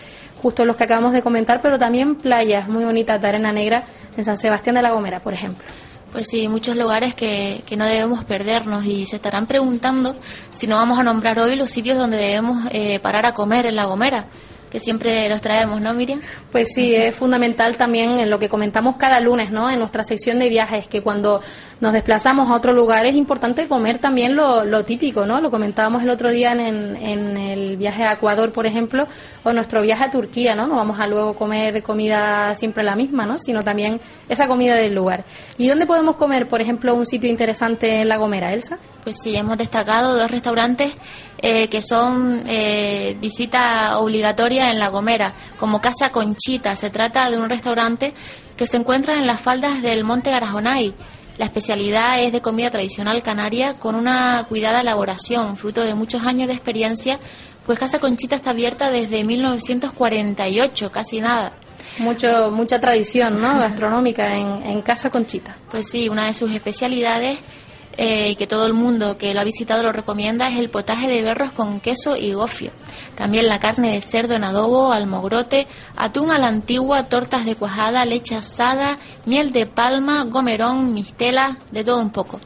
justo los que acabamos de comentar, pero también playas muy bonitas de arena negra en San Sebastián de la Gomera, por ejemplo. Pues sí, muchos lugares que, que no debemos perdernos y se estarán preguntando si no vamos a nombrar hoy los sitios donde debemos eh, parar a comer en La Gomera que siempre los traemos, ¿no, Miriam? Pues sí, es fundamental también en lo que comentamos cada lunes, ¿no? En nuestra sección de viajes, que cuando nos desplazamos a otro lugar es importante comer también lo, lo típico, ¿no? Lo comentábamos el otro día en, en, el viaje a Ecuador, por ejemplo, o nuestro viaje a Turquía, ¿no? No vamos a luego comer comida siempre la misma, ¿no? Sino también esa comida del lugar. ¿Y dónde podemos comer, por ejemplo, un sitio interesante en La Gomera, Elsa? Pues sí, hemos destacado dos restaurantes eh, que son eh, visita obligatoria en La Gomera, como Casa Conchita. Se trata de un restaurante que se encuentra en las faldas del Monte Garajonay. La especialidad es de comida tradicional canaria con una cuidada elaboración, fruto de muchos años de experiencia, pues Casa Conchita está abierta desde 1948, casi nada. Mucho, mucha tradición ¿no? gastronómica en, en Casa Conchita. Pues sí, una de sus especialidades eh, que todo el mundo que lo ha visitado lo recomienda es el potaje de berros con queso y gofio. También la carne de cerdo en adobo, almogrote, atún a la antigua, tortas de cuajada, leche asada, miel de palma, gomerón, mistela, de todo un poco.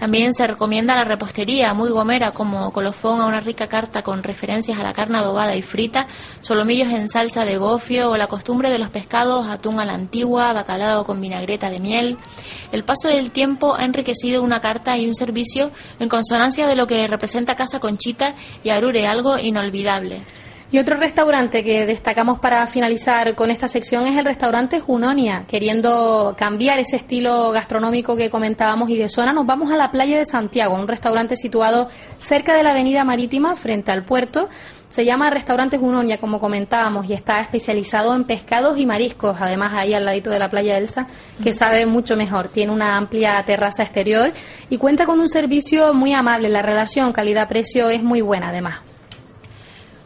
También se recomienda la repostería, muy gomera, como colofón a una rica carta con referencias a la carne adobada y frita, solomillos en salsa de gofio o la costumbre de los pescados, atún a la antigua, bacalao con vinagreta de miel. El paso del tiempo ha enriquecido una carta y un servicio en consonancia de lo que representa Casa Conchita y Arure, algo inolvidable. Y otro restaurante que destacamos para finalizar con esta sección es el restaurante Junonia. Queriendo cambiar ese estilo gastronómico que comentábamos y de zona, nos vamos a la playa de Santiago, un restaurante situado cerca de la avenida marítima frente al puerto. Se llama Restaurante Junonia, como comentábamos, y está especializado en pescados y mariscos. Además, ahí al ladito de la playa Elsa, que sabe mucho mejor. Tiene una amplia terraza exterior y cuenta con un servicio muy amable. La relación calidad-precio es muy buena, además.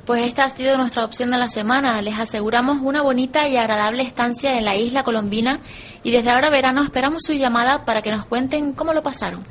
Pues esta ha sido nuestra opción de la semana. Les aseguramos una bonita y agradable estancia en la isla colombina y desde ahora verano esperamos su llamada para que nos cuenten cómo lo pasaron.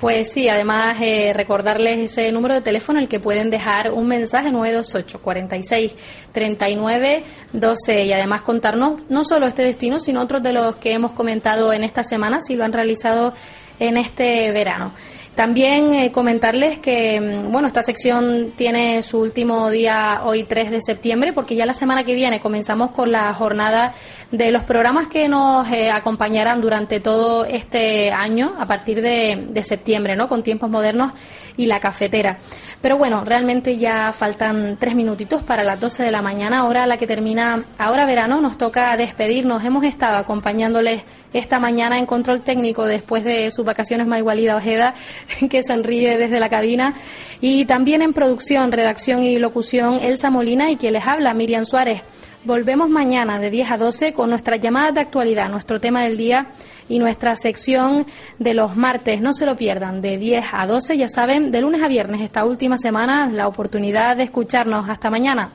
Pues sí, además eh, recordarles ese número de teléfono el que pueden dejar un mensaje 928 46 39 12 y además contarnos no solo este destino, sino otros de los que hemos comentado en esta semana, si lo han realizado en este verano. También eh, comentarles que, mm, bueno, esta sección tiene su último día hoy 3 de septiembre, porque ya la semana que viene comenzamos con la jornada de los programas que nos eh, acompañarán durante todo este año, a partir de, de septiembre, ¿no? Con tiempos modernos y la cafetera. Pero bueno, realmente ya faltan tres minutitos para las 12 de la mañana, hora a la que termina ahora verano. Nos toca despedirnos. Hemos estado acompañándoles esta mañana en control técnico después de sus vacaciones Maigualida Ojeda, (laughs) que sonríe desde la cabina. Y también en producción, redacción y locución, Elsa Molina y quien les habla, Miriam Suárez. Volvemos mañana de 10 a 12 con nuestra llamada de actualidad, nuestro tema del día y nuestra sección de los martes. No se lo pierdan, de 10 a 12, ya saben, de lunes a viernes esta última semana, la oportunidad de escucharnos. Hasta mañana.